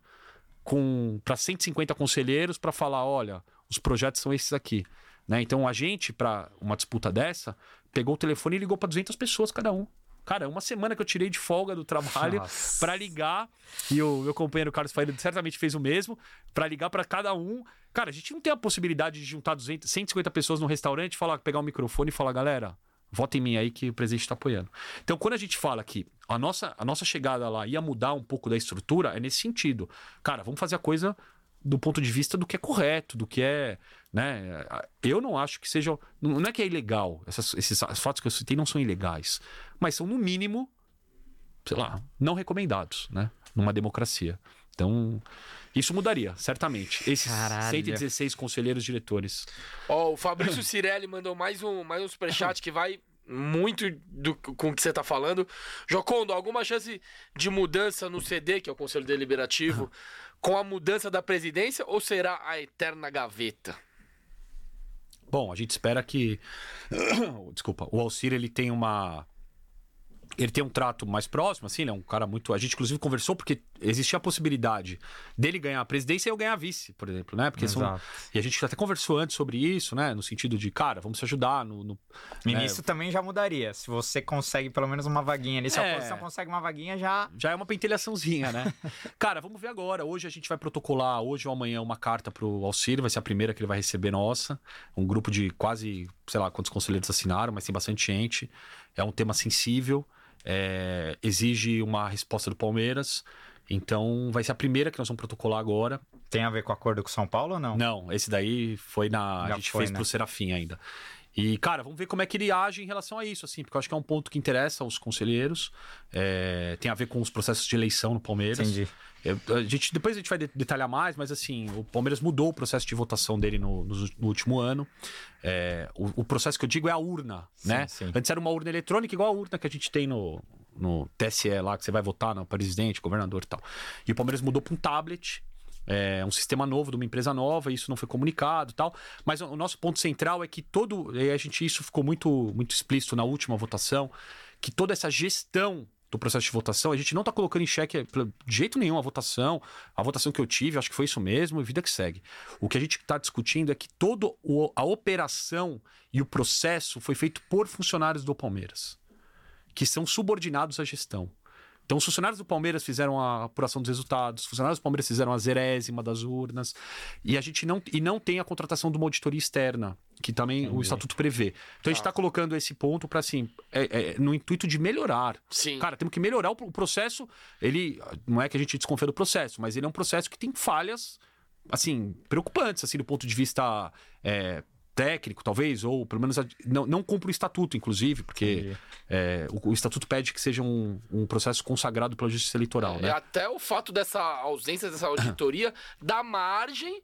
com para 150 conselheiros para falar, olha, os projetos são esses aqui, né? Então a gente para uma disputa dessa pegou o telefone e ligou para 200 pessoas cada um. Cara, uma semana que eu tirei de folga do trabalho para ligar e o meu companheiro Carlos Faíra certamente fez o mesmo para ligar para cada um. Cara, a gente não tem a possibilidade de juntar 200, 150 pessoas no restaurante, falar, pegar um microfone e falar, galera, vota em mim aí que o presidente está apoiando. Então, quando a gente fala que a nossa, a nossa chegada lá ia mudar um pouco da estrutura, é nesse sentido. Cara, vamos fazer a coisa do ponto de vista do que é correto, do que é. Né? Eu não acho que seja. Não é que é ilegal. Essas, esses fatos que eu citei não são ilegais. Mas são, no mínimo, sei lá, não recomendados, né? Numa democracia. Então, isso mudaria, certamente. Esses Caralho. 116 conselheiros diretores. Ó, o Fabrício Cirelli mandou mais um, mais um superchat que vai muito do, com o que você tá falando. Jocondo, alguma chance de mudança no CD, que é o Conselho Deliberativo, com a mudança da presidência ou será a eterna gaveta? Bom, a gente espera que. Desculpa, o Alcir ele tem uma. Ele tem um trato mais próximo, assim, ele é um cara muito. A gente, inclusive, conversou porque existia a possibilidade dele ganhar a presidência e eu ganhar a vice, por exemplo, né? Porque são... Exato. E a gente até conversou antes sobre isso, né? No sentido de, cara, vamos se ajudar no. no- E né? também já mudaria. Se você consegue pelo menos uma vaguinha ali, se a É. oposição consegue uma vaguinha, já. Já é uma pentelhaçãozinha, né? Cara, vamos ver agora. Hoje a gente vai protocolar, hoje ou amanhã, uma carta pro auxílio. Vai ser a primeira que ele vai receber nossa. Um grupo de quase, sei lá quantos conselheiros assinaram, mas tem bastante gente. É um tema sensível. É, exige uma resposta do Palmeiras. Então vai ser a primeira que nós vamos protocolar agora. Tem a ver com o acordo com São Paulo ou não? Não, esse daí foi na. Já a gente foi, fez né? pro Serafim ainda. E, cara, vamos ver como é que ele age em relação a isso, assim, porque eu acho que é um ponto que interessa aos conselheiros. É, tem a ver com os processos de eleição no Palmeiras. Entendi. Eu- a gente, depois a gente vai de- detalhar mais, mas assim, o Palmeiras mudou o processo de votação dele no, no- no último ano. É, o, o processo que eu digo é a urna, Sim, né? sim. Antes era uma urna eletrônica, igual a urna que a gente tem no, no TSE lá, que você vai votar no presidente, governador e tal. E o Palmeiras mudou para um tablet. É um sistema novo de uma empresa nova, isso não foi comunicado tal. Mas o nosso ponto central é que todo. E a gente, isso ficou muito, muito explícito na última votação, que toda essa gestão do processo de votação, a gente não está colocando em xeque pelo- de jeito nenhum a votação. A votação que eu tive, acho que foi isso mesmo, e vida que segue. O que a gente está discutindo é que toda a operação e o processo foi feito por funcionários do Palmeiras, que são subordinados à gestão. Então, os funcionários do Palmeiras fizeram a apuração dos resultados, os funcionários do Palmeiras fizeram a zerésima das urnas, e a gente não, e não tem a contratação de uma auditoria externa, que também o estatuto prevê. Então, a gente está colocando esse ponto para, assim, é- é no intuito de melhorar. Sim. Cara, temos que melhorar o, o processo. Ele não é que a gente desconfia do processo, mas ele é um processo que tem falhas, assim, preocupantes, assim, do ponto de vista é, técnico, talvez, ou pelo menos não, não cumpre o estatuto, inclusive, porque é, o, o estatuto pede que seja um, um processo consagrado pela justiça eleitoral, É, né? Até o fato dessa ausência dessa auditoria dá margem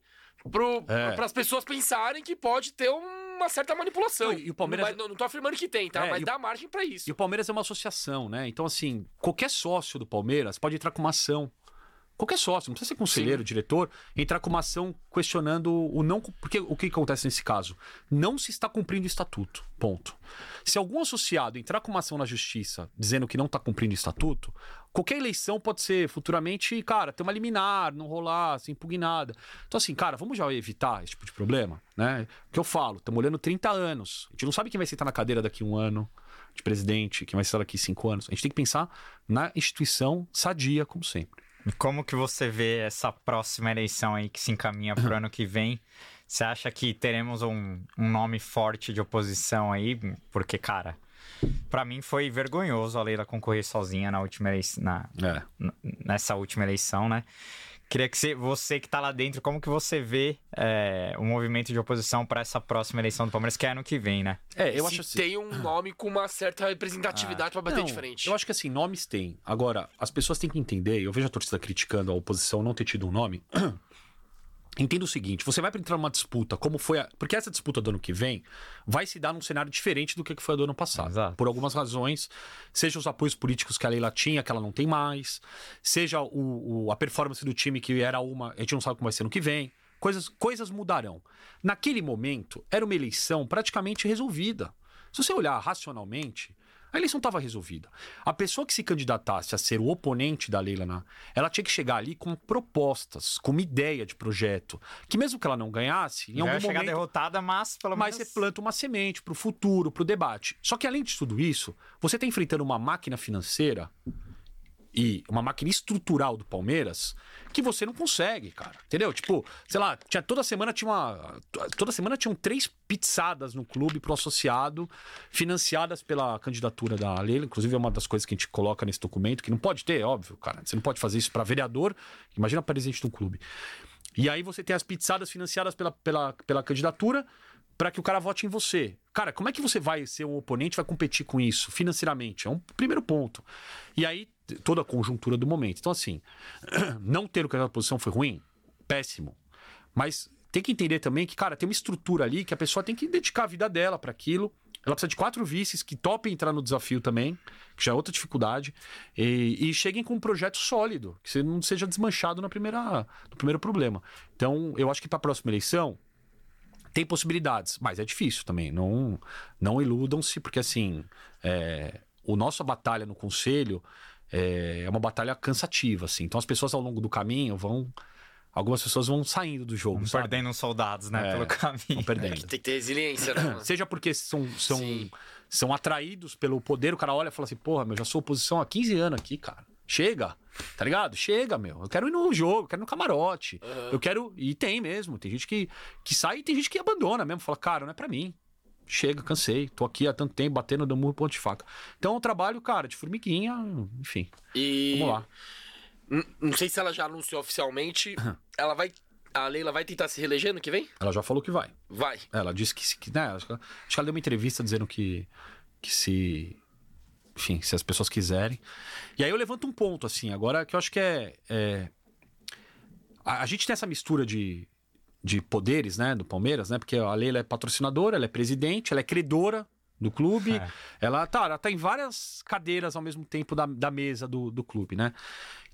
para É. as pessoas pensarem que pode ter uma certa manipulação. Não, e o Palmeiras- Não, não, não tô afirmando que tem, tá? É, Mas e o- dá margem para isso. E o Palmeiras é uma associação, né? Então, assim, qualquer sócio do Palmeiras pode entrar com uma ação. Qualquer sócio, não precisa ser conselheiro, diretor, entrar com uma ação questionando o não. Porque o que acontece nesse caso? Não se está cumprindo o estatuto. Ponto. Se algum associado entrar com uma ação na justiça dizendo que não está cumprindo o estatuto, qualquer eleição pode ser futuramente, cara, ter uma liminar, não rolar, ser impugnada. Então, assim, cara, vamos já evitar esse tipo de problema, né? O que eu falo, estamos olhando 30 anos. A gente não sabe quem vai sentar na cadeira daqui um ano de presidente, quem vai estar daqui cinco anos. A gente tem que pensar na instituição sadia, como sempre. E como que você vê essa próxima eleição aí que se encaminha pro ano que vem? Você acha que teremos um, um nome forte de oposição aí? Porque, cara, pra mim foi vergonhoso a Leila concorrer sozinha na última eleição, na, É. nessa última eleição, né? Queria que você, você que tá lá dentro, como que você vê é, o movimento de oposição pra essa próxima eleição do Palmeiras, que é ano que vem, né? É, eu Se acho assim. tem um nome com uma certa representatividade pra bater Não, de frente. Eu acho que assim, nomes tem. Agora, as pessoas têm que entender, eu vejo a torcida criticando a oposição não ter tido um nome. Entenda o seguinte, você vai entrar numa disputa, como foi a... Porque essa disputa do ano que vem vai se dar num cenário diferente do que foi a do ano passado. Exato. Por algumas razões, seja os apoios políticos que a Leila tinha, que ela não tem mais, seja o, o- a performance do time que era uma, a gente não sabe como vai ser no que vem. Coisas, coisas mudarão. Naquele momento, era uma eleição praticamente resolvida. Se você olhar racionalmente, a eleição estava resolvida. A pessoa que se candidatasse a ser o oponente da Leila, na- ela tinha que chegar ali com propostas, com uma ideia de projeto, que mesmo que ela não ganhasse, em Já algum vai chegar momento derrotada, mas pelo mas menos... você planta uma semente para o futuro, para o debate. Só que além de tudo isso, você está enfrentando uma máquina financeira e uma máquina estrutural do Palmeiras que você não consegue, cara. Entendeu? Tipo, sei lá, tinha, toda semana tinha uma. Toda semana tinham três pizzadas no clube pro associado, financiadas pela candidatura da Leila. Inclusive, é uma das coisas que a gente coloca nesse documento, que não pode ter, é óbvio, cara. Você não pode fazer isso para vereador. Imagina presidente de um clube. E aí você tem as pizzadas financiadas pela, pela, pela candidatura para que o cara vote em você. Cara, como é que você vai ser um oponente vai competir com isso financeiramente? É um primeiro ponto. E aí, toda a conjuntura do momento. Então, assim, não ter o candidato à posição foi ruim? Péssimo. Mas tem que entender também que, cara, tem uma estrutura ali que a pessoa tem que dedicar a vida dela para aquilo. Ela precisa de quatro vices que topem entrar no desafio também, que já é outra dificuldade. E, e cheguem com um projeto sólido, que você não seja desmanchado na primeira, no primeiro problema. Então, eu acho que para a próxima eleição, tem possibilidades, mas é difícil também. Não, não iludam-se, porque assim. é, o nossa batalha no conselho é, é uma batalha cansativa, assim. Então as pessoas ao longo do caminho vão. Algumas pessoas vão saindo do jogo, sabe? perdendo uns soldados, né? É, Pelo Vão caminho. perdendo. Tem que ter resiliência, né? Seja porque são, são, Sim. são atraídos pelo poder, o cara olha e fala assim, porra, meu, já sou oposição há 15 anos aqui, cara. Chega, tá ligado? Chega, meu. Eu quero ir no jogo, eu quero ir no camarote. Aham. Eu quero. E tem mesmo. Tem gente que, que sai e tem gente que abandona mesmo. Fala, cara, não é pra mim. Chega, cansei. Tô aqui há tanto tempo batendo no murro ponto de faca. Então é um trabalho, cara, de formiguinha, enfim. E. Vamos lá. Não sei se ela já anunciou oficialmente. ela vai. A Leila vai tentar se reeleger no que vem? Ela já falou que vai. Vai. Ela disse que, se- que né, acho que ela, acho que ela deu uma entrevista dizendo que, que se. Enfim, se as pessoas quiserem. E aí eu levanto um ponto, assim, agora que eu acho que é. é- a, a gente tem essa mistura de, de poderes, né, do Palmeiras, né? Porque a Leila é patrocinadora, ela é presidente, ela é credora do clube. É. Ela, tá, ela tá em várias cadeiras ao mesmo tempo da, da mesa do, do clube, né?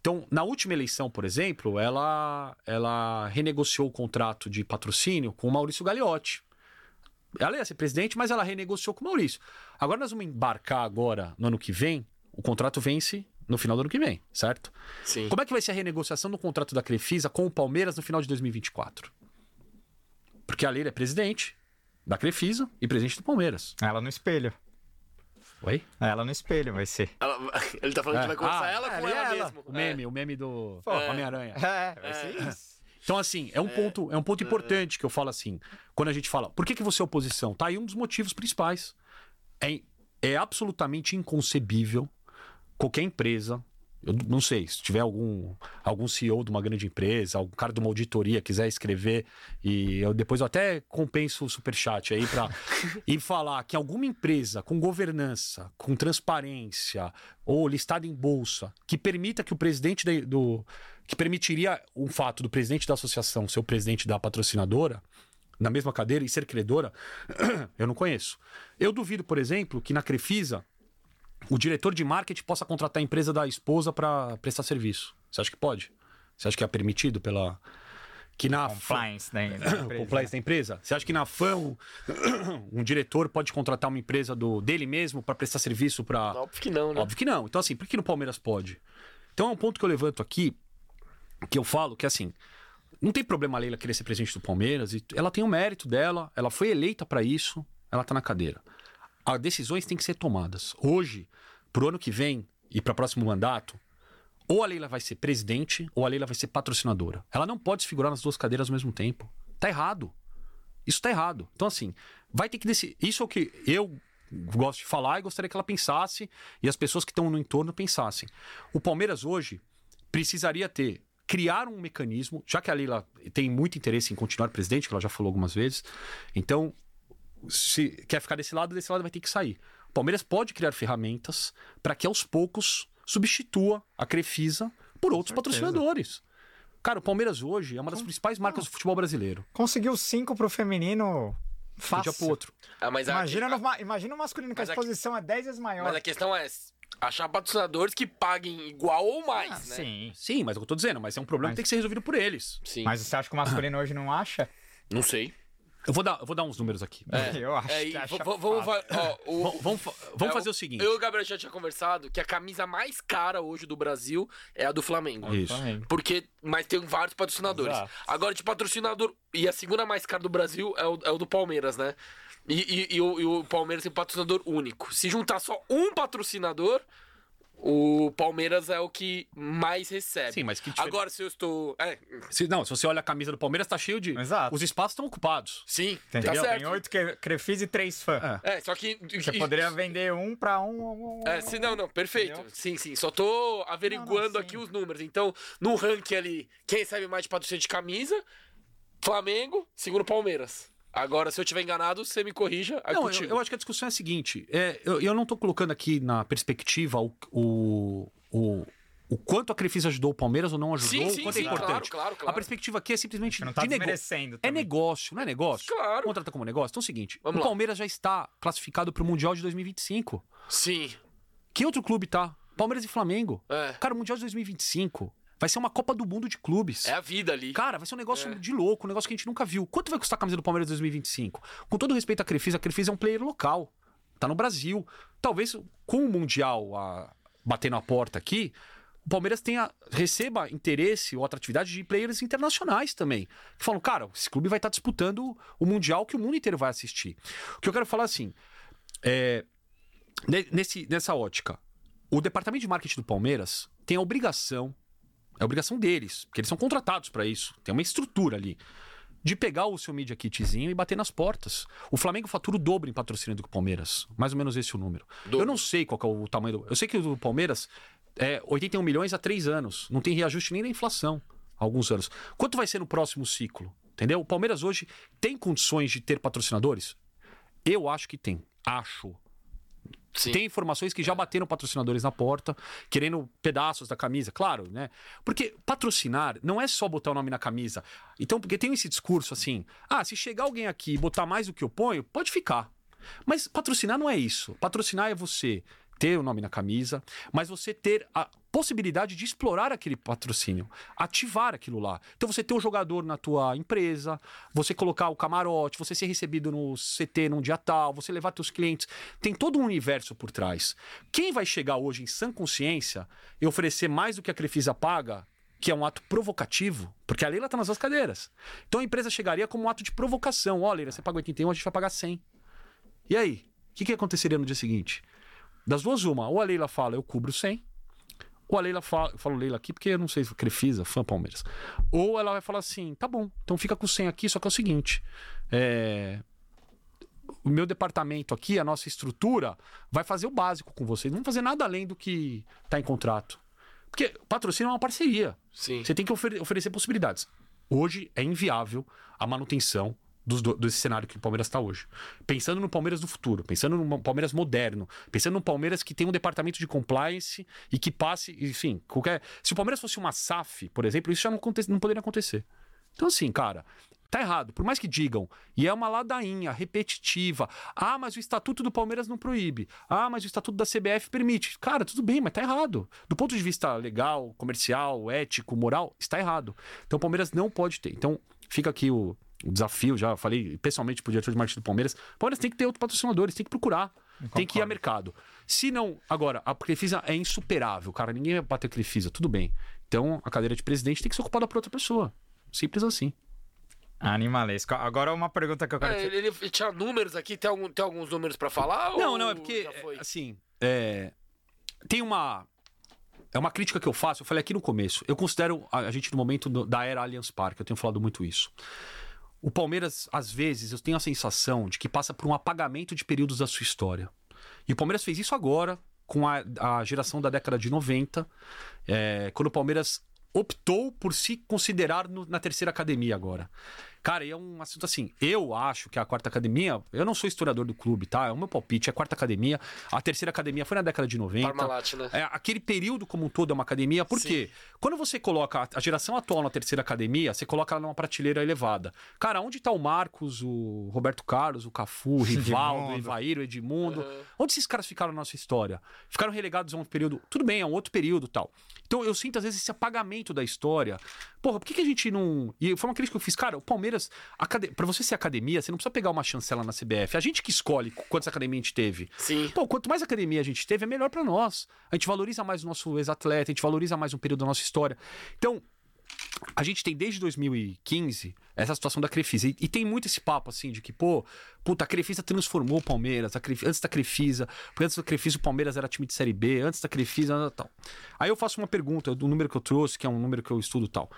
Então, na última eleição, por exemplo, ela, ela renegociou o contrato de patrocínio com o Maurício Gagliotti. Ela ia ser presidente, mas ela renegociou com o Maurício. Agora nós vamos embarcar agora no ano que vem. O contrato vence no final do ano que vem, certo? Sim. Como é que vai ser a renegociação do contrato da Crefisa com o Palmeiras no final de 2024? Porque a Leila é presidente da Crefisa e presidente do Palmeiras. Ela no espelho. Oi? Ela no espelho vai ser. Ela- ele tá falando que vai conversar Ah, ela com é, ela, é mesmo. O meme, o meme do É. Homem-Aranha. É, vai ser isso. Então, assim, é um ponto, é um ponto importante que eu falo assim. Quando a gente fala, por que, que você é oposição? Tá aí um dos motivos principais. É, é absolutamente inconcebível qualquer empresa. Eu não sei, se tiver algum, algum CEO de uma grande empresa, algum cara de uma auditoria quiser escrever, e eu depois eu até compenso o superchat aí para e falar que alguma empresa com governança, com transparência, ou listada em bolsa, que permita que o presidente da- do. que permitiria o fato do presidente da associação ser o presidente da patrocinadora, na mesma cadeira e ser credora, eu não conheço. Eu duvido, por exemplo, que na Crefisa o diretor de marketing possa contratar a empresa da esposa para prestar serviço. Você acha que pode? Você acha que é permitido pela. Que na Compliance, né? o compliance da empresa? Você acha que na FAM um, um diretor pode contratar uma empresa do, dele mesmo para prestar serviço para. Óbvio que não, né? Óbvio que não. Então, assim, por que no Palmeiras pode? Então é um ponto que eu levanto aqui, que eu falo que assim. Não tem problema a Leila querer ser presidente do Palmeiras. e Ela tem o mérito dela, ela foi eleita para isso, ela tá na cadeira. As decisões têm que ser tomadas. Hoje, pro ano que vem e para o próximo mandato, ou a Leila vai ser presidente ou a Leila vai ser patrocinadora. Ela não pode se figurar nas duas cadeiras ao mesmo tempo. Tá errado. Isso tá errado. Então, assim, vai ter que decidir. Isso é o que eu gosto de falar e gostaria que ela pensasse e as pessoas que estão no entorno pensassem. O Palmeiras hoje precisaria ter, criar um mecanismo, já que a Leila tem muito interesse em continuar presidente, que ela já falou algumas vezes, então, se quer ficar desse lado, desse lado vai ter que sair. O Palmeiras pode criar ferramentas para que aos poucos substitua a Crefisa por outros certeza. patrocinadores. Cara, o Palmeiras hoje é uma das principais marcas do futebol brasileiro. Conseguiu cinco pro feminino De um dia fácil. pro outro. Ah, mas, a- Imagina, no, ma- imagina o masculino, que a Mas a- exposição é 10 vezes maior. mas a questão é achar patrocinadores que paguem igual ou mais, Ah, né? Sim. Sim, mas é o que eu tô dizendo, mas é um problema Mas- que tem que ser resolvido por eles. Sim. Mas você acha que o masculino hoje não acha? Não sei. Eu vou dar, eu vou dar uns números aqui. Eu acho É, que acha v- v- vamos, Vamos, vamos, é, fazer o seguinte. Eu e o Gabriel já tinha conversado que a camisa mais cara hoje do Brasil é a do Flamengo. Isso. Porque, mas tem vários patrocinadores. Exato. Agora, de patrocinador. E a segunda mais cara do Brasil é o, é o do Palmeiras, né? E, e- e o, e o Palmeiras tem patrocinador único. Se juntar só um patrocinador, o Palmeiras é o que mais recebe. Sim, mas que diferença- Agora, se eu estou. É, Se, não, se você olha a camisa do Palmeiras, tá cheio de. Exato. Os espaços estão ocupados. sim, Tem, tá tem certo. oito cre- Crefis e três fãs. É. É, só que. Você poderia vender um pra um. um- É, sim, não, não, perfeito. Entendeu? Sim, sim. Só tô averiguando Não, não, aqui os números. Então, no ranking ali, quem recebe mais de patrocínio de camisa? Flamengo, segundo Palmeiras. Agora, se eu tiver enganado, você me corrija. Aí Não, eu, eu acho que a discussão é a seguinte: é, eu, eu não tô colocando aqui na perspectiva o, o, o, o quanto a Crefisa ajudou o Palmeiras ou não ajudou, Sim, o sim, quanto sim, é importante. claro, claro, A claro. perspectiva aqui é simplesmente Você não tá de nego-. É negócio, não é negócio? Claro. Contrata como negócio? Então é o seguinte: Vamos o lá. Palmeiras já está classificado para o Mundial de 2025. Sim. Que outro clube tá? Palmeiras e Flamengo. É. Cara, o Mundial de 2025 vai ser uma Copa do Mundo de clubes. É a vida ali. Cara, vai ser um negócio É. de louco, um negócio que a gente nunca viu. Quanto vai custar a camisa do Palmeiras 2025? Com todo respeito à Crefisa, a Crefisa é um player local. tá no Brasil. Talvez com o Mundial a, batendo a porta aqui, o Palmeiras tenha, receba interesse ou atratividade de players internacionais também. Que falam, cara, esse clube vai estar disputando o Mundial que o mundo inteiro vai assistir. O que eu quero falar assim, é, nesse, nessa ótica, o departamento de marketing do Palmeiras tem a obrigação, é obrigação deles, porque eles são contratados para isso, tem uma estrutura ali, de pegar o seu media kitzinho e bater nas portas. O Flamengo fatura o dobro em patrocínio do que o Palmeiras, mais ou menos esse é o número. Dobro. Eu não sei qual é o tamanho do. Eu sei que o do Palmeiras é 81 milhões há três anos, não tem reajuste nem da inflação há alguns anos. Quanto vai ser no próximo ciclo? Entendeu? O Palmeiras hoje tem condições de ter patrocinadores? Eu acho que tem. Acho. Sim. Tem informações que já bateram patrocinadores na porta, querendo pedaços da camisa, claro, né? Porque patrocinar não é só botar o nome na camisa. Então, porque tem esse discurso assim: ah, se chegar alguém aqui e botar mais do que eu ponho, pode ficar. Mas patrocinar não é isso. Patrocinar é você ter o nome na camisa, mas você ter a possibilidade de explorar aquele patrocínio, ativar aquilo lá. Então você ter o jogador na tua empresa, você colocar o camarote, você ser recebido no CT num dia tal, você levar teus clientes, tem todo um universo por trás. Quem vai chegar hoje em sã consciência e oferecer mais do que a Crefisa paga, que é um ato provocativo, porque a Leila está nas duas cadeiras. Então a empresa chegaria como um ato de provocação. Ó, oh, Leila, você paga 81, a gente vai pagar 100. E aí? O que, que aconteceria no dia seguinte? Das duas, uma. Ou a Leila fala, eu cubro 100. Ou a Leila fala, eu falo Leila aqui porque eu não sei se Crefisa, fã Palmeiras. Ou ela vai falar assim, tá bom, então fica com 100 aqui, só que é o seguinte, é... o meu departamento aqui, a nossa estrutura, vai fazer o básico com vocês. Não vão fazer nada além do que tá em contrato. Porque patrocínio é uma parceria. Sim. Você tem que ofer oferecer possibilidades. Hoje é inviável a manutenção dos, desse cenário que o Palmeiras está hoje. Pensando no Palmeiras do futuro, pensando no Palmeiras moderno, pensando no Palmeiras que tem um departamento de compliance e que passe, enfim, qualquer. Se o Palmeiras fosse uma SAF, por exemplo, isso já não, aconte... não poderia acontecer. Então, assim, cara, tá errado. Por mais que digam, e é uma ladainha repetitiva. Ah, mas o estatuto do Palmeiras não proíbe. Ah, mas o estatuto da CBF permite. Cara, tudo bem, mas tá errado. Do ponto de vista legal, comercial, ético, moral, está errado. Então o Palmeiras não pode ter. Então, fica aqui o o desafio, já falei pessoalmente pro diretor de marketing do Palmeiras. Palmeiras tem que ter outros patrocinadores, tem que procurar, tem que ir a mercado. Se não, agora, a Crefisa é insuperável, cara, ninguém vai bater a Crefisa, tudo bem. Então, a cadeira de presidente tem que ser ocupada por outra pessoa. Simples assim. Animalesco. Agora uma pergunta que eu quero... É, ele, ele, tinha números aqui, tem, algum, tem alguns números para falar? Não, não, é porque, assim, é, tem uma... É uma crítica que eu faço, eu falei aqui no começo. Eu considero a, a gente no momento do, da era Allianz Parque, eu tenho falado muito isso. O Palmeiras, às vezes, eu tenho a sensação de que passa por um apagamento de períodos da sua história. E o Palmeiras fez isso agora, com a, a geração da década de 90, é, quando o Palmeiras optou por se considerar no, na terceira academia agora. Cara, e é um assunto assim. Eu acho que a quarta academia. Eu não sou historiador do clube, tá? É o meu palpite. É a quarta academia. A terceira academia foi na década de 90. Parmalat, né? É, aquele período como um todo é uma academia. Por Sim. quê? Quando você coloca a geração atual na terceira academia, você coloca ela numa prateleira elevada. Cara, onde tá o Marcos, o Roberto Carlos, o Cafu, o Rivaldo, o Evair, o Edmundo? Uhum. Onde esses caras ficaram na nossa história? Ficaram relegados a um período. Tudo bem, é um outro período tal. Então eu sinto, às vezes, esse apagamento da história. Porra, por que, que a gente não. E foi uma crítica que eu fiz, cara, o Palmeiras. Acad... Pra você ser academia, você não precisa pegar uma chancela na CBF. A gente que escolhe quantas academias a gente teve. Sim. Pô, quanto mais academia a gente teve, é melhor para nós. A gente valoriza mais o nosso ex-atleta, a gente valoriza mais um período da nossa história. Então, a gente tem desde 2015 essa situação da Crefisa. E, e, tem muito esse papo assim de que, pô, puta, a Crefisa transformou o Palmeiras. Crefisa, antes da Crefisa, antes da Crefisa o Palmeiras era time de Série B, antes da Crefisa, tal. Aí eu faço uma pergunta do número que eu trouxe, que é um número que eu estudo tal.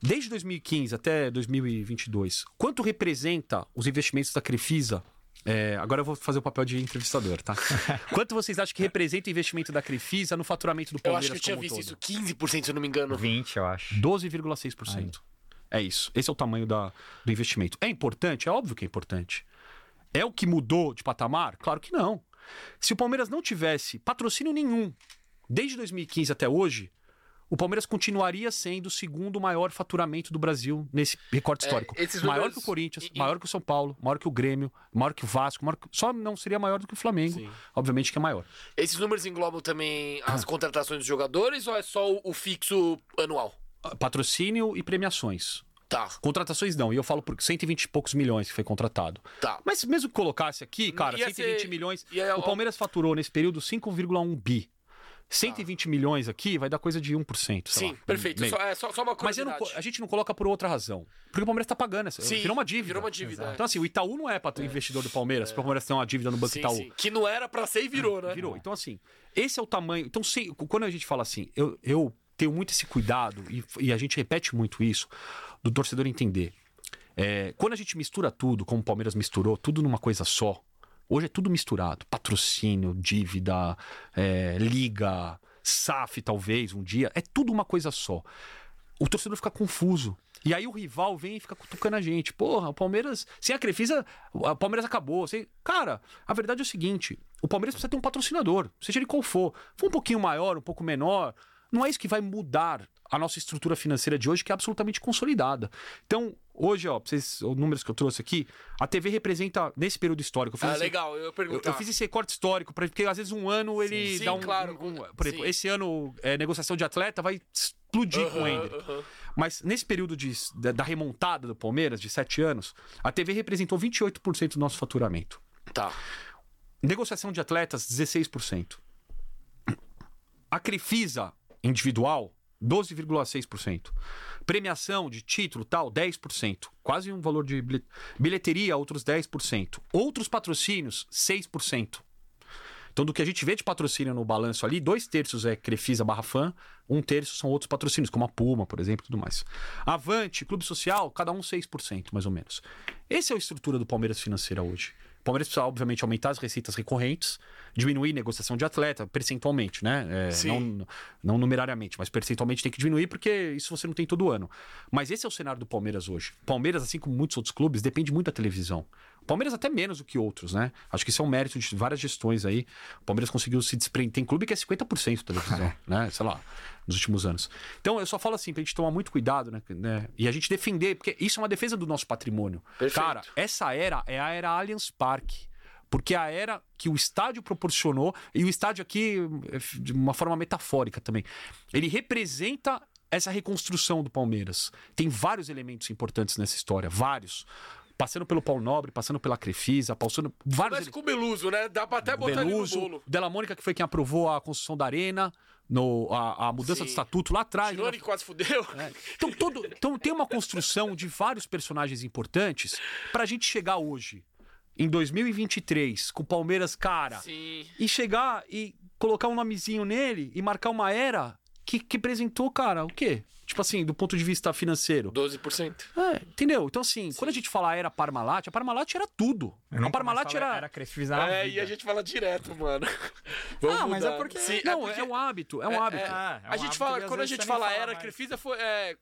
Desde 2015 até 2022, quanto representa os investimentos da Crefisa é, agora eu vou fazer o papel de entrevistador, tá? Quanto vocês acham que representa o investimento da Crefisa no faturamento do Palmeiras? Eu acho que eu tinha visto isso, 15%, se eu não me engano. 20, eu acho. 12,6%. É isso. Esse é o tamanho da, do investimento. É importante? É óbvio que é importante. É o que mudou de patamar? Claro que não. Se o Palmeiras não tivesse patrocínio nenhum desde 2015 até hoje, o Palmeiras continuaria sendo o segundo maior faturamento do Brasil nesse recorte é, histórico. É, maior números... que o Corinthians, e, maior que o São Paulo, maior que o Grêmio, maior que o Vasco, que... só não seria maior do que o Flamengo. Sim. Obviamente que é maior. Esses números englobam também as ah. contratações dos jogadores ou é só o, o fixo anual? Patrocínio e premiações. Tá, Contratações não, e eu falo por 120 e poucos milhões que foi contratado. tá. Mas mesmo que colocasse aqui, cara, Ia 120 ser- milhões. ia- o Palmeiras faturou nesse período 5,1 bi. 120 milhões aqui vai dar coisa de 1%. sei Sim, lá, perfeito. meio. Só, é, só, só uma Mas eu não a gente não coloca por outra razão. Porque o Palmeiras tá pagando essa. Sim, virou uma dívida. virou uma dívida, é. Então, assim, o Itaú não é para investidor do Palmeiras, para o Palmeiras ter uma dívida no Banco Sim, Itaú. sim. Que não era pra ser e virou, né? Virou. Então, assim, esse é o tamanho. Então, se- quando a gente fala assim, eu, eu tenho muito esse cuidado, e, e a gente repete muito isso, do torcedor entender. É, quando a gente mistura tudo, como o Palmeiras misturou, tudo numa coisa só, hoje é tudo misturado. Patrocínio, dívida, é, liga, SAF, talvez, um dia. É tudo uma coisa só. O torcedor fica confuso. E aí o rival vem e fica cutucando a gente. Porra, o Palmeiras. Sem a Crefisa, o Palmeiras acabou. Sem... Cara, a verdade é o seguinte: o Palmeiras precisa ter um patrocinador, seja ele qual for. For um pouquinho maior, um pouco menor. Não é isso que vai mudar a nossa estrutura financeira de hoje, que é absolutamente consolidada. Então, hoje, ó, vocês, os números que eu trouxe aqui, a TV representa, nesse período histórico, eu fiz Ah, esse- legal, eu ia eu, eu fiz esse recorte histórico, porque às vezes um ano ele Sim, dá um. claro. um- um- por exemplo, Sim. esse ano, é, negociação de atleta vai explodir com o Ender. aham. Mas nesse período de- da, da remontada do Palmeiras, de sete anos, a TV representou 28% do nosso faturamento. Tá. Negociação de atletas, 16%. A Crefisa individual, 12,6%. Premiação de título, tal, 10%. Quase um valor de bilhe- bilheteria, outros 10%. Outros patrocínios, 6%. Então, do que a gente vê de patrocínio no balanço ali, dois terços é Crefisa barra fã, um terço são outros patrocínios, como a Puma, por exemplo, tudo mais. Avante, Clube Social, cada um 6%, mais ou menos. Essa é a estrutura do Palmeiras financeira hoje. O Palmeiras precisa, obviamente, aumentar as receitas recorrentes, diminuir negociação de atleta, percentualmente, né? É, Sim. não, não numerariamente, mas percentualmente tem que diminuir, porque isso você não tem todo ano. Mas esse é o cenário do Palmeiras hoje. Palmeiras, assim como muitos outros clubes, depende muito da televisão. O Palmeiras até menos do que outros, né? Acho que isso é um mérito de várias gestões aí. O Palmeiras conseguiu se desprender. Tem clube que é 50% de televisão, né? Sei lá, nos últimos anos. Então, eu só falo assim, pra gente tomar muito cuidado, né? né? E a gente defender, porque isso é uma defesa do nosso patrimônio. Perfeito. Cara, essa era é a era Allianz Parque. Porque a era que o estádio proporcionou, e o estádio aqui, é, de uma forma metafórica também, ele representa essa reconstrução do Palmeiras. Tem vários elementos importantes nessa história, vários. Passando pelo Paulo Nobre, passando pela Crefisa, passando vários Mas com o Beluso, né? Dá pra até botar ele no Beluso, bolo. Della Mônica, que foi quem aprovou a construção da arena, no, a, a mudança Sim. do estatuto lá atrás. né? Tirone que quase fudeu. Então, todo, então tem uma construção de vários personagens importantes pra gente chegar hoje, em 2023, com o Palmeiras, cara, Sim. e chegar e colocar um nomezinho nele e marcar uma era que, que apresentou, cara, o quê? Tipo assim, do ponto de vista financeiro. 12%. É, entendeu? Então, assim, quando a gente fala era Parmalat, a Parmalat era tudo. A Parmalat era. Era Crefisa É, vida. e a gente fala direto, mano. Vamos Ah, mas é porque- Sim, Não, porque- é um hábito, é um é- hábito. é- Ah, é um a gente hábito fala, quando a gente fala fala era, mais. Crefisa foi. É,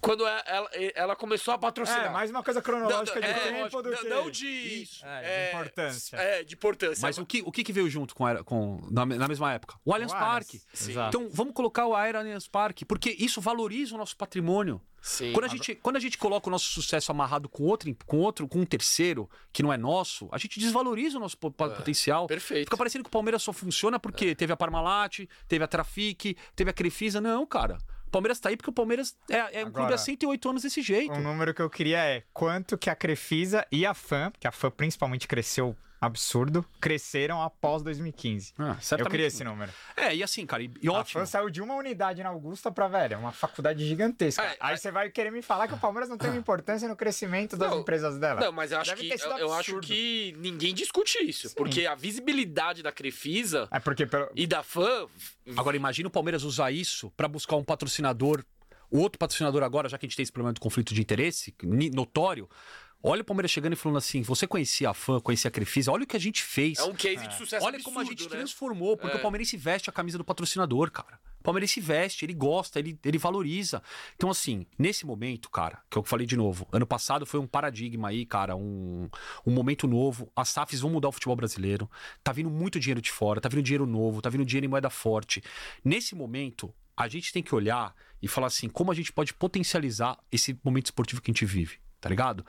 quando é- ela, ela começou a patrocinar. É, mais uma coisa Não, cronológica de é, tempo do não, que... não de. Isso. É, de importância. É, de importância. Mas o que, o que veio junto com, a com na, na mesma época? O Allianz Parque. Então, vamos colocar o Aera Allianz Parque, porque isso valoriza o nosso patrimônio. Sim. Quando a, gente, quando a gente coloca o nosso sucesso amarrado com outro, com outro, com um terceiro, que não é nosso, a gente desvaloriza o nosso po- potencial. perfeito. Fica parecendo que o Palmeiras só funciona porque teve a Parmalat, teve a Trafic, teve a Crefisa. Não, cara. O Palmeiras tá aí porque o Palmeiras é, é um clube há 108 anos desse jeito. Um número que eu queria é quanto que a Crefisa e a FAM, que a FAM principalmente cresceu absurdo, cresceram após 2015. Ah, Eu queria esse número. É, e assim, cara, e, e A ótimo. FAM saiu de uma unidade na Augusta pra, velho, uma faculdade gigantesca. É, Aí é- você vai querer me falar que o Palmeiras não tem uma importância no crescimento das Não, empresas dela. Não, mas eu acho, Deve que, eu, eu acho que ninguém discute isso. Porque a visibilidade da Crefisa É porque pelo... e da fã. Agora imagina o Palmeiras usar isso pra buscar um patrocinador, o outro patrocinador agora, já que a gente tem esse problema do conflito de interesse notório. Olha o Palmeiras chegando e falando assim: você conhecia a fã, conhecia a Crefisa, olha o que a gente fez. É um case de sucesso Olha absurdo, como a gente né? transformou, porque É. o Palmeirense veste a camisa do patrocinador, cara. O Palmeirense veste, ele gosta, ele, ele valoriza. Então, assim, nesse momento, cara, que eu falei de novo, ano passado foi um paradigma aí, cara, um, um momento novo. As SAFs vão mudar o futebol brasileiro. Tá vindo muito dinheiro de fora, tá vindo dinheiro novo, tá vindo dinheiro em moeda forte. Nesse momento, a gente tem que olhar e falar assim, como a gente pode potencializar esse momento esportivo que a gente vive, tá ligado?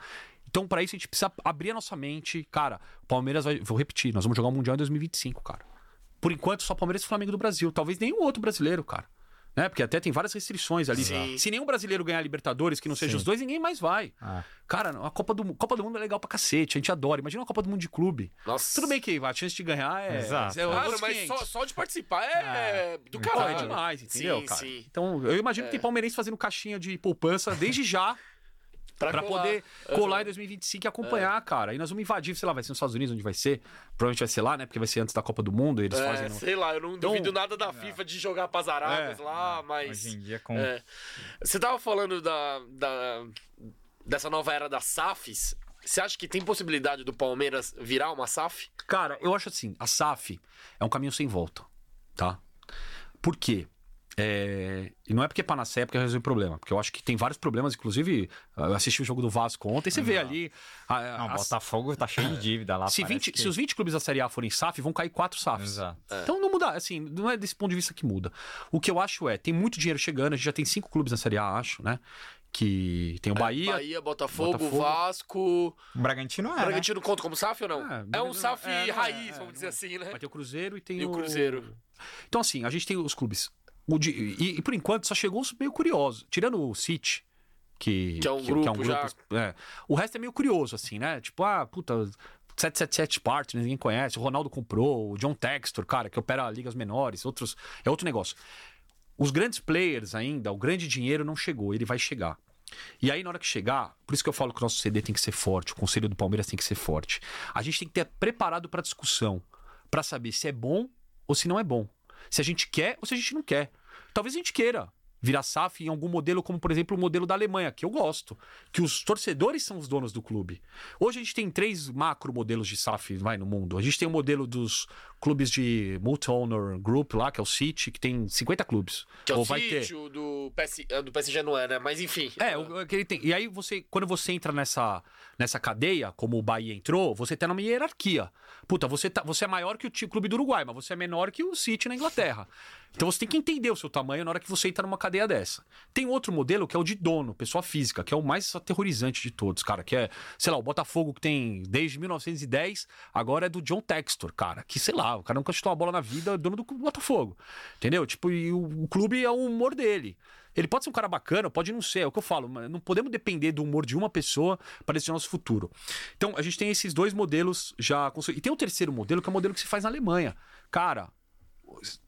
Então, pra isso, a gente precisa abrir a nossa mente. Cara, o Palmeiras vai. Vou repetir, nós vamos jogar o Mundial em 2025, cara. Por enquanto, só Palmeiras e Flamengo do Brasil. Talvez nenhum outro brasileiro, cara. Né? Porque até tem várias restrições ali. Sim. Se nenhum brasileiro ganhar Libertadores, que não seja Sim. os dois, ninguém mais vai. Ah. Cara, a Copa do, Copa do Mundo é legal pra cacete, a gente adora. Imagina uma Copa do Mundo de clube. Nossa. Tudo bem que a chance de ganhar é. Exato. é outros mas 500. só, só de participar é do Pô, caralho. é demais, entendeu, Sim, cara? sim. Então, eu imagino que tem palmeirense fazendo caixinha de poupança desde já pra, colar. poder colar em 2025 e acompanhar, cara. E nós vamos invadir, sei lá, vai ser nos Estados Unidos, onde vai ser. Provavelmente vai ser lá, né? Porque vai ser antes da Copa do Mundo, e eles É, fazem. no- sei lá, eu não Então- duvido nada da FIFA de jogar pras Arábias É, lá, mas. Hoje em dia, com. É. Você tava falando da, da- dessa nova era das SAFs. Você acha que tem possibilidade do Palmeiras virar uma SAF? Cara, eu acho assim, a SAF é um caminho sem volta, tá? Por quê? É, E não é porque é panaceia porque resolve o problema. Porque eu acho que tem vários problemas, inclusive, eu assisti o jogo do Vasco ontem, você vê ali. a- Não, a- o Botafogo tá cheio de dívida lá. se, parece 20 que- se os 20 clubes da Série A forem SAF, vão cair quatro SAFs. Exato. Então não muda, assim, não é desse ponto de vista que muda. O que eu acho é, tem muito dinheiro chegando, a gente já tem cinco clubes na Série A, acho, né? Que tem o Bahia. Bahia, Botafogo, Botafogo. Vasco. O Bragantino é. né? Bragantino conta como SAF ou não? É, É, um SAF é, não é, raiz, é, vamos não dizer é. assim, né? Vai ter o Cruzeiro e tem E o Cruzeiro. Então, assim, a gente tem os clubes. De- e, e por enquanto só chegou os meio curioso. Tirando o City, que, Que é um grupo já. é. O resto é meio curioso, assim, né? Tipo, ah, puta. 777 Partners, ninguém conhece. O Ronaldo comprou, o John Textor, cara, que opera ligas menores, outros. É outro negócio. Os grandes players ainda, o grande dinheiro não chegou, ele vai chegar. E aí, na hora que chegar, por isso que eu falo que o nosso CD tem que ser forte, o conselho do Palmeiras tem que ser forte. A gente tem que ter preparado para discussão, para saber se é bom ou se não é bom. Se a gente quer ou se a gente não quer. Talvez a gente queira virar SAF em algum modelo, como por exemplo o modelo da Alemanha, que eu gosto, que os torcedores são os donos do clube. Hoje a gente tem três macro modelos de SAF vai, no mundo. A gente tem o modelo dos clubes de multi-owner group lá, que é o City, que tem 50 clubes. Que é o. City, o do, PS, ah, do PSG não é, né? Mas enfim. É, o, que ele tem. E aí você, quando você entra nessa, nessa cadeia, como o Bahia entrou, você tá numa hierarquia. Puta, você, tá, você é maior que o clube do Uruguai, mas você é menor que o City na Inglaterra. Então você tem que entender o seu tamanho na hora que você entra numa cadeia dessa. Tem outro modelo que é o de dono, pessoa física, que é o mais aterrorizante de todos, cara. Que é, sei lá, o Botafogo que tem desde 1910, agora é do John Textor, cara. Que sei lá, o cara nunca chutou uma bola na vida, dono do Botafogo. Entendeu? Tipo, e o, o clube é o humor dele. Ele pode ser um cara bacana, pode não ser, é o que eu falo, mas não podemos depender do humor de uma pessoa para decidir nosso futuro. Então, a gente tem esses dois modelos já. E tem o terceiro modelo, que é o modelo que se faz na Alemanha. Cara,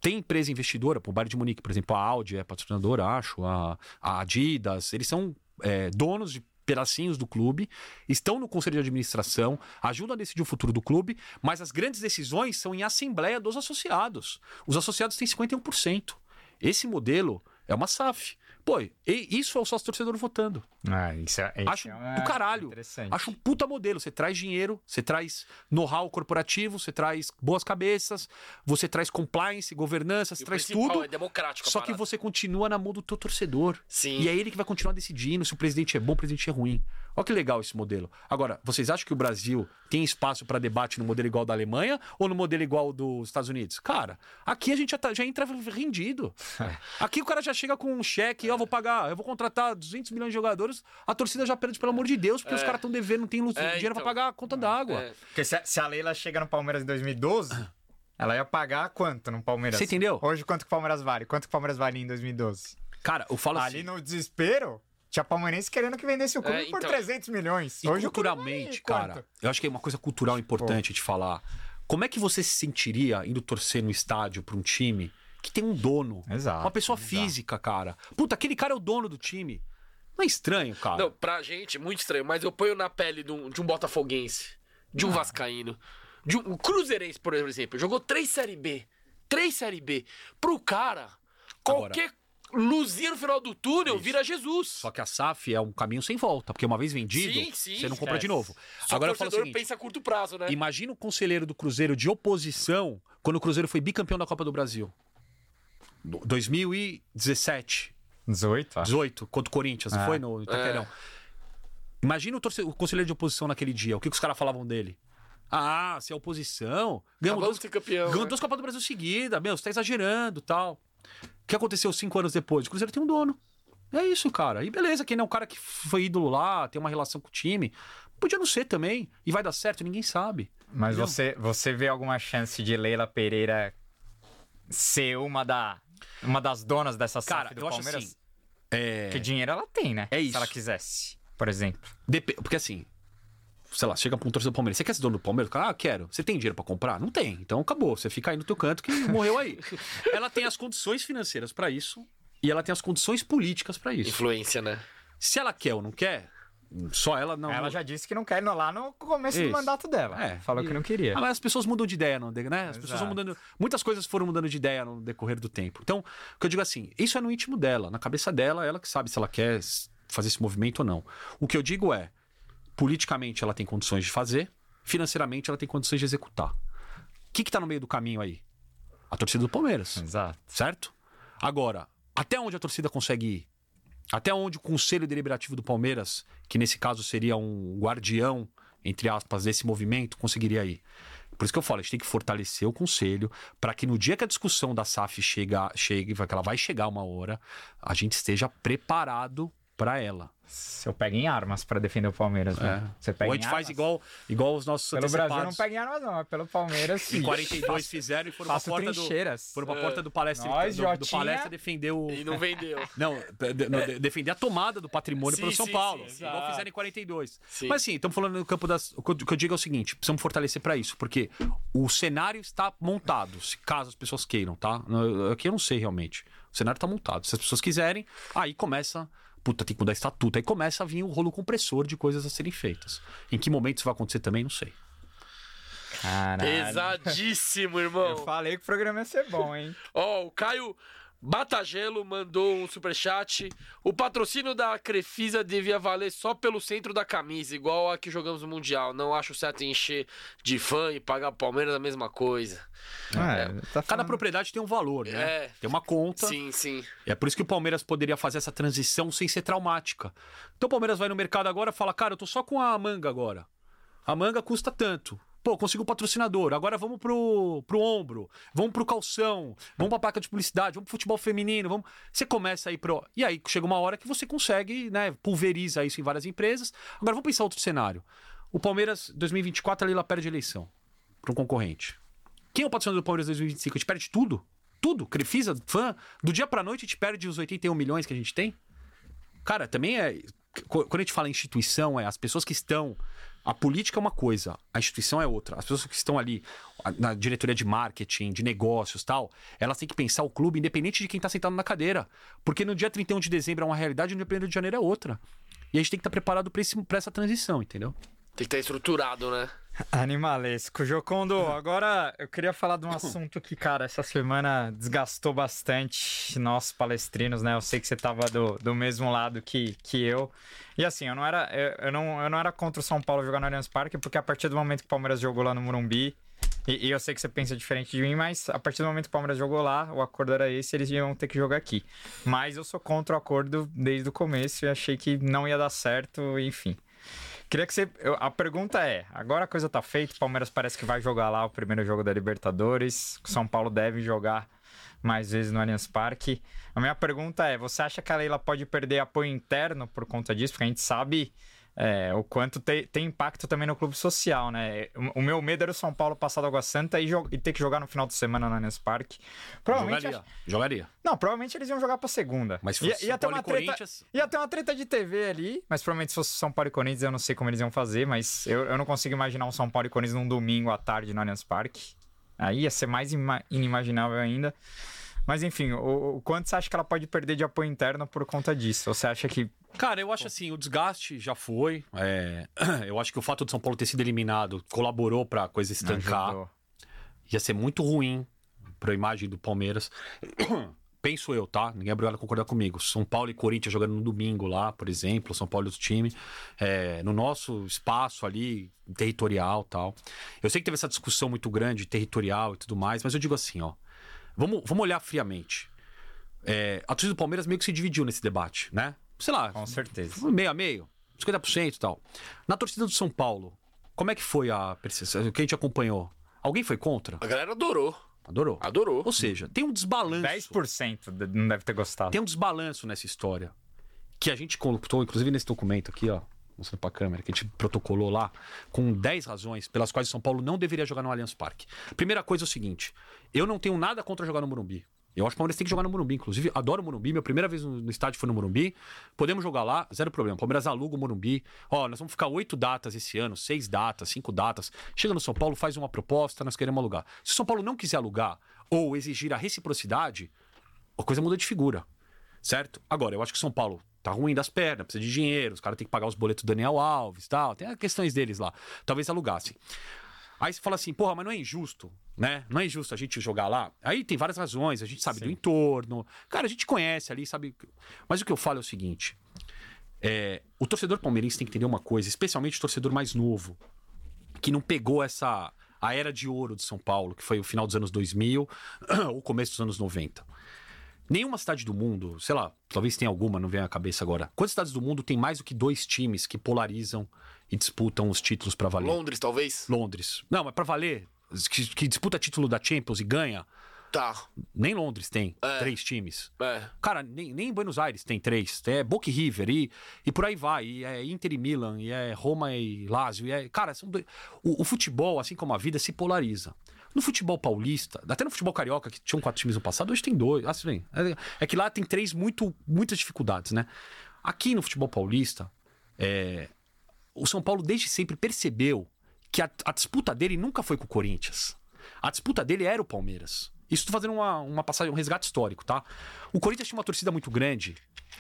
tem empresa investidora, o Bayern de Munique, por exemplo, a Audi é patrocinadora, acho, a, a Adidas, eles são é, donos de pedacinhos do clube, estão no conselho de administração, ajudam a decidir o futuro do clube, mas as grandes decisões são em assembleia dos associados. Os associados têm 51%. Esse modelo é uma SAF. Pô, e isso é o sócio torcedor votando. Ah, isso é, esse Acho é do caralho. Acho um puta modelo. Você traz dinheiro, você traz know-how corporativo, você traz boas cabeças, você traz compliance, governança, você E traz tudo. É democrático. Só que você continua na mão do teu torcedor. Sim. E é ele que vai continuar decidindo se o presidente é bom ou o presidente é ruim. Olha que legal esse modelo. Agora, vocês acham que o Brasil tem espaço para debate no modelo igual da Alemanha ou no modelo igual dos Estados Unidos? Cara, aqui a gente já, tá- já entra rendido. Aqui o cara já chega com um cheque, vou pagar, eu vou contratar 200 milhões de jogadores, a torcida já perde, pelo amor de Deus, porque os caras estão devendo, não tem luz, É, dinheiro então. para pagar a conta d'água. É. Porque se a, se a Leila chega no Palmeiras em 2012, ela ia pagar quanto no Palmeiras? Você entendeu? Hoje, quanto que o Palmeiras vale? Quanto que o Palmeiras vale em 2012? Cara, eu falo Ali assim. no desespero, tinha palmeirense querendo que vendesse o clube É, por então. 300 milhões. E Hoje culturalmente, cara, quanto? eu acho que é uma coisa cultural importante de falar. Como é que você se sentiria indo torcer no estádio pra um time que tem um dono? Exato, Uma pessoa exato. física, cara. Puta, aquele cara é o dono do time. Não é estranho, cara? Não, pra gente, muito estranho, mas eu ponho na pele de um, de um botafoguense, de um Ah. vascaíno, de um, um cruzeirense, por exemplo, jogou três Série B, três Série B. Pro cara, qualquer luzinha no final do túnel vira Jesus. Só que a SAF é um caminho sem volta, porque uma vez vendido, Sim, sim, você não compra esquece. de novo. Só Agora o torcedor seguinte: pensa a curto prazo, né? imagina o conselheiro do Cruzeiro de oposição quando o Cruzeiro foi bicampeão da Copa do Brasil. Do- 2017. 18? ah. 18, contra o Corinthians, não É. foi no Itaquerão. Imagina o, torce- o conselheiro de oposição naquele dia, o que, que os caras falavam dele? Ah, se é oposição, ganhamos Acabamos ser campeão. ganhou né? duas Copas do Brasil seguida, meu, você tá exagerando tal. O que aconteceu cinco anos depois? O Cruzeiro tem um dono. É isso, cara. E beleza, quem não é um cara que foi ídolo lá, tem uma relação com o time. Podia não ser também. E vai dar certo, ninguém sabe. Mas Entendeu? você, você vê alguma chance de Leila Pereira ser uma da, uma das donas dessa Cara, SAF do eu acho Palmeiras? assim. É, Porque dinheiro ela tem, né? É Se isso. ela quisesse, por exemplo. Dep- Porque assim, sei lá, chega pra um torcedor do Palmeiras, você quer ser dono do Palmeiras? O cara, ah, quero. Você tem dinheiro pra comprar? Não tem. Então acabou. Você fica aí no teu canto que morreu aí. ela tem as condições financeiras pra isso e ela tem as condições políticas pra isso. Influência, né? Se ela quer ou não quer, só ela não. ela já disse que não quer ir lá no começo do Isso. mandato dela. É. Falou que não queria. Ah, mas as pessoas mudam de ideia, não, né? As pessoas Exato. vão mudando. Muitas coisas foram mudando de ideia no decorrer do tempo. Então, o que eu digo assim, isso é no íntimo dela, na cabeça dela, ela que sabe se ela quer fazer esse movimento ou não. O que eu digo é, politicamente ela tem condições de fazer, financeiramente ela tem condições de executar. O que, que tá no meio do caminho aí? A torcida do Palmeiras, Exato. certo? Agora, até onde a torcida consegue ir? Até onde o Conselho Deliberativo do Palmeiras, que nesse caso seria um guardião, entre aspas, desse movimento, conseguiria ir? Por isso que eu falo, a gente tem que fortalecer o conselho para que no dia que a discussão da SAF chega, chegue, que ela vai chegar uma hora, a gente esteja preparado para ela. Se eu pego em armas pra defender o Palmeiras, né? Você pega Ou a em gente faz igual, igual os nossos Pelo Brasil não pega em armas, não. É pelo Palmeiras, sim. Em 42 fizeram e foram pra porta do, trincheiras. foram pra porta do palestra, Nós, do, do palestra defender o E não vendeu. Não, de- de- de- defender a tomada do patrimônio Sim, pelo São sim, Paulo. sim, igual fizeram em 42. Sim. Mas sim, estamos falando no campo das. O que eu- digo é o seguinte: precisamos fortalecer para isso, porque o cenário está montado, se caso as pessoas queiram, tá? Eu- Aqui eu não sei realmente. O cenário está montado. Se as pessoas quiserem, aí começa. Puta, tem que mudar estatuto. Aí começa a vir o rolo compressor de coisas a serem feitas. Em que momento isso vai acontecer também, não sei. Caralho. Pesadíssimo, irmão. Eu falei que o programa ia ser bom, hein? Ó, o Caio Batagelo mandou um superchat. O patrocínio da Crefisa devia valer só pelo centro da camisa, igual a que jogamos no Mundial. Não acho certo encher de fã e pagar o Palmeiras a mesma coisa. É, tá Cada falando- propriedade tem um valor, né? É. Tem uma conta. Sim, sim. É por isso que o Palmeiras poderia fazer essa transição sem ser traumática. Então o Palmeiras vai no mercado agora e fala: Cara, eu tô só com a manga agora. A manga custa tanto. Pô, consigo um patrocinador. Agora vamos pro, pro ombro, vamos pro calção, vamos pra placa de publicidade, vamos pro futebol feminino. Vamos... Você começa aí pro. E aí chega uma hora que você consegue, né? Pulveriza isso em várias empresas. Agora vamos pensar outro cenário. O Palmeiras, 2024, a Lila perde a eleição para um concorrente. Quem é o patrocinador do Palmeiras 2025? A gente perde tudo. Tudo. Crefisa, fã. Do dia pra noite a gente perde os 81 milhões que a gente tem. Cara, também é. qu- Quando a gente fala instituição, é as pessoas que estão. A política é uma coisa, a instituição é outra. As pessoas que estão ali na diretoria de marketing, de negócios tal, elas têm que pensar o clube independente de quem está sentado na cadeira. Porque no dia 31 de dezembro é uma realidade e no dia 1 de janeiro é outra. E a gente tem que estar preparado para essa transição, entendeu? Tem que estar estruturado, né? Animalesco. Jocondo, agora eu queria falar de um assunto que, cara, essa semana desgastou bastante nós palestrinos, né? Eu sei que você tava do, do mesmo lado que, que eu. E assim, eu não, era, eu, eu não, eu não era contra o São Paulo jogar no Allianz Parque, porque a partir do momento que o Palmeiras jogou lá no Morumbi, e, e eu sei que você pensa diferente de mim, mas a partir do momento que o Palmeiras jogou lá, o acordo era esse, eles iam ter que jogar aqui. Mas eu sou contra o acordo desde o começo e achei que não ia dar certo, enfim. Queria que você. eu- A pergunta é: agora a coisa tá feita, o Palmeiras parece que vai jogar lá o primeiro jogo da Libertadores. São Paulo deve jogar mais vezes no Allianz Parque. A minha pergunta é: você acha que a Leila pode perder apoio interno por conta disso? Porque a gente sabe. É, o quanto te- tem impacto também no clube social, né? O, o meu medo era o São Paulo passar do Água Santa e, e ter que jogar no final de semana no Allianz Parque. Provavelmente. Jogaria. Jogaria. Não, provavelmente eles iam jogar pra segunda. Mas se ia, fosse ia São ter Paulo uma treta, Corinthians- ia ter uma treta de TV ali, mas provavelmente se fosse São Paulo e Corinthians eu não sei como eles iam fazer, mas eu, eu não consigo imaginar um São Paulo e Corinthians num domingo à tarde no Allianz Parque. Aí ia ser mais ima- inimaginável ainda. Mas enfim, o, o quanto você acha que ela pode perder de apoio interno por conta disso? Ou você acha que Cara, eu acho assim, o desgaste já foi. é, Eu acho que o fato de São Paulo ter sido eliminado colaborou pra coisa estancar. Ia ser muito ruim pra imagem do Palmeiras. Penso eu, tá? Ninguém é obrigado a concordar comigo. São Paulo e Corinthians jogando no domingo lá, por exemplo, São Paulo e outro time, é, no nosso espaço ali, territorial tal. Eu sei que teve essa discussão muito grande, territorial e tudo mais, mas eu digo assim, ó. Vamos, vamos olhar friamente. É, a torcida do Palmeiras meio que se dividiu nesse debate, né? Sei lá, Com certeza. meio a meio, 50% e tal. Na torcida do São Paulo, como é que foi a percepção? O que a gente acompanhou? Alguém foi contra? A galera adorou. Adorou. Adorou. Ou seja, tem um desbalanço. 10% de- não deve ter gostado. Tem um desbalanço nessa história. Que a gente contou, inclusive nesse documento aqui, ó. Mostrando pra câmera, que a gente protocolou lá, com 10 razões pelas quais São Paulo não deveria jogar no Allianz Parque. Primeira coisa é o seguinte: eu não tenho nada contra jogar no Morumbi. Eu acho que o Palmeiras tem que jogar no Morumbi. Inclusive, adoro o Morumbi. Minha primeira vez no, no estádio foi no Morumbi. Podemos jogar lá, zero problema. O Palmeiras aluga o Morumbi. Ó, nós vamos ficar oito datas esse ano, seis datas, cinco datas. Chega no São Paulo, faz uma proposta, nós queremos alugar. Se o São Paulo não quiser alugar ou exigir a reciprocidade, a coisa muda de figura. Certo? Agora, eu acho que o São Paulo tá ruim das pernas, precisa de dinheiro, os caras têm que pagar os boletos do Daniel Alves tal. Tem as questões deles lá. Talvez alugassem. Aí você fala assim, porra, mas não é injusto, né? Não é injusto a gente jogar lá. Aí tem várias razões, a gente sabe Sim. do entorno. Cara, a gente conhece ali, sabe. Mas o que eu falo é o seguinte: é, o torcedor palmeirense tem que entender uma coisa, especialmente o torcedor mais novo, que não pegou essa. A era de ouro de São Paulo, que foi o final dos anos 2000, o começo dos anos 90. Nenhuma cidade do mundo, sei lá, talvez tenha alguma, não vem à cabeça agora. Quantas cidades do mundo tem mais do que dois times que polarizam e disputam os títulos pra valer? Londres, talvez? Londres. Não, mas pra valer, que, que disputa título da Champions e ganha, Tá. nem Londres tem É. três times. É. Cara, nem, nem em Buenos Aires tem três. É Boca e River e, e por aí vai. E é Inter e Milan, e é Roma e Lazio. E é, cara, são dois- o, o futebol, assim como a vida, se polariza. No futebol paulista, até no futebol carioca, que tinham quatro times no passado, hoje tem dois. Assim, é, que lá tem três muito, muitas dificuldades, né? Aqui no futebol paulista, é, o São Paulo desde sempre percebeu que a, a disputa dele nunca foi com o Corinthians. A disputa dele era o Palmeiras. Isso fazendo uma, uma passagem, um resgate histórico, tá? O Corinthians tinha uma torcida muito grande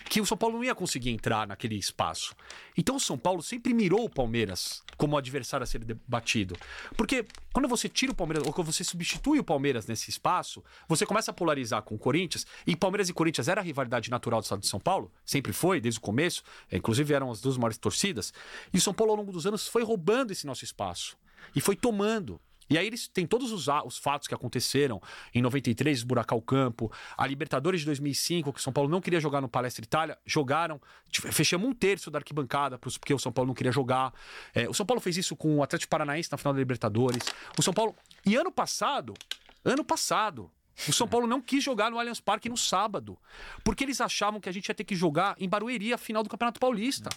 que o São Paulo não ia conseguir entrar naquele espaço. Então o São Paulo sempre mirou o Palmeiras como adversário a ser debatido. Porque quando você tira o Palmeiras, ou quando você substitui o Palmeiras nesse espaço, você começa a polarizar com o Corinthians. E Palmeiras e Corinthians era a rivalidade natural do estado de São Paulo, sempre foi, desde o começo. É, inclusive eram as duas maiores torcidas. E o São Paulo, ao longo dos anos, foi roubando esse nosso espaço. E foi tomando. E aí eles têm todos os, os fatos que aconteceram em 93, esburacar o campo, a Libertadores de 2005, que o São Paulo não queria jogar no Palestra Itália, jogaram, fechamos um terço da arquibancada porque o São Paulo não queria jogar. É, o São Paulo fez isso com o Atlético Paranaense na final da Libertadores. O São Paulo. E ano passado, ano passado, o São Paulo não quis jogar no Allianz Parque no sábado, porque eles achavam que a gente ia ter que jogar em Barueri a final do Campeonato Paulista.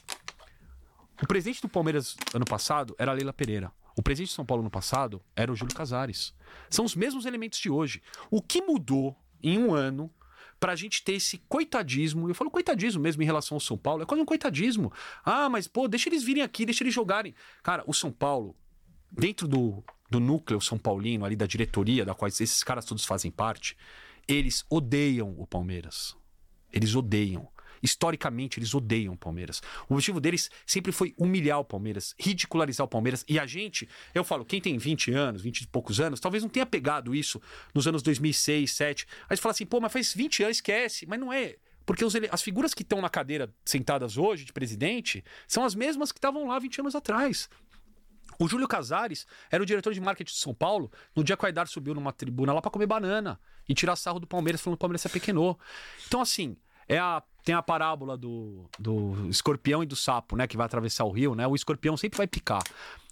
O presidente do Palmeiras ano passado era a Leila Pereira. O presidente de São Paulo ano passado era o Júlio Casares. São os mesmos elementos de hoje. O que mudou em um ano pra gente ter esse coitadismo, eu falo coitadismo mesmo em relação ao São Paulo, é quase um coitadismo. Ah, mas pô, deixa eles virem aqui, deixa eles jogarem. Cara, o São Paulo, dentro do, do núcleo São Paulino, ali da diretoria, da qual esses caras todos fazem parte, eles odeiam o Palmeiras. Eles odeiam. Historicamente, eles odeiam o Palmeiras. O objetivo deles sempre foi humilhar o Palmeiras, ridicularizar o Palmeiras. E a gente, eu falo, quem tem 20 anos, 20 e poucos anos, talvez não tenha pegado isso nos anos 2006, 2007. Aí você fala assim, pô, mas faz 20 anos, esquece. Mas não é. Porque os as figuras que estão na cadeira sentadas hoje de presidente são as mesmas que estavam lá 20 anos atrás. O Júlio Casares era o diretor de marketing de São Paulo no dia que o Aidar subiu numa tribuna lá pra comer banana e tirar sarro do Palmeiras, falando que o Palmeiras se apequenou. Então, assim, é a, tem a parábola do, do escorpião e do sapo, né? Que vai atravessar o rio, né? O escorpião sempre vai picar.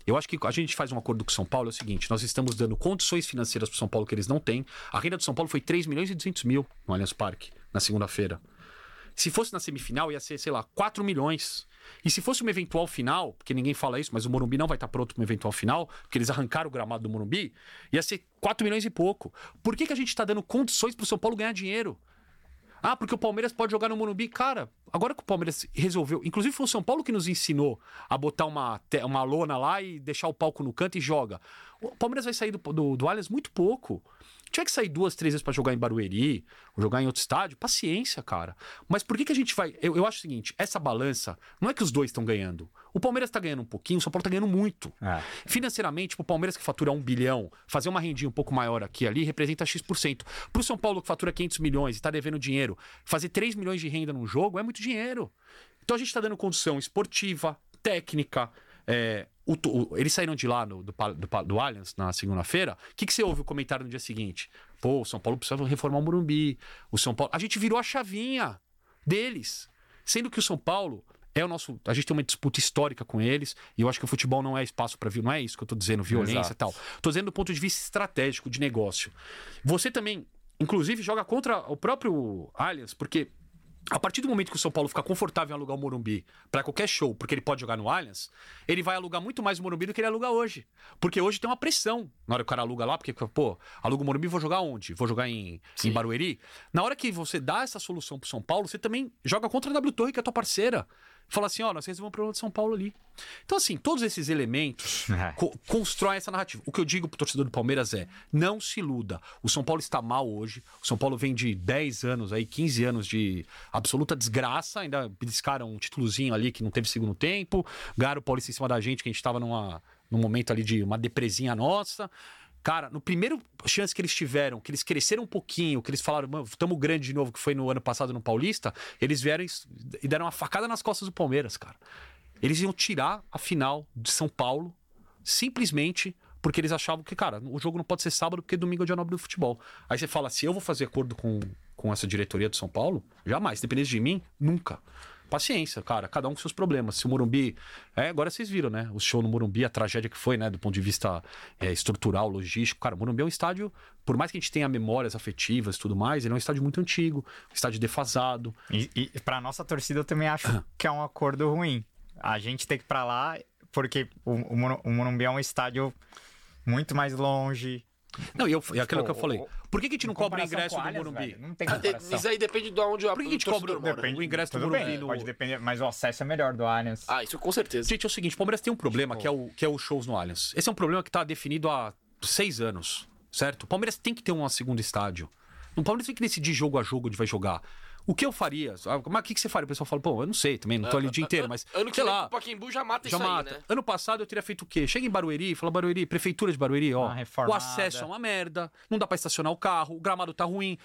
Eu acho que a gente faz um acordo com São Paulo, é o seguinte: nós estamos dando condições financeiras pro São Paulo que eles não têm. A renda do São Paulo foi 3 milhões e 200 mil no Allianz Parque, na segunda-feira. Se fosse na semifinal, ia ser, sei lá, 4 milhões. E se fosse uma eventual final, porque ninguém fala isso, mas o Morumbi não vai estar pronto para uma eventual final, porque eles arrancaram o gramado do Morumbi, ia ser 4 milhões e pouco. Por que, que a gente está dando condições para o São Paulo ganhar dinheiro? Ah, porque o Palmeiras pode jogar no Morumbi. Cara, agora que o Palmeiras resolveu. Inclusive foi o São Paulo que nos ensinou a botar uma, uma lona lá e deixar o palco no canto e joga. O Palmeiras vai sair do, do, do Allianz muito pouco. Tiver que sair duas, três vezes pra jogar em Barueri, ou jogar em outro estádio, paciência, cara. Mas por que, que a gente vai. Eu, eu acho o seguinte: essa balança, não é que os dois estão ganhando. O Palmeiras tá ganhando um pouquinho, o São Paulo tá ganhando muito. É. Financeiramente, pro Palmeiras que fatura um bilhão, fazer uma rendinha um pouco maior aqui ali representa X%. Pro São Paulo que fatura 500 milhões e tá devendo dinheiro, fazer 3 milhões de renda num jogo é muito dinheiro. Então a gente tá dando condição esportiva, técnica. É, o o- eles saíram de lá no- do, do, do Allianz na segunda-feira. O que, que você ouve o comentário no dia seguinte? Pô, o São Paulo precisa reformar o Morumbi. O São Paulo. A gente virou a chavinha deles. Sendo que o São Paulo é o nosso. A gente tem uma disputa histórica com eles. E eu acho que o futebol não é espaço para Não é isso que eu tô dizendo, violência Exato. e tal. Tô dizendo do ponto de vista estratégico, de negócio. Você também, inclusive, joga contra o próprio Allianz, porque A partir do momento que o São Paulo ficar confortável em alugar o Morumbi para qualquer show, porque ele pode jogar no Allianz, ele vai alugar muito mais o Morumbi do que ele aluga hoje. Porque hoje tem uma pressão na hora que o cara aluga lá, porque, pô, aluga o Morumbi, vou jogar onde? Vou jogar em, em Barueri? Na hora que você dá essa solução pro São Paulo, você também joga contra a W Torre, que é a tua parceira. Fala assim, ó, nós resolvemos o problema de São Paulo ali. Então, assim, todos esses elementos É. co constroem essa narrativa. O que eu digo pro torcedor do Palmeiras é: não se iluda. O São Paulo está mal hoje. O São Paulo vem de 10 anos aí, 15 anos de absoluta desgraça. Ainda beliscaram um títulozinho ali que não teve segundo tempo. Ganharam o Paulista em cima da gente, que a gente estava numa, num momento ali de uma depresinha nossa. Cara, no primeiro chance que eles tiveram, que eles cresceram um pouquinho, que eles falaram, mano, tamo grande de novo, que foi no ano passado no Paulista, eles vieram e- deram uma facada nas costas do Palmeiras, cara. Eles iam tirar a final de São Paulo simplesmente porque eles achavam que, cara, o jogo não pode ser sábado porque domingo é o dia nobre do futebol. Aí você fala, se eu vou fazer acordo com, com essa diretoria do São Paulo, jamais. Dependesse de mim, nunca. Paciência, cara, cada um com seus problemas. Se o Morumbi. É, agora vocês viram, né? O show no Morumbi, a tragédia que foi, né? Do ponto de vista é, estrutural, logístico. Cara, o Morumbi é um estádio, por mais que a gente tenha memórias afetivas e tudo mais, ele é um estádio muito antigo, um estádio defasado. E, e pra nossa torcida eu também acho que é um acordo ruim. A gente tem que ir pra lá, porque o, o, o Morumbi é um estádio muito mais longe. Não, e, eu, e aquilo que eu falei. Por que, que a gente não cobra o ingresso do Morumbi? velho, Não tem De- comparação. Isso aí depende de onde Por que a gente cobra-. Depende. o ingresso do Morumbi bem, no- pode depender, mas o acesso é melhor do Allianz. Ah, isso com certeza. Gente, é o seguinte, o Palmeiras tem um problema que é o, que é os shows no Allianz. Esse é um problema que tá definido há seis anos, certo? O Palmeiras tem que ter um segundo estádio. O Palmeiras tem que decidir jogo a jogo onde vai jogar. O que eu faria? Ah, Mas o que, que você faria? O pessoal fala, pô, eu não sei também, não tô ali o dia inteiro, mas Ano que sei vem lá. o Paquembu já mata Já isso mata. aí, né? Ano passado eu teria feito o quê? Chega em Barueri e fala, Barueri, prefeitura de Barueri, ó. O acesso é uma merda, não dá pra estacionar o carro, o gramado tá ruim.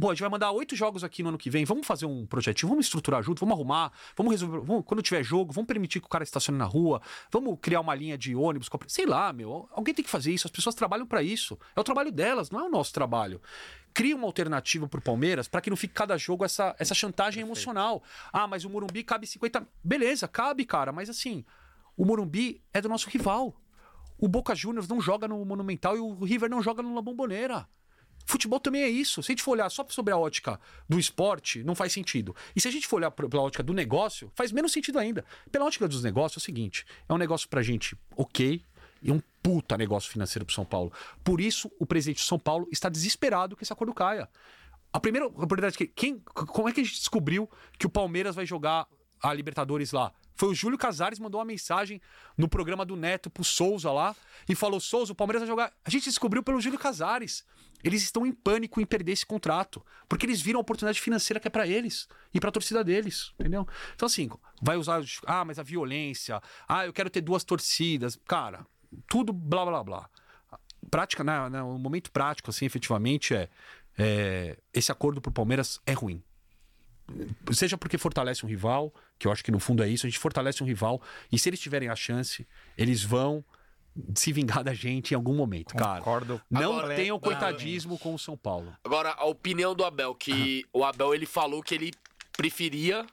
Pô, a gente vai mandar oito jogos aqui no ano que vem. Vamos fazer um projetinho, vamos estruturar junto, vamos arrumar, vamos resolver. vamos- quando tiver jogo, vamos permitir que o cara estacione na rua, vamos criar uma linha de ônibus. Sei lá, meu. Alguém tem que fazer isso. As pessoas trabalham pra isso. É o trabalho delas, não é o nosso trabalho. Cria uma alternativa pro Palmeiras pra que não fique cada jogo essa, essa chantagem emocional. Ah, mas o Morumbi cabe 50. Beleza, cabe, cara, mas assim, o Morumbi é do nosso rival. O Boca Juniors não joga no Monumental e o River não joga no La Bombonera. Futebol também é isso. Se a gente for olhar só sobre a ótica do esporte, não faz sentido. E se a gente for olhar pela ótica do negócio, faz menos sentido ainda. Pela ótica dos negócios, é o seguinte: é um negócio pra gente ok e um puta negócio financeiro pro São Paulo. Por isso, o presidente de São Paulo está desesperado que esse acordo caia. A primeira oportunidade que. Quem, como é que a gente descobriu que o Palmeiras vai jogar a Libertadores lá? Foi o Júlio Casares mandou uma mensagem no programa do Neto pro Souza lá e falou: Souza, o Palmeiras vai jogar. A gente descobriu pelo Júlio Casares. Eles estão em pânico em perder esse contrato, porque eles viram a oportunidade financeira que é pra eles e pra torcida deles, entendeu? Então assim, vai usar, ah, mas a violência, ah, eu quero ter duas torcidas, cara, tudo blá blá blá. Prática, né, né, o momento prático assim, efetivamente é, é esse acordo pro Palmeiras é ruim. Seja porque fortalece um rival, que eu acho que no fundo é isso, a gente fortalece um rival, e se eles tiverem a chance, eles vão se vingar da gente em algum momento, cara. Concordo Não Agora- tenham coitadismo com o São Paulo. Agora, a opinião do Abel, que o Abel ele falou que ele preferia,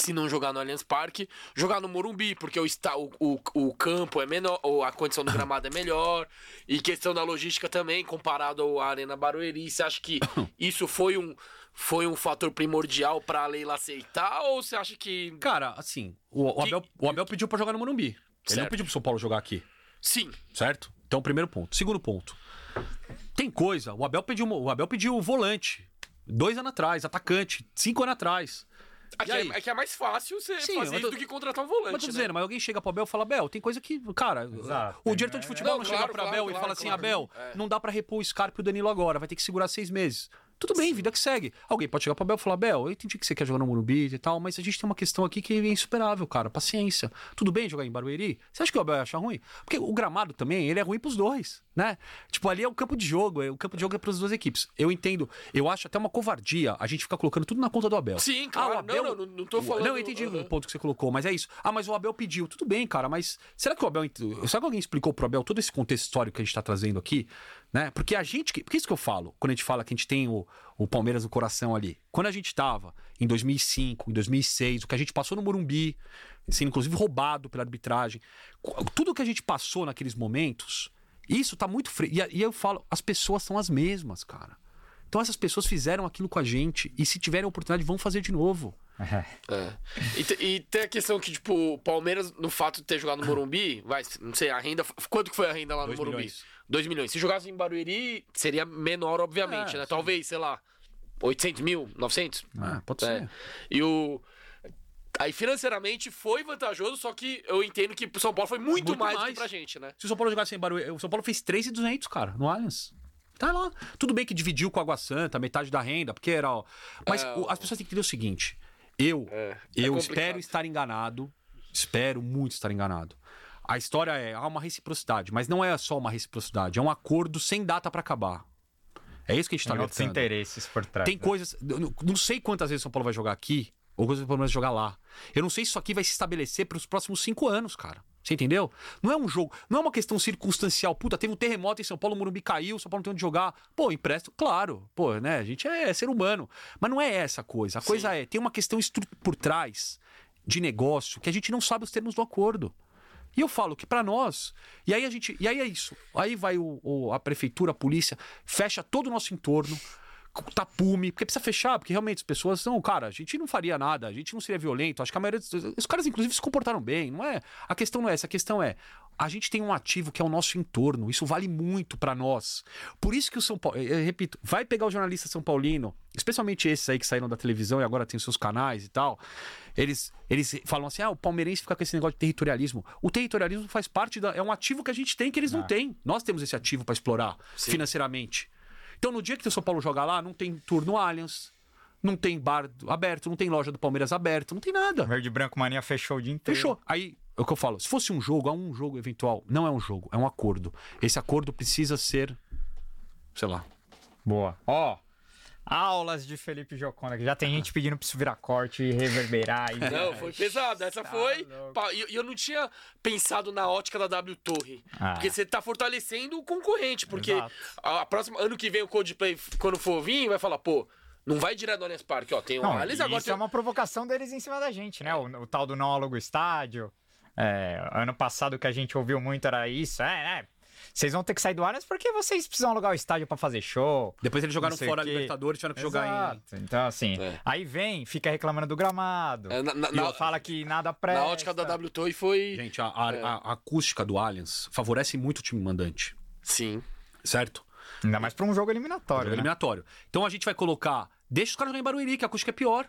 se não jogar no Allianz Parque, jogar no Morumbi, porque o, está, o, o, o campo é menor, ou a condição do gramado é melhor, e questão da logística também, comparado à Arena Barueri. Você acha que isso foi um, foi um fator primordial pra a Leila aceitar, ou você acha que. Cara, assim, o, o Que- Abel, o Abel pediu pra jogar no Morumbi. Ele não pediu pro São Paulo jogar aqui, Sim, certo? Então, primeiro ponto. Segundo ponto. Tem coisa, o Abel pediu, o Abel pediu volante. Dois anos atrás, atacante, cinco anos atrás. Aqui E aí? é, que é mais fácil você Sim, fazer tô- do que contratar um volante. Mas tô né? dizendo, mas alguém chega pro Abel e fala, Abel, tem coisa que, cara, Exato. o diretor de futebol Não, não, claro, chega pro claro, Abel e claro, fala assim, claro. Abel, É. não dá pra repor o Scarpa e o Danilo agora, vai ter que segurar seis meses. Tudo bem, vida que segue. Alguém pode chegar pro Abel e falar, Abel, eu entendi que você quer jogar no Morumbi e tal, mas a gente tem uma questão aqui que é insuperável, cara, paciência. Tudo bem jogar em Barueri? Você acha que o Abel ia achar ruim? Porque o gramado também, ele é ruim pros dois, né? Tipo, ali é o campo de jogo, é- o campo de jogo é pras duas equipes. Eu entendo, eu acho até uma covardia a gente ficar colocando tudo na conta do Abel. Sim, Ah, claro. o Abel- Não, não, não tô falando- Não, eu entendi Aham. o ponto que você colocou, mas é isso. Ah, mas o Abel pediu. Tudo bem, cara, mas será que o Abel. Será que alguém explicou pro Abel todo esse contexto histórico que a gente tá trazendo aqui? Né? Porque a gente. que- Por que isso que eu falo? Quando a gente fala que a gente tem o, o Palmeiras no coração ali. Quando a gente tava em 2005, em 2006, o que a gente passou no Morumbi, sendo inclusive roubado pela arbitragem, tudo que a gente passou naqueles momentos, isso tá muito frio. E, e eu falo, as pessoas são as mesmas, cara. Então essas pessoas fizeram aquilo com a gente e se tiverem oportunidade vão fazer de novo. É. E, te- e tem a questão que, tipo, o Palmeiras, no fato de ter jogado no Morumbi, vai, não sei, a renda. Quanto que foi a renda lá no Dois Morumbi? milhões. 2 milhões. Se jogasse em Barueri, seria menor, obviamente, É, né? sim. Talvez, sei lá, 800 mil, 900? Ah, pode É. ser. E o. Aí financeiramente foi vantajoso, só que eu entendo que pro São Paulo foi muito, Muito mais, do mais. que pra gente, né? Se o São Paulo jogasse em Barueri, o São Paulo fez 3,200, cara, no Allianz. Tá lá. Tudo bem que dividiu com a Água Santa, metade da renda, porque era. ó, Mas É, o- as pessoas têm que entender o seguinte: eu, É, é eu complicado. espero estar enganado, espero muito estar enganado. A história é há uma reciprocidade, mas não é só uma reciprocidade, é um acordo sem data pra acabar. É isso que a gente tá Tem outros interesses por trás. Tem né? coisas. não sei quantas vezes o São Paulo vai jogar aqui, ou quantas vezes o Palmeiras vai jogar lá. Eu não sei se isso aqui vai se estabelecer para os próximos cinco anos, cara. Você entendeu? Não é um jogo, não é uma questão circunstancial. Puta, teve um terremoto em São Paulo, o Morumbi caiu, São Paulo não tem onde jogar. Pô, empresto, claro. Pô, né? A gente é ser humano. Mas não é essa a coisa. A coisa é, tem uma questão por trás de negócio que a gente não sabe os termos do acordo. E eu falo que pra nós. E aí a gente. E aí é isso. Aí vai o, o- a prefeitura, a polícia, fecha todo o nosso entorno, tapume, porque precisa fechar, porque realmente as pessoas não, cara, a gente não faria nada, a gente não seria violento. Acho que a maioria dos, os caras, inclusive, se comportaram bem, não é? A questão não é essa, a questão é. A gente tem um ativo que é o nosso entorno, isso vale muito pra nós. Por isso que o São Paulo, eu repito, vai pegar o jornalista São Paulino, especialmente esses aí que saíram da televisão e agora tem os seus canais e tal. Eles, eles falam assim: ah, o palmeirense fica com esse negócio de territorialismo. O territorialismo faz parte da. É um ativo que a gente tem que eles não têm. Nós temos esse ativo pra explorar Sim. financeiramente. Então, no dia que o São Paulo jogar lá, não tem turno Allianz, não tem bar aberto, não tem loja do Palmeiras aberto, não tem nada. Verde Branco Mania fechou o dia inteiro. Fechou. Aí, é o que eu falo, se fosse um jogo, é um jogo eventual. Não é um jogo, é um acordo. Esse acordo precisa ser, sei lá. Boa. Ó, aulas de Felipe Joconda, que já tem gente pedindo pra isso virar corte e reverberar. E... Não, foi pesado. Essa Tá foi. E e eu não tinha pensado na ótica da W Torre. Ah. Porque você tá fortalecendo o concorrente. Porque Exato. a, próxima, ano que vem o Coldplay, quando for vir, vai falar, pô, não vai direto do Allianz Parque, ó. Tem o Não, Allianz, e agora isso tem... é uma provocação deles em cima da gente, né? O, o tal do não aluga o estádio. É, ano passado que a gente ouviu muito era isso. É, né? Vocês vão ter que sair do Allianz porque vocês precisam alugar o estádio pra fazer show. Depois eles jogaram fora a. Libertadores, tiveram que jogar em. Exato. Então, assim, É. aí vem, fica reclamando do gramado. É, na- na- e na- fala que nada presta. Na ótica da W Torre foi. Gente, a, a- É. a- a acústica do Allianz favorece muito o time mandante, Sim. certo? Ainda mais pra um jogo eliminatório, Jogo né? eliminatório. Então a gente vai colocar. Deixa os caras jogarem em Barueri, que a acústica é pior.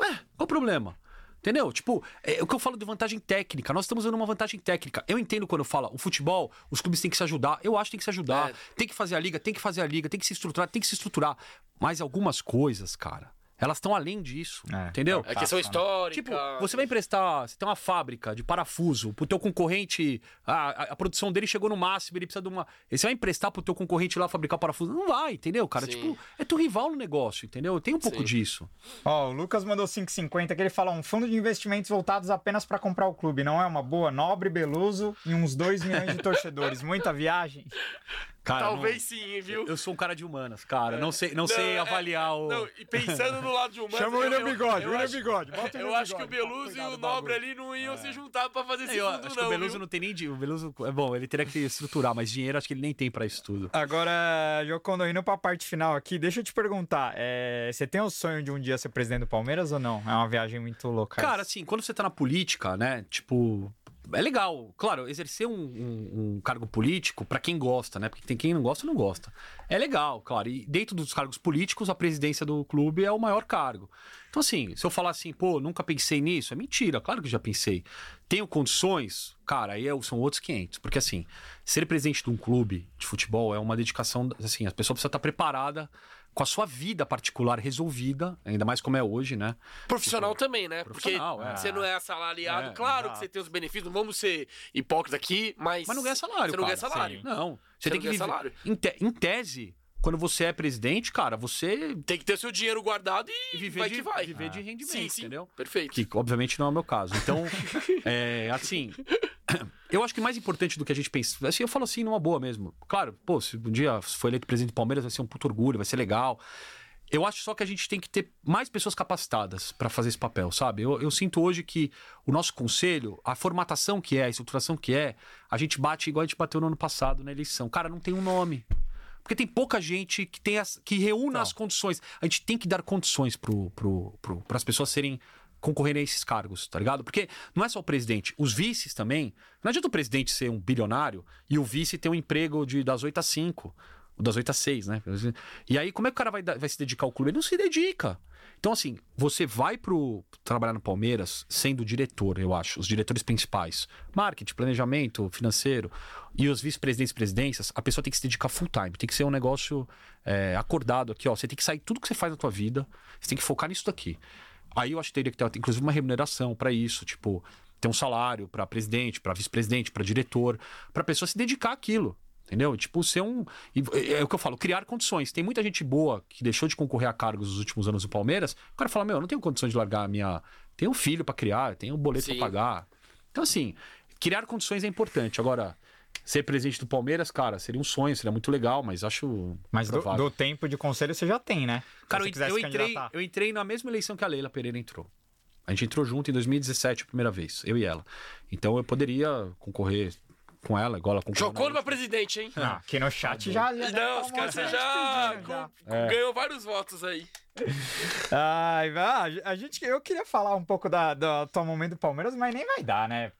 Ué, qual o problema? Entendeu? Tipo, é o que eu falo de vantagem técnica. Nós estamos dando uma vantagem técnica. Eu entendo quando eu falo o futebol, os clubes têm que se ajudar. Eu acho que tem que se ajudar. É. Tem que fazer a liga, tem que fazer a liga, tem que se estruturar, tem que se estruturar. Mas algumas coisas, cara, elas estão além disso. É, entendeu? É questão Passa, né? histórica. Tipo, você vai emprestar, você tem uma fábrica de parafuso, pro teu concorrente, a, a, a produção dele chegou no máximo, ele precisa de uma. Você vai emprestar pro teu concorrente lá fabricar parafuso? Não vai, entendeu, cara? Sim. Tipo, é teu rival no negócio, entendeu? Tem um pouco Sim. disso. Ó, o Lucas mandou 5,50 que ele fala um fundo de investimentos voltados apenas pra comprar o clube. Não é uma boa? Nobre, Beluso e uns 2 milhões de torcedores. Muita viagem. Cara, Talvez não- sim, viu? Eu sou um cara de humanas, cara. Não sei, não sei é- avaliar o. Não, e pensando no lado de humanos. Chama o William Bigode, eu William acho- Bigode. Bota o Eu acho que o Beluso e o Nobre ali não iam se juntar pra fazer esse Eu fundo, acho não. que o Beluso viu? não tem nem. di- O Beluso. É bom, ele teria que estruturar, mas dinheiro acho que ele nem tem pra isso tudo. Agora, Jocondo, indo pra parte final aqui, deixa eu te perguntar. é, você tem o sonho de um dia ser presidente do Palmeiras ou não? É uma viagem muito louca. Cara, assim, quando você tá na política, né? Tipo. É legal, claro, exercer um, um- um cargo político pra quem gosta, né? Porque tem quem não gosta não gosta. É legal, claro. E dentro dos cargos políticos, a presidência do clube é o maior cargo. Então, assim, se eu falar assim, pô, nunca pensei nisso, é mentira, claro que já pensei. Tenho condições? Cara, aí é- são outros 500. Porque, assim, ser presidente de um clube de futebol é uma dedicação, assim, a pessoa precisa estar preparada com a sua vida particular resolvida, ainda mais como é hoje, né? Profissional também, né? Porque é. você não é assalariado. É, claro exato. que você tem os benefícios, não vamos ser hipócritas aqui, mas. Mas não ganha salário, Você não ganha cara. salário. Não. Você Você, tem não que ganha viver. salário. Em, te- em tese, quando você é presidente, cara, você Tem que ter seu dinheiro guardado e, viver vai de, que vai. viver de rendimento, Sim, sim. entendeu? Perfeito. Que obviamente não é o meu caso. Então, é, assim, eu acho que mais importante do que a gente pensa, assim, eu falo assim numa boa mesmo. Claro, pô, se um dia for eleito presidente do Palmeiras, vai ser um puto orgulho, vai ser legal. Eu acho só que a gente tem que ter mais pessoas capacitadas para fazer esse papel, sabe? Eu, eu sinto hoje que o nosso conselho, a formatação que é, a estruturação que é, a gente bate igual a gente bateu no ano passado na eleição. Cara, não tem um nome. Porque tem pouca gente que, tem as, que reúna Então. as condições. A gente tem que dar condições para pro, pro, pro, as pessoas serem concorrerem a esses cargos, tá ligado? Porque não é só o presidente, os vices também. Não adianta o presidente ser um bilionário e o vice ter um emprego de das 8 às 5, ou das 8 às 6, né? E aí, como é que o cara vai, vai se dedicar ao clube? Ele não se dedica. Então, assim, você vai pro trabalhar no Palmeiras sendo diretor, eu acho, os diretores principais, marketing, planejamento, financeiro, e os vice-presidentes e presidências, a pessoa tem que se dedicar full time, tem que ser um negócio é, acordado aqui, ó. Você tem que sair tudo que você faz na tua vida, você tem que focar nisso daqui. Aí eu acho que teria que ter, inclusive, uma remuneração pra isso, tipo, ter um salário pra presidente, pra vice-presidente, pra diretor, pra pessoa se dedicar àquilo. Entendeu? Tipo, ser um. e É o que eu falo, criar condições. Tem muita gente boa que deixou de concorrer a cargos nos últimos anos do Palmeiras. O cara fala: Meu, eu não tenho condições de largar a minha. Tenho um filho pra criar, tenho um boleto pra pagar. Então, assim, criar condições é importante. Agora, ser presidente do Palmeiras, cara, seria um sonho, seria muito legal, mas acho. Mas do, do tempo de conselho você já tem, né? Cara, eu, eu entrei, eu entrei na mesma eleição que a Leila Pereira entrou. A gente entrou junto em 2017 a primeira vez, eu e ela. Então eu poderia concorrer com ela, igual ela. Jogou na numa presidente, hein? Ah, aqui no chat já. já Não, tá os caras já, pedindo com- ganhou vários votos aí. Ai, ah, a gente, eu queria falar um pouco da, do atual momento do Palmeiras, mas nem vai dar, né?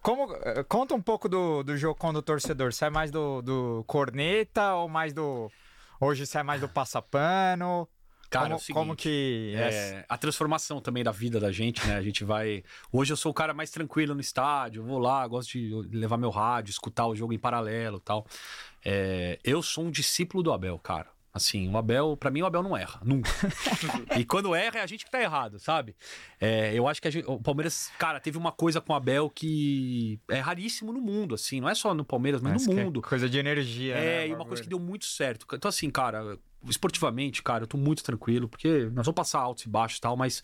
Como, eh, conta um pouco do, do jogo com o torcedor. Você é mais do, do corneta ou mais do. Hoje você é mais do passapano? Cara, como, é seguinte, como que. é- É, a transformação também da vida da gente, né? A gente vai. Hoje eu sou o cara mais tranquilo no estádio, vou lá, gosto de levar meu rádio, escutar o jogo em paralelo e tal. É, eu sou um discípulo do Abel, cara. Assim, o Abel, pra mim, o Abel não erra, nunca. e quando erra, é a gente que tá errado, sabe? É, eu acho que a gente- o Palmeiras, cara, teve uma coisa com o Abel que é raríssimo no mundo, assim, não é só no Palmeiras, mas Parece no é mundo. coisa de energia. É, né, e uma coisa que deu muito certo. Então, assim, cara, esportivamente, cara, eu tô muito tranquilo, porque nós vamos passar altos e baixos e tal, mas.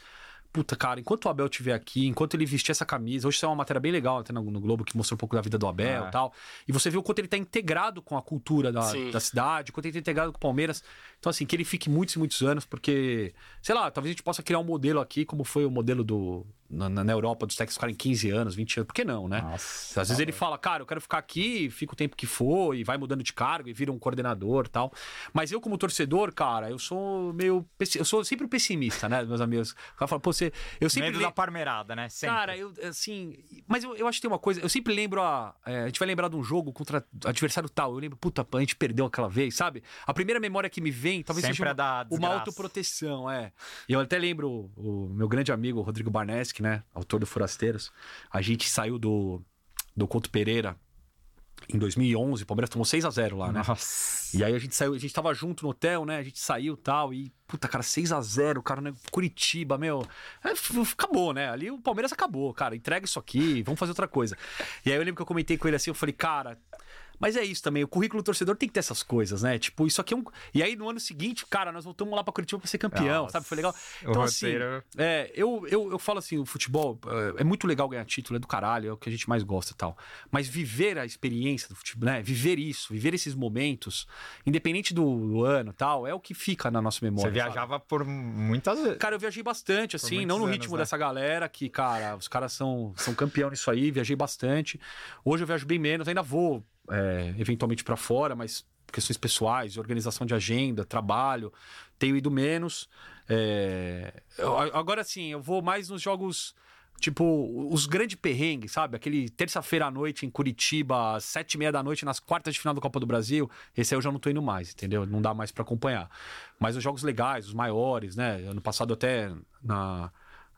Puta, cara, enquanto o Abel estiver aqui, enquanto ele vestir essa camisa, hoje saiu uma matéria bem legal até no, no Globo que mostrou um pouco da vida do Abel Ah. e tal. E você vê o quanto ele tá integrado com a cultura da, da cidade, o quanto ele tá integrado com o Palmeiras. Então, assim, que ele fique muitos e muitos anos, porque, sei lá, talvez a gente possa criar um modelo aqui, como foi o modelo do. Na, na Europa, dos técnicos ficarem 15 anos, 20 anos. Por que não, né? Nossa. Às vezes ele fala, cara, eu quero ficar aqui, fica o tempo que for, e vai mudando de cargo, e vira um coordenador e tal. Mas eu, como torcedor, cara, eu sou meio. Eu sou sempre o pessimista, né, meus amigos? O cara fala, pô, você. Eu sempre. Medo le- da parmeirada, né? Sempre. Cara, eu, assim. Mas eu, eu acho que tem uma coisa. Eu sempre lembro a. é, a gente vai lembrar de um jogo contra adversário tal. Eu lembro, puta, a gente perdeu aquela vez, sabe? A primeira memória que me vem, talvez Sempre seja é uma, da uma autoproteção, é. E eu até lembro o, o meu grande amigo, Rodrigo Barneski, né? Autor do Forasteiros. A gente saiu do, do Couto Pereira em 2011. O Palmeiras tomou 6 a 0 lá, né? Nossa. E aí a gente saiu, a gente tava junto no hotel, né? A gente saiu e tal. E, puta, cara, 6 a 0 cara, né? Curitiba, meu. É, acabou, né? Ali o Palmeiras acabou, cara. Entrega isso aqui, vamos fazer outra coisa. E aí eu lembro que eu comentei com ele assim, eu falei, cara. Mas é isso também, o currículo do torcedor tem que ter essas coisas, né? Tipo, isso aqui é um. E aí no ano seguinte, cara, nós voltamos lá pra Curitiba pra ser campeão, Nossa. sabe? Foi legal. Então, assim, é, eu, eu, eu falo assim, o futebol é, é muito legal ganhar título, é do caralho, é o que a gente mais gosta e tal. Mas viver a experiência do futebol, né? Viver isso, viver esses momentos, independente do, do ano e tal, é o que fica na nossa memória. Você sabe? viajava por muitas vezes. Cara, eu viajei bastante, assim, não no anos, ritmo né? dessa galera, que, cara, os caras são, são campeão nisso aí, viajei bastante. Hoje eu viajo bem menos, ainda vou é, eventualmente pra fora, mas questões pessoais, organização de agenda, trabalho, tenho ido menos. É, eu- agora sim, eu vou mais nos jogos. Tipo, os grandes perrengues, sabe? Aquele terça-feira à noite em Curitiba, às sete e meia da noite, nas quartas de final da Copa do Brasil. Esse aí eu já não tô indo mais, entendeu? Não dá mais pra acompanhar. Mas os jogos legais, os maiores, né? Ano passado até na,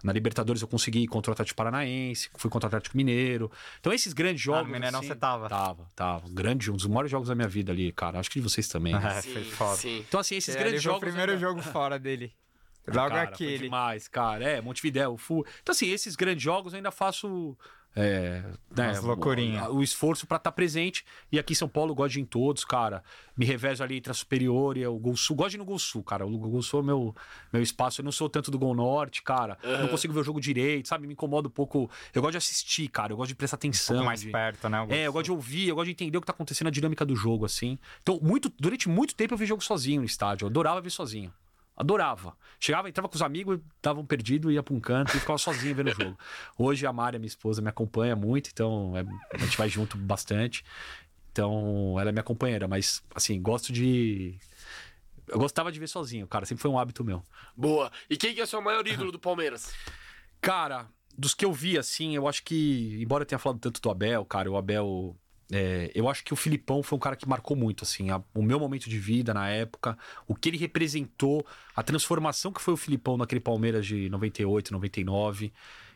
na Libertadores eu consegui ir contra o Atlético Paranaense, fui contra o Atlético Mineiro. Então esses grandes Ah, no jogos. Mineirão assim, você tava. Tava, tava. Grande, um dos maiores jogos da minha vida ali, cara. Acho que de vocês também. né? É, foi foda. sim. Então, assim, esses É, grandes ele foi jogos. o primeiro ainda- jogo fora dele. Logo Cara, Foi aquele. demais, cara. É, Montevidéu, Fu. Então, assim, esses grandes jogos eu ainda faço. É, né, o, o esforço pra estar presente. E aqui em São Paulo eu gosto de em todos, cara. Me revejo ali entre a Superior e o Gol Sul. Gosto de ir no Gol Sul, cara. O Gol Sul é meu, meu espaço. Eu não sou tanto do Gol Norte, cara. Eu Não consigo ver o jogo direito, sabe? Me incomoda um pouco. Eu gosto de assistir, cara. Eu gosto de prestar Um atenção. pouco mais de- perto, né? é, eu gosto de ouvir, eu gosto de entender o que tá acontecendo, a dinâmica do jogo, assim. Então, muito, durante muito tempo eu vi jogo sozinho no estádio. Eu adorava ver sozinho. Adorava. Chegava, entrava com os amigos, davam perdido, ia pra um canto e ficava sozinho vendo o jogo. Hoje a Mari, minha esposa, me acompanha muito, então é- a gente vai junto bastante. Então, ela é minha companheira, mas, assim, gosto de. Eu gostava de ver sozinho, cara. Sempre foi um hábito meu. Boa. E quem que é o seu maior ídolo do Palmeiras? Cara, dos que eu vi, assim, eu acho que, embora eu tenha falado tanto do Abel, cara, o Abel. É, eu acho que o Filipão foi um cara que marcou muito, assim, a- o meu momento de vida na época, o que ele representou, a transformação que foi o Filipão naquele Palmeiras de 98, 99.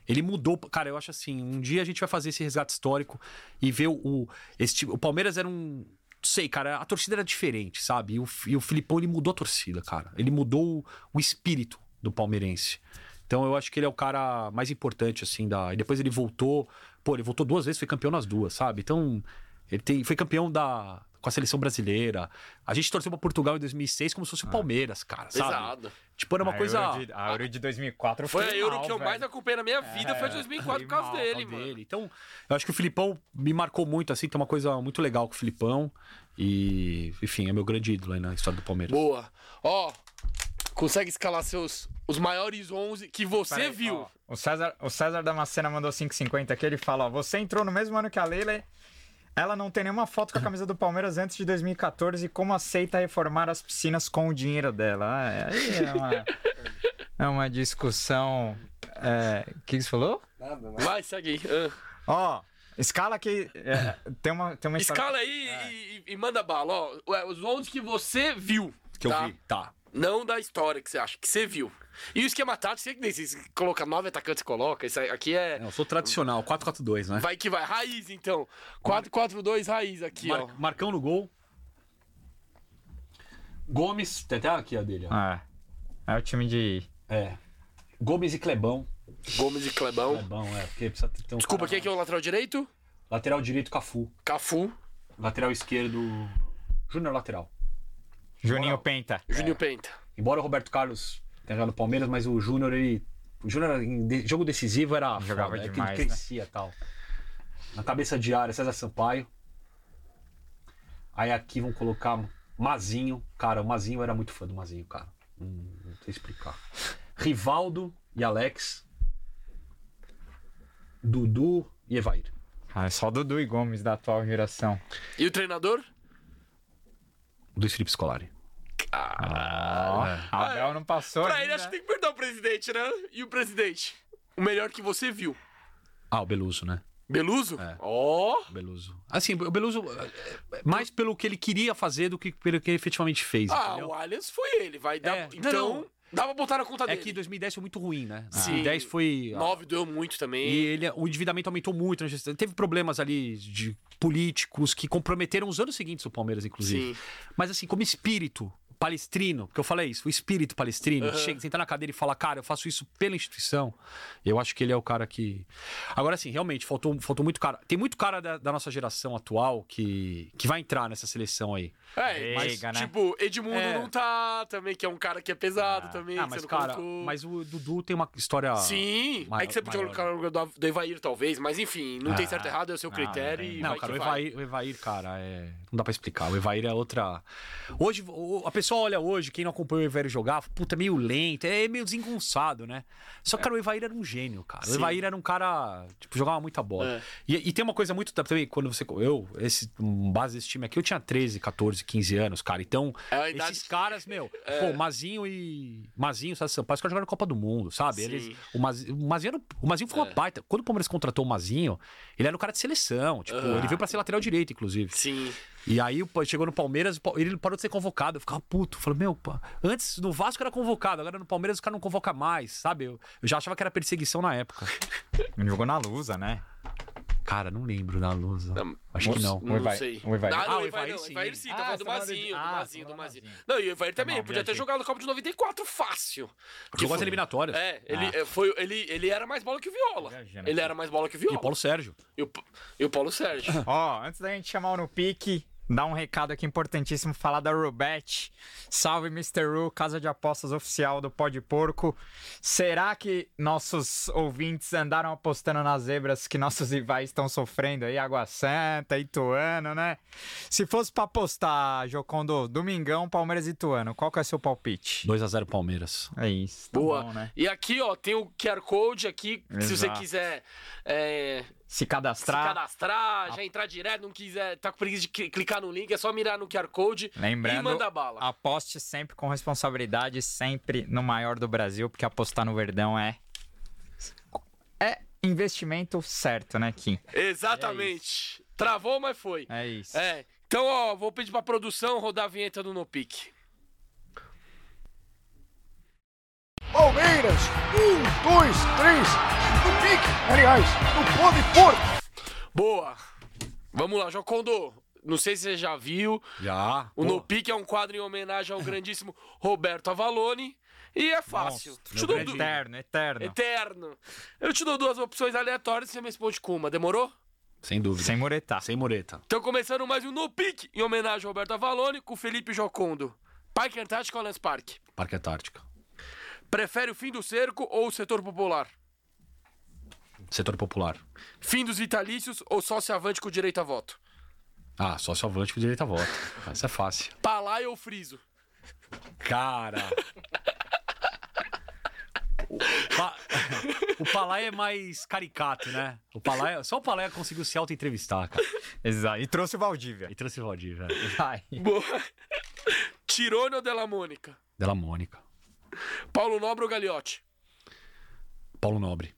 Ele mudou, cara, eu acho assim, um dia a gente vai fazer esse resgate histórico e ver o, esse o Palmeiras era um não sei, cara, a torcida era diferente, sabe? E o, e o Filipão, ele mudou a torcida, cara. Ele mudou o, o espírito do palmeirense. Então eu acho que ele é o cara mais importante, assim, da. E depois ele voltou. Pô, ele voltou duas vezes, foi campeão nas duas, sabe? Então, ele tem, foi campeão da. Com a seleção brasileira. A gente torceu pra Portugal em 2006 como se fosse o Palmeiras, cara, sabe? Pesado. Tipo, era uma a coisa. Euro de, a Euro de 2004 Foi a fiquei Euro mal, que eu velho. mais acompanhei na minha vida, foi 2004 por causa mal, dele, mano. dele. Então, eu acho que o Filipão me marcou muito, assim, tem uma coisa muito legal com o Filipão. E, enfim, é meu grande ídolo aí na história do Palmeiras. Boa. Ó, consegue escalar seus os maiores 11 que você Peraí, viu. ó, o, César, o César Damascena mandou 5,50 aqui. Ele fala: ó, você entrou no mesmo ano que a Leila. Ela não tem nenhuma foto com a camisa do Palmeiras antes de 2014 e como aceita reformar as piscinas com o dinheiro dela? Ah, é- aí é uma, é uma discussão. é, O que que você falou? Vai, segue aí. Ah. Ó, escala aqui. é, tem uma, tem uma história- Escala aí e, e- e manda bala, ó. Ué, Os 11 que você viu. Que eu tá? vi. Tá. Não da história que você acha, que você viu. E o esquema tático, você que nem se coloca nove atacantes, coloca. Isso aqui é. É, Eu sou tradicional, 4-4-2, né? Vai que vai. Raiz, então. 4-4-2 raiz aqui, Mar- ó. Marcão no gol. Gomes, tem até aqui a dele, ó. Ah, é o time de. É. Gomes e Clebão. Gomes e Clebão. Clebão, é, porque precisa ter um Desculpa, cara quem que é o lateral direito? Lateral direito, Cafu. Cafu, Lateral esquerdo, Júnior lateral. Juninho Moral. Penta. Júnior Penta. Embora o Roberto Carlos jogado no Palmeiras, mas o Júnior, ele. O Júnior, em de- jogo decisivo, era. Jogava foda, é que demais, ele né? crescia e tal. Na cabeça de área, César Sampaio. Aí aqui vão colocar Mazinho. Cara, o Mazinho era muito fã do Mazinho, cara. Hum, não sei explicar. Rivaldo e Alex. Dudu e Evair. Ah, é só Dudu e Gomes da atual geração. E o treinador? Luiz Felipe Scolari. Ó, Abel não passou. Pra ainda. ele, acho que tem que perguntar o presidente, né? E o presidente? O melhor que você viu? Ah, o Beluso, né? Beluso? É. Ó. Beluso. Assim, o Beluso, é, é, mais pelo que ele queria fazer do que pelo que ele efetivamente fez. Ah, entendeu? o Allianz foi ele. Vai dar. É. Então, Não, não. dá pra botar na conta É dele. que 2010 foi muito ruim, né? Sim. 2010 foi. 9 doeu muito também. E ele, o endividamento aumentou muito. Né? Teve problemas ali de políticos que comprometeram os anos seguintes o Palmeiras, inclusive. Sim. Mas assim, como espírito palestrino, porque eu falei isso, o espírito palestrino, Aham. chega, sentar na cadeira e falar, cara, eu faço isso pela instituição. Eu acho que ele é o cara que. Agora, assim, realmente, faltou, faltou muito cara. Tem muito cara da, da nossa geração atual que, que vai entrar nessa seleção aí. É, mas, né? tipo, Edmundo É. não tá também, que é um cara que é pesado também. Ah, mas, você não cara, colocou. mas o Dudu tem uma história. Sim, maior- é que você podia maior. colocar no lugar do do Evair, talvez, mas enfim, não tem Ah, certo e errado, é o seu não, critério não tem. e Não, vai cara, o que vai. Evair, o Evair, cara, é... não dá pra explicar. O Evair é outra. Hoje, o- a pessoa olha hoje, quem não acompanhou o Evair jogar, puta, é meio lento, é meio desengonçado, né? Só que, cara, o Evair era um gênio, cara. O Sim. Evair era um cara, tipo, jogava muita bola. É. E, e tem uma coisa muito também, quando você. Eu, esse, um, base desse time aqui, eu tinha 13, 14, 15 anos, cara. Então, É esses caras, meu, pô, Mazinho e. Mazinho, César Sampaio, os caras jogaram Copa do Mundo, sabe? Eles, o, Mazinho, o, Mazinho o Mazinho foi uma É. baita. Quando o Palmeiras contratou o Mazinho, ele era um cara de seleção. Tipo, ele veio pra ser lateral direito, inclusive. Sim. E aí chegou no Palmeiras, o Pa- ele parou de ser convocado. Eu ficava puto. Falei, meu, pô, antes no Vasco era convocado, agora no Palmeiras o cara não convoca mais, sabe? Eu, eu já achava que era perseguição na época. Ele jogou na Lusa, né? Cara, não lembro da Lusa. Não, Acho que não. O Não Evair- sei. o Evair. Ah, Ah, não, o o Evair sim. Evair sim, Ah, tá falando do Mazinho, do ah, Mazinho, do Mazinho. Não, e o Evair também, mal, podia ter jogado no Copa de 94 fácil. Jogou as eliminatórias. É, ele, Ah. é, foi, ele, ele era mais bola que o Viola. Ele era mais bola que o E Viola. o Paulo Sérgio. E o, e o Paulo Sérgio. Ó, antes da gente chamar o no pique, dar um recado aqui importantíssimo, falar da Rubet. Salve, Mr. Ru, casa de apostas oficial do Pó de Porco. Será que nossos ouvintes andaram apostando nas zebras que nossos rivais estão sofrendo aí? Água Santa, Ituano, né? Se fosse pra apostar, Jocondo, Domingão, Palmeiras e Ituano, qual que é o seu palpite? 2x0 Palmeiras. É isso. Tá Boa. bom, né? E aqui, ó, tem o QR Code aqui, se você Exato. quiser é, Se se cadastrar. cadastrar, já entrar direto, não quiser, tá com preguiça de cli- clicar no link, é só mirar no QR Code e Lembrando, manda bala. aposte sempre com responsabilidade, sempre no maior do Brasil, porque apostar no Verdão é. É investimento certo, né, Kim? Exatamente. Travou, mas foi. É isso. É. Então, ó, vou pedir pra produção rodar a vinheta do No Pique. Palmeiras, um, dois, três, no pique, aliás, no pó de porco. Boa. Vamos lá, Jocondo. Não sei se você já viu. Já. O No Pique é um quadro em homenagem ao grandíssimo Roberto Avalone. E é fácil. Monstro. Te dou du- Eterno, eterno. Eterno. Eu te dou duas opções aleatórias e você me responde com uma. Demorou? Sem dúvida. Sem muretar. Sem mureta. Então, começando mais um No Pique em homenagem ao Roberto Avalone com Felipe Jocondo. Parque Antártico ou Allianz Parque? Parque Antártica. Prefere o fim do cerco ou o setor popular? Setor popular. Fim dos vitalícios ou sócio avante com direito a voto? Ah, sócio avante com direito a voto. Isso é fácil. Palai ou friso? Cara. O, pa... o Palai é mais caricato, né? O Palai... Só o Palai conseguiu se auto-entrevistar, cara. Exato. E trouxe o Valdívia. E trouxe o velho. Vai. Boa. Tirone ou Della Mônica? Della Mônica. Paulo Nobre ou Gagliotti? Paulo Nobre.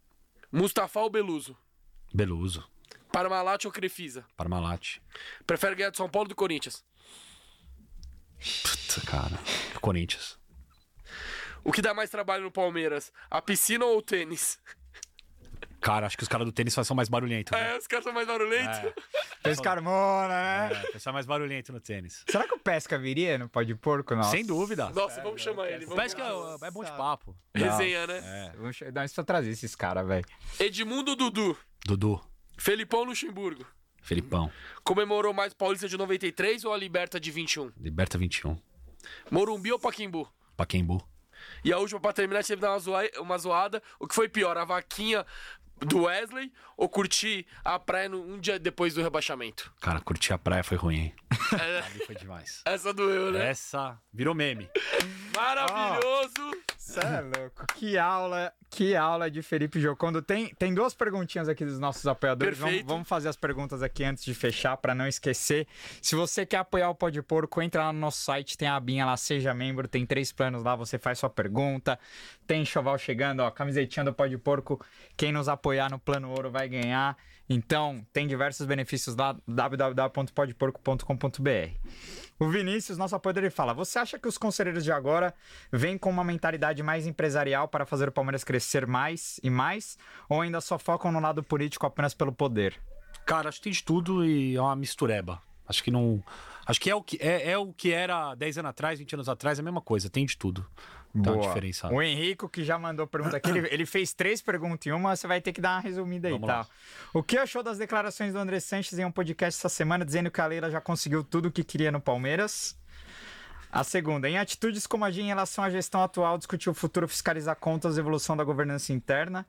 Mustafa ou Beluso? Beluso. Parmalat ou Crefisa? Parmalat. Prefere ganhar de São Paulo ou do Corinthians? Puta, cara. Corinthians. O que dá mais trabalho no Palmeiras? A piscina ou o tênis? Cara, acho que os caras do tênis são mais barulhentos. Né? É, os caras são mais barulhentos. Fez Carmona, né? É, o pessoal é mais barulhento no tênis. Será que o Pesca viria no Pó de Porco? Nossa. Sem dúvida. Nossa, vamos chamar ele. Vamos que é, é bom de papo. Resenha, né? Vamos che- Não, isso pra trazer esses caras, velho. Edmundo Dudu? Dudu. Felipão Luxemburgo. Felipão. Comemorou mais Paulista de 93 ou a Liberta de 21? Liberta 21. Morumbi ou Paquimbu? Paquembu. E a última, pra terminar, que dar uma, zoa- uma zoada. O que foi pior, a vaquinha do Wesley ou curtir a praia no- um dia depois do rebaixamento? Cara, curtir a praia foi ruim, hein? É, Ali foi demais. essa doeu, né? Essa virou meme. Maravilhoso! Cê é louco. Que aula, que aula de Felipe Jocondo. Tem, tem duas perguntinhas aqui dos nossos apoiadores. Vamos, vamos fazer as perguntas aqui antes de fechar, pra não esquecer. Se você quer apoiar o Pó de Porco, entra lá no nosso site, tem a abinha lá, seja membro, tem três planos lá, você faz sua pergunta. Tem enxoval chegando, ó, camisetinha do Pó de Porco. Quem nos apoiar no plano ouro vai ganhar. Então, tem diversos benefícios lá, www.podporco.com.br. O Vinícius, nosso apoiador, ele fala: Você acha que os conselheiros de agora vêm com uma mentalidade mais empresarial para fazer o Palmeiras crescer mais e mais? Ou ainda só focam no lado político apenas pelo poder? Cara, acho que tem de tudo e é uma mistureba. Acho que não. Acho que é o que, é, é o que era 10 anos atrás, 20 anos atrás, é a mesma coisa, tem de tudo. Tá Boa. diferenciado. O Henrico, que já mandou pergunta aqui, ele, ele fez três perguntas em uma, você vai ter que dar uma resumida aí, Vamos tá? lá. O que achou das declarações do André Sanches em um podcast essa semana, dizendo que a Leila já conseguiu tudo o que queria no Palmeiras? A segunda, em atitudes como agir em relação à gestão atual, discutir o futuro, fiscalizar contas, evolução da governança interna.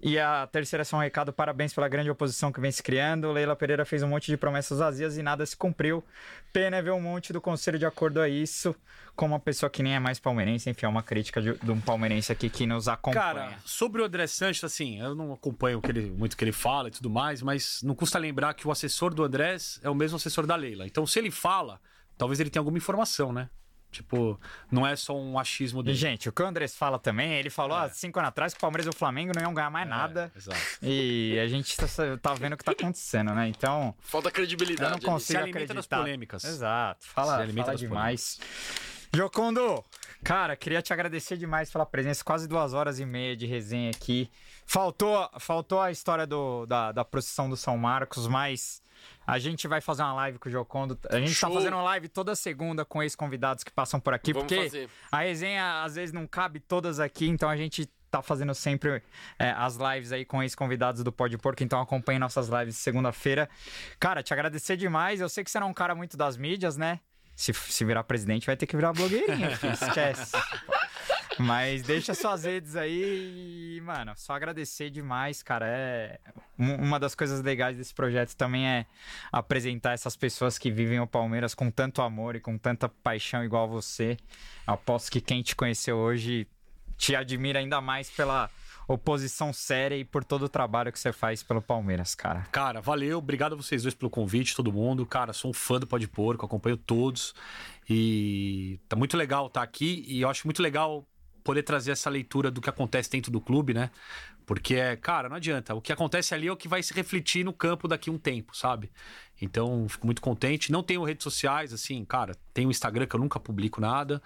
E a terceira é só um recado, parabéns pela grande oposição que vem se criando. Leila Pereira fez um monte de promessas vazias e nada se cumpriu. Pena é ver um monte do conselho de acordo a isso, com uma pessoa que nem é mais palmeirense. Enfim, é uma crítica de, de um palmeirense aqui que nos acompanha. Cara, sobre o André Sanches, assim, eu não acompanho que ele- muito o que ele fala e tudo mais, mas não custa lembrar que o assessor do Andrés é o mesmo assessor da Leila. Então, se ele fala, talvez ele tenha alguma informação, né? Tipo, não é só um achismo dele. gente, o que o Andrés fala também, ele falou há cinco anos atrás que o Palmeiras e o Flamengo não iam ganhar mais nada. É, exato. E a gente tá, tá vendo o que tá acontecendo, né? Então, Falta eu credibilidade. não ali. consigo Se alimenta das acreditar. polêmicas. Exato. Fala, Se alimenta fala demais. Jocondo, cara, queria te agradecer demais pela presença. Quase duas horas e meia de resenha aqui. Faltou, faltou a história do, da, da procissão do São Marcos, mas a gente vai fazer uma live com o Jocondo. A gente tá Show. fazendo uma live toda segunda com ex-convidados que passam por aqui, Vamos porque fazer. a resenha às vezes não cabe todas aqui, então a gente tá fazendo sempre é, as lives aí com ex-convidados do Pode Porco, então acompanhe nossas lives segunda-feira. Cara, te agradecer demais. Eu sei que você não é um cara muito das mídias, né? Se, se virar presidente, vai ter que virar blogueirinha, filho. Esquece. Mas deixa suas redes aí e, mano, só agradecer demais, cara. É um- uma das coisas legais desse projeto também é apresentar essas pessoas que vivem o Palmeiras com tanto amor e com tanta paixão igual você. Aposto que quem te conheceu hoje te admira ainda mais pela oposição séria e por todo o trabalho que você faz pelo Palmeiras, cara. Cara, valeu. Obrigado a vocês dois pelo convite, todo mundo. Cara, sou um fã do Pode Porco, acompanho todos. E tá muito legal estar aqui. E eu acho muito legal poder trazer essa leitura do que acontece dentro do clube, né? Porque, é, cara, não adianta. O que acontece ali é o que vai se refletir no campo daqui a um tempo, sabe? Então, fico muito contente. Não tenho redes sociais, assim, cara. Tenho Instagram que eu nunca publico nada.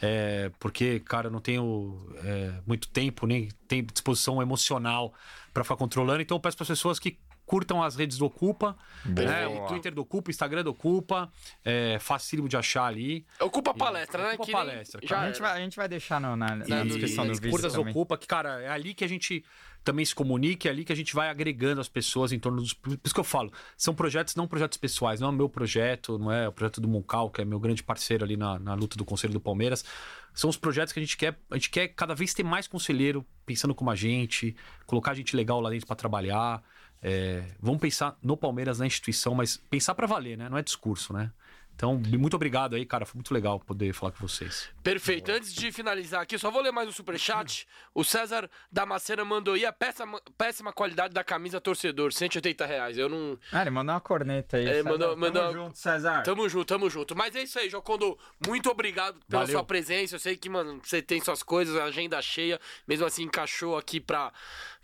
é, porque, cara, não tenho é, muito tempo, nem tenho disposição emocional pra ficar controlando. Então, eu peço para as pessoas que curtam as redes do Ocupa, né? O Twitter do Ocupa, Instagram do Ocupa, é facílimo de achar ali. Ocupa a palestra, né? Ocupa Que palestra, já cara. A gente, vai, a gente vai deixar no- na, na E- descrição do e vídeo Curtas também. Ocupa, que, cara, é ali que a gente também se comunica, é ali que a gente vai agregando as pessoas em torno dos. Por isso que eu falo, são projetos, não projetos pessoais, não é o meu projeto, não é o projeto do Moncal, que é meu grande parceiro ali na, na luta do Conselho do Palmeiras. São os projetos que a gente quer, a gente quer cada vez ter mais conselheiro pensando como a gente, colocar gente legal lá dentro para trabalhar. É, vamos pensar no Palmeiras, na instituição, mas pensar para valer, né? Não é discurso, né? Então, muito obrigado aí, cara. Foi muito legal poder falar com vocês. Perfeito. Antes de finalizar aqui, só vou ler mais um superchat. O César Damascena mandou aí a péssima, péssima qualidade da camisa torcedor, 180 reais. Eu não. Ah, ele mandou uma corneta aí. É, César. mandou- Tamo mandou- junto, César. Tamo junto, tamo junto. Mas é isso aí, Jocondo. Muito obrigado pela Valeu. sua presença. Eu sei que, mano, você tem suas coisas, a agenda cheia. Mesmo assim, encaixou aqui pra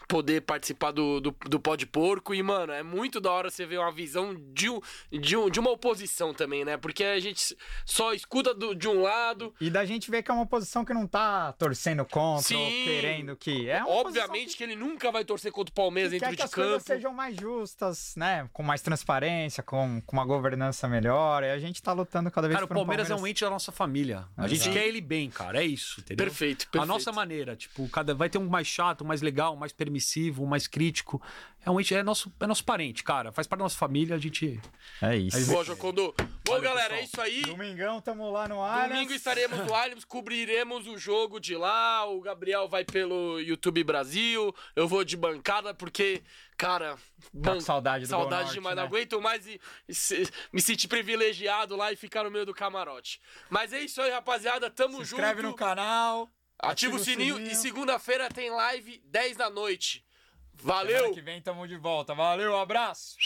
poder participar do, do, do Pó de Porco. E, mano, é muito da hora você ver uma visão de, um, de, um, de uma oposição também, né? Porque a gente só escuta do- de um lado. E da gente ver que é uma posição que não tá torcendo contra Sim. ou querendo que. É uma Obviamente que ele nunca vai torcer contra o Palmeiras que dentro quer que de as coisas campo. sejam mais justas, né? Com mais transparência, com, com uma governança melhor. E a gente tá lutando cada vez Cara, o um Palmeiras é um ente da nossa família. A gente quer ele bem, cara. É isso, entendeu? Perfeito, A perfeito. nossa maneira, tipo, cada vai ter um mais chato, mais legal, mais permissivo, um mais crítico. É um ente, é nosso, é nosso parente, cara. Faz parte da nossa família, a gente. É isso. Boa, Jocondo. Bom, Valeu, galera, pessoal. é isso aí. Domingão, tamo lá no ar. Domingo estaremos no Allianz, cobriremos o jogo de lá. O Gabriel vai pelo YouTube Brasil. Eu vou de bancada porque, cara, Tá saudade do saudade Norte, demais. né? Não aguento mais e- e se- me sentir privilegiado lá e ficar no meio do camarote. Mas é isso aí, rapaziada. Tamo Se junto. inscreve no canal. Ativa, Ativa o sininho, sininho. e segunda-feira tem live 10 da noite. Valeu! Semana que vem tamo de volta. Valeu, abraço!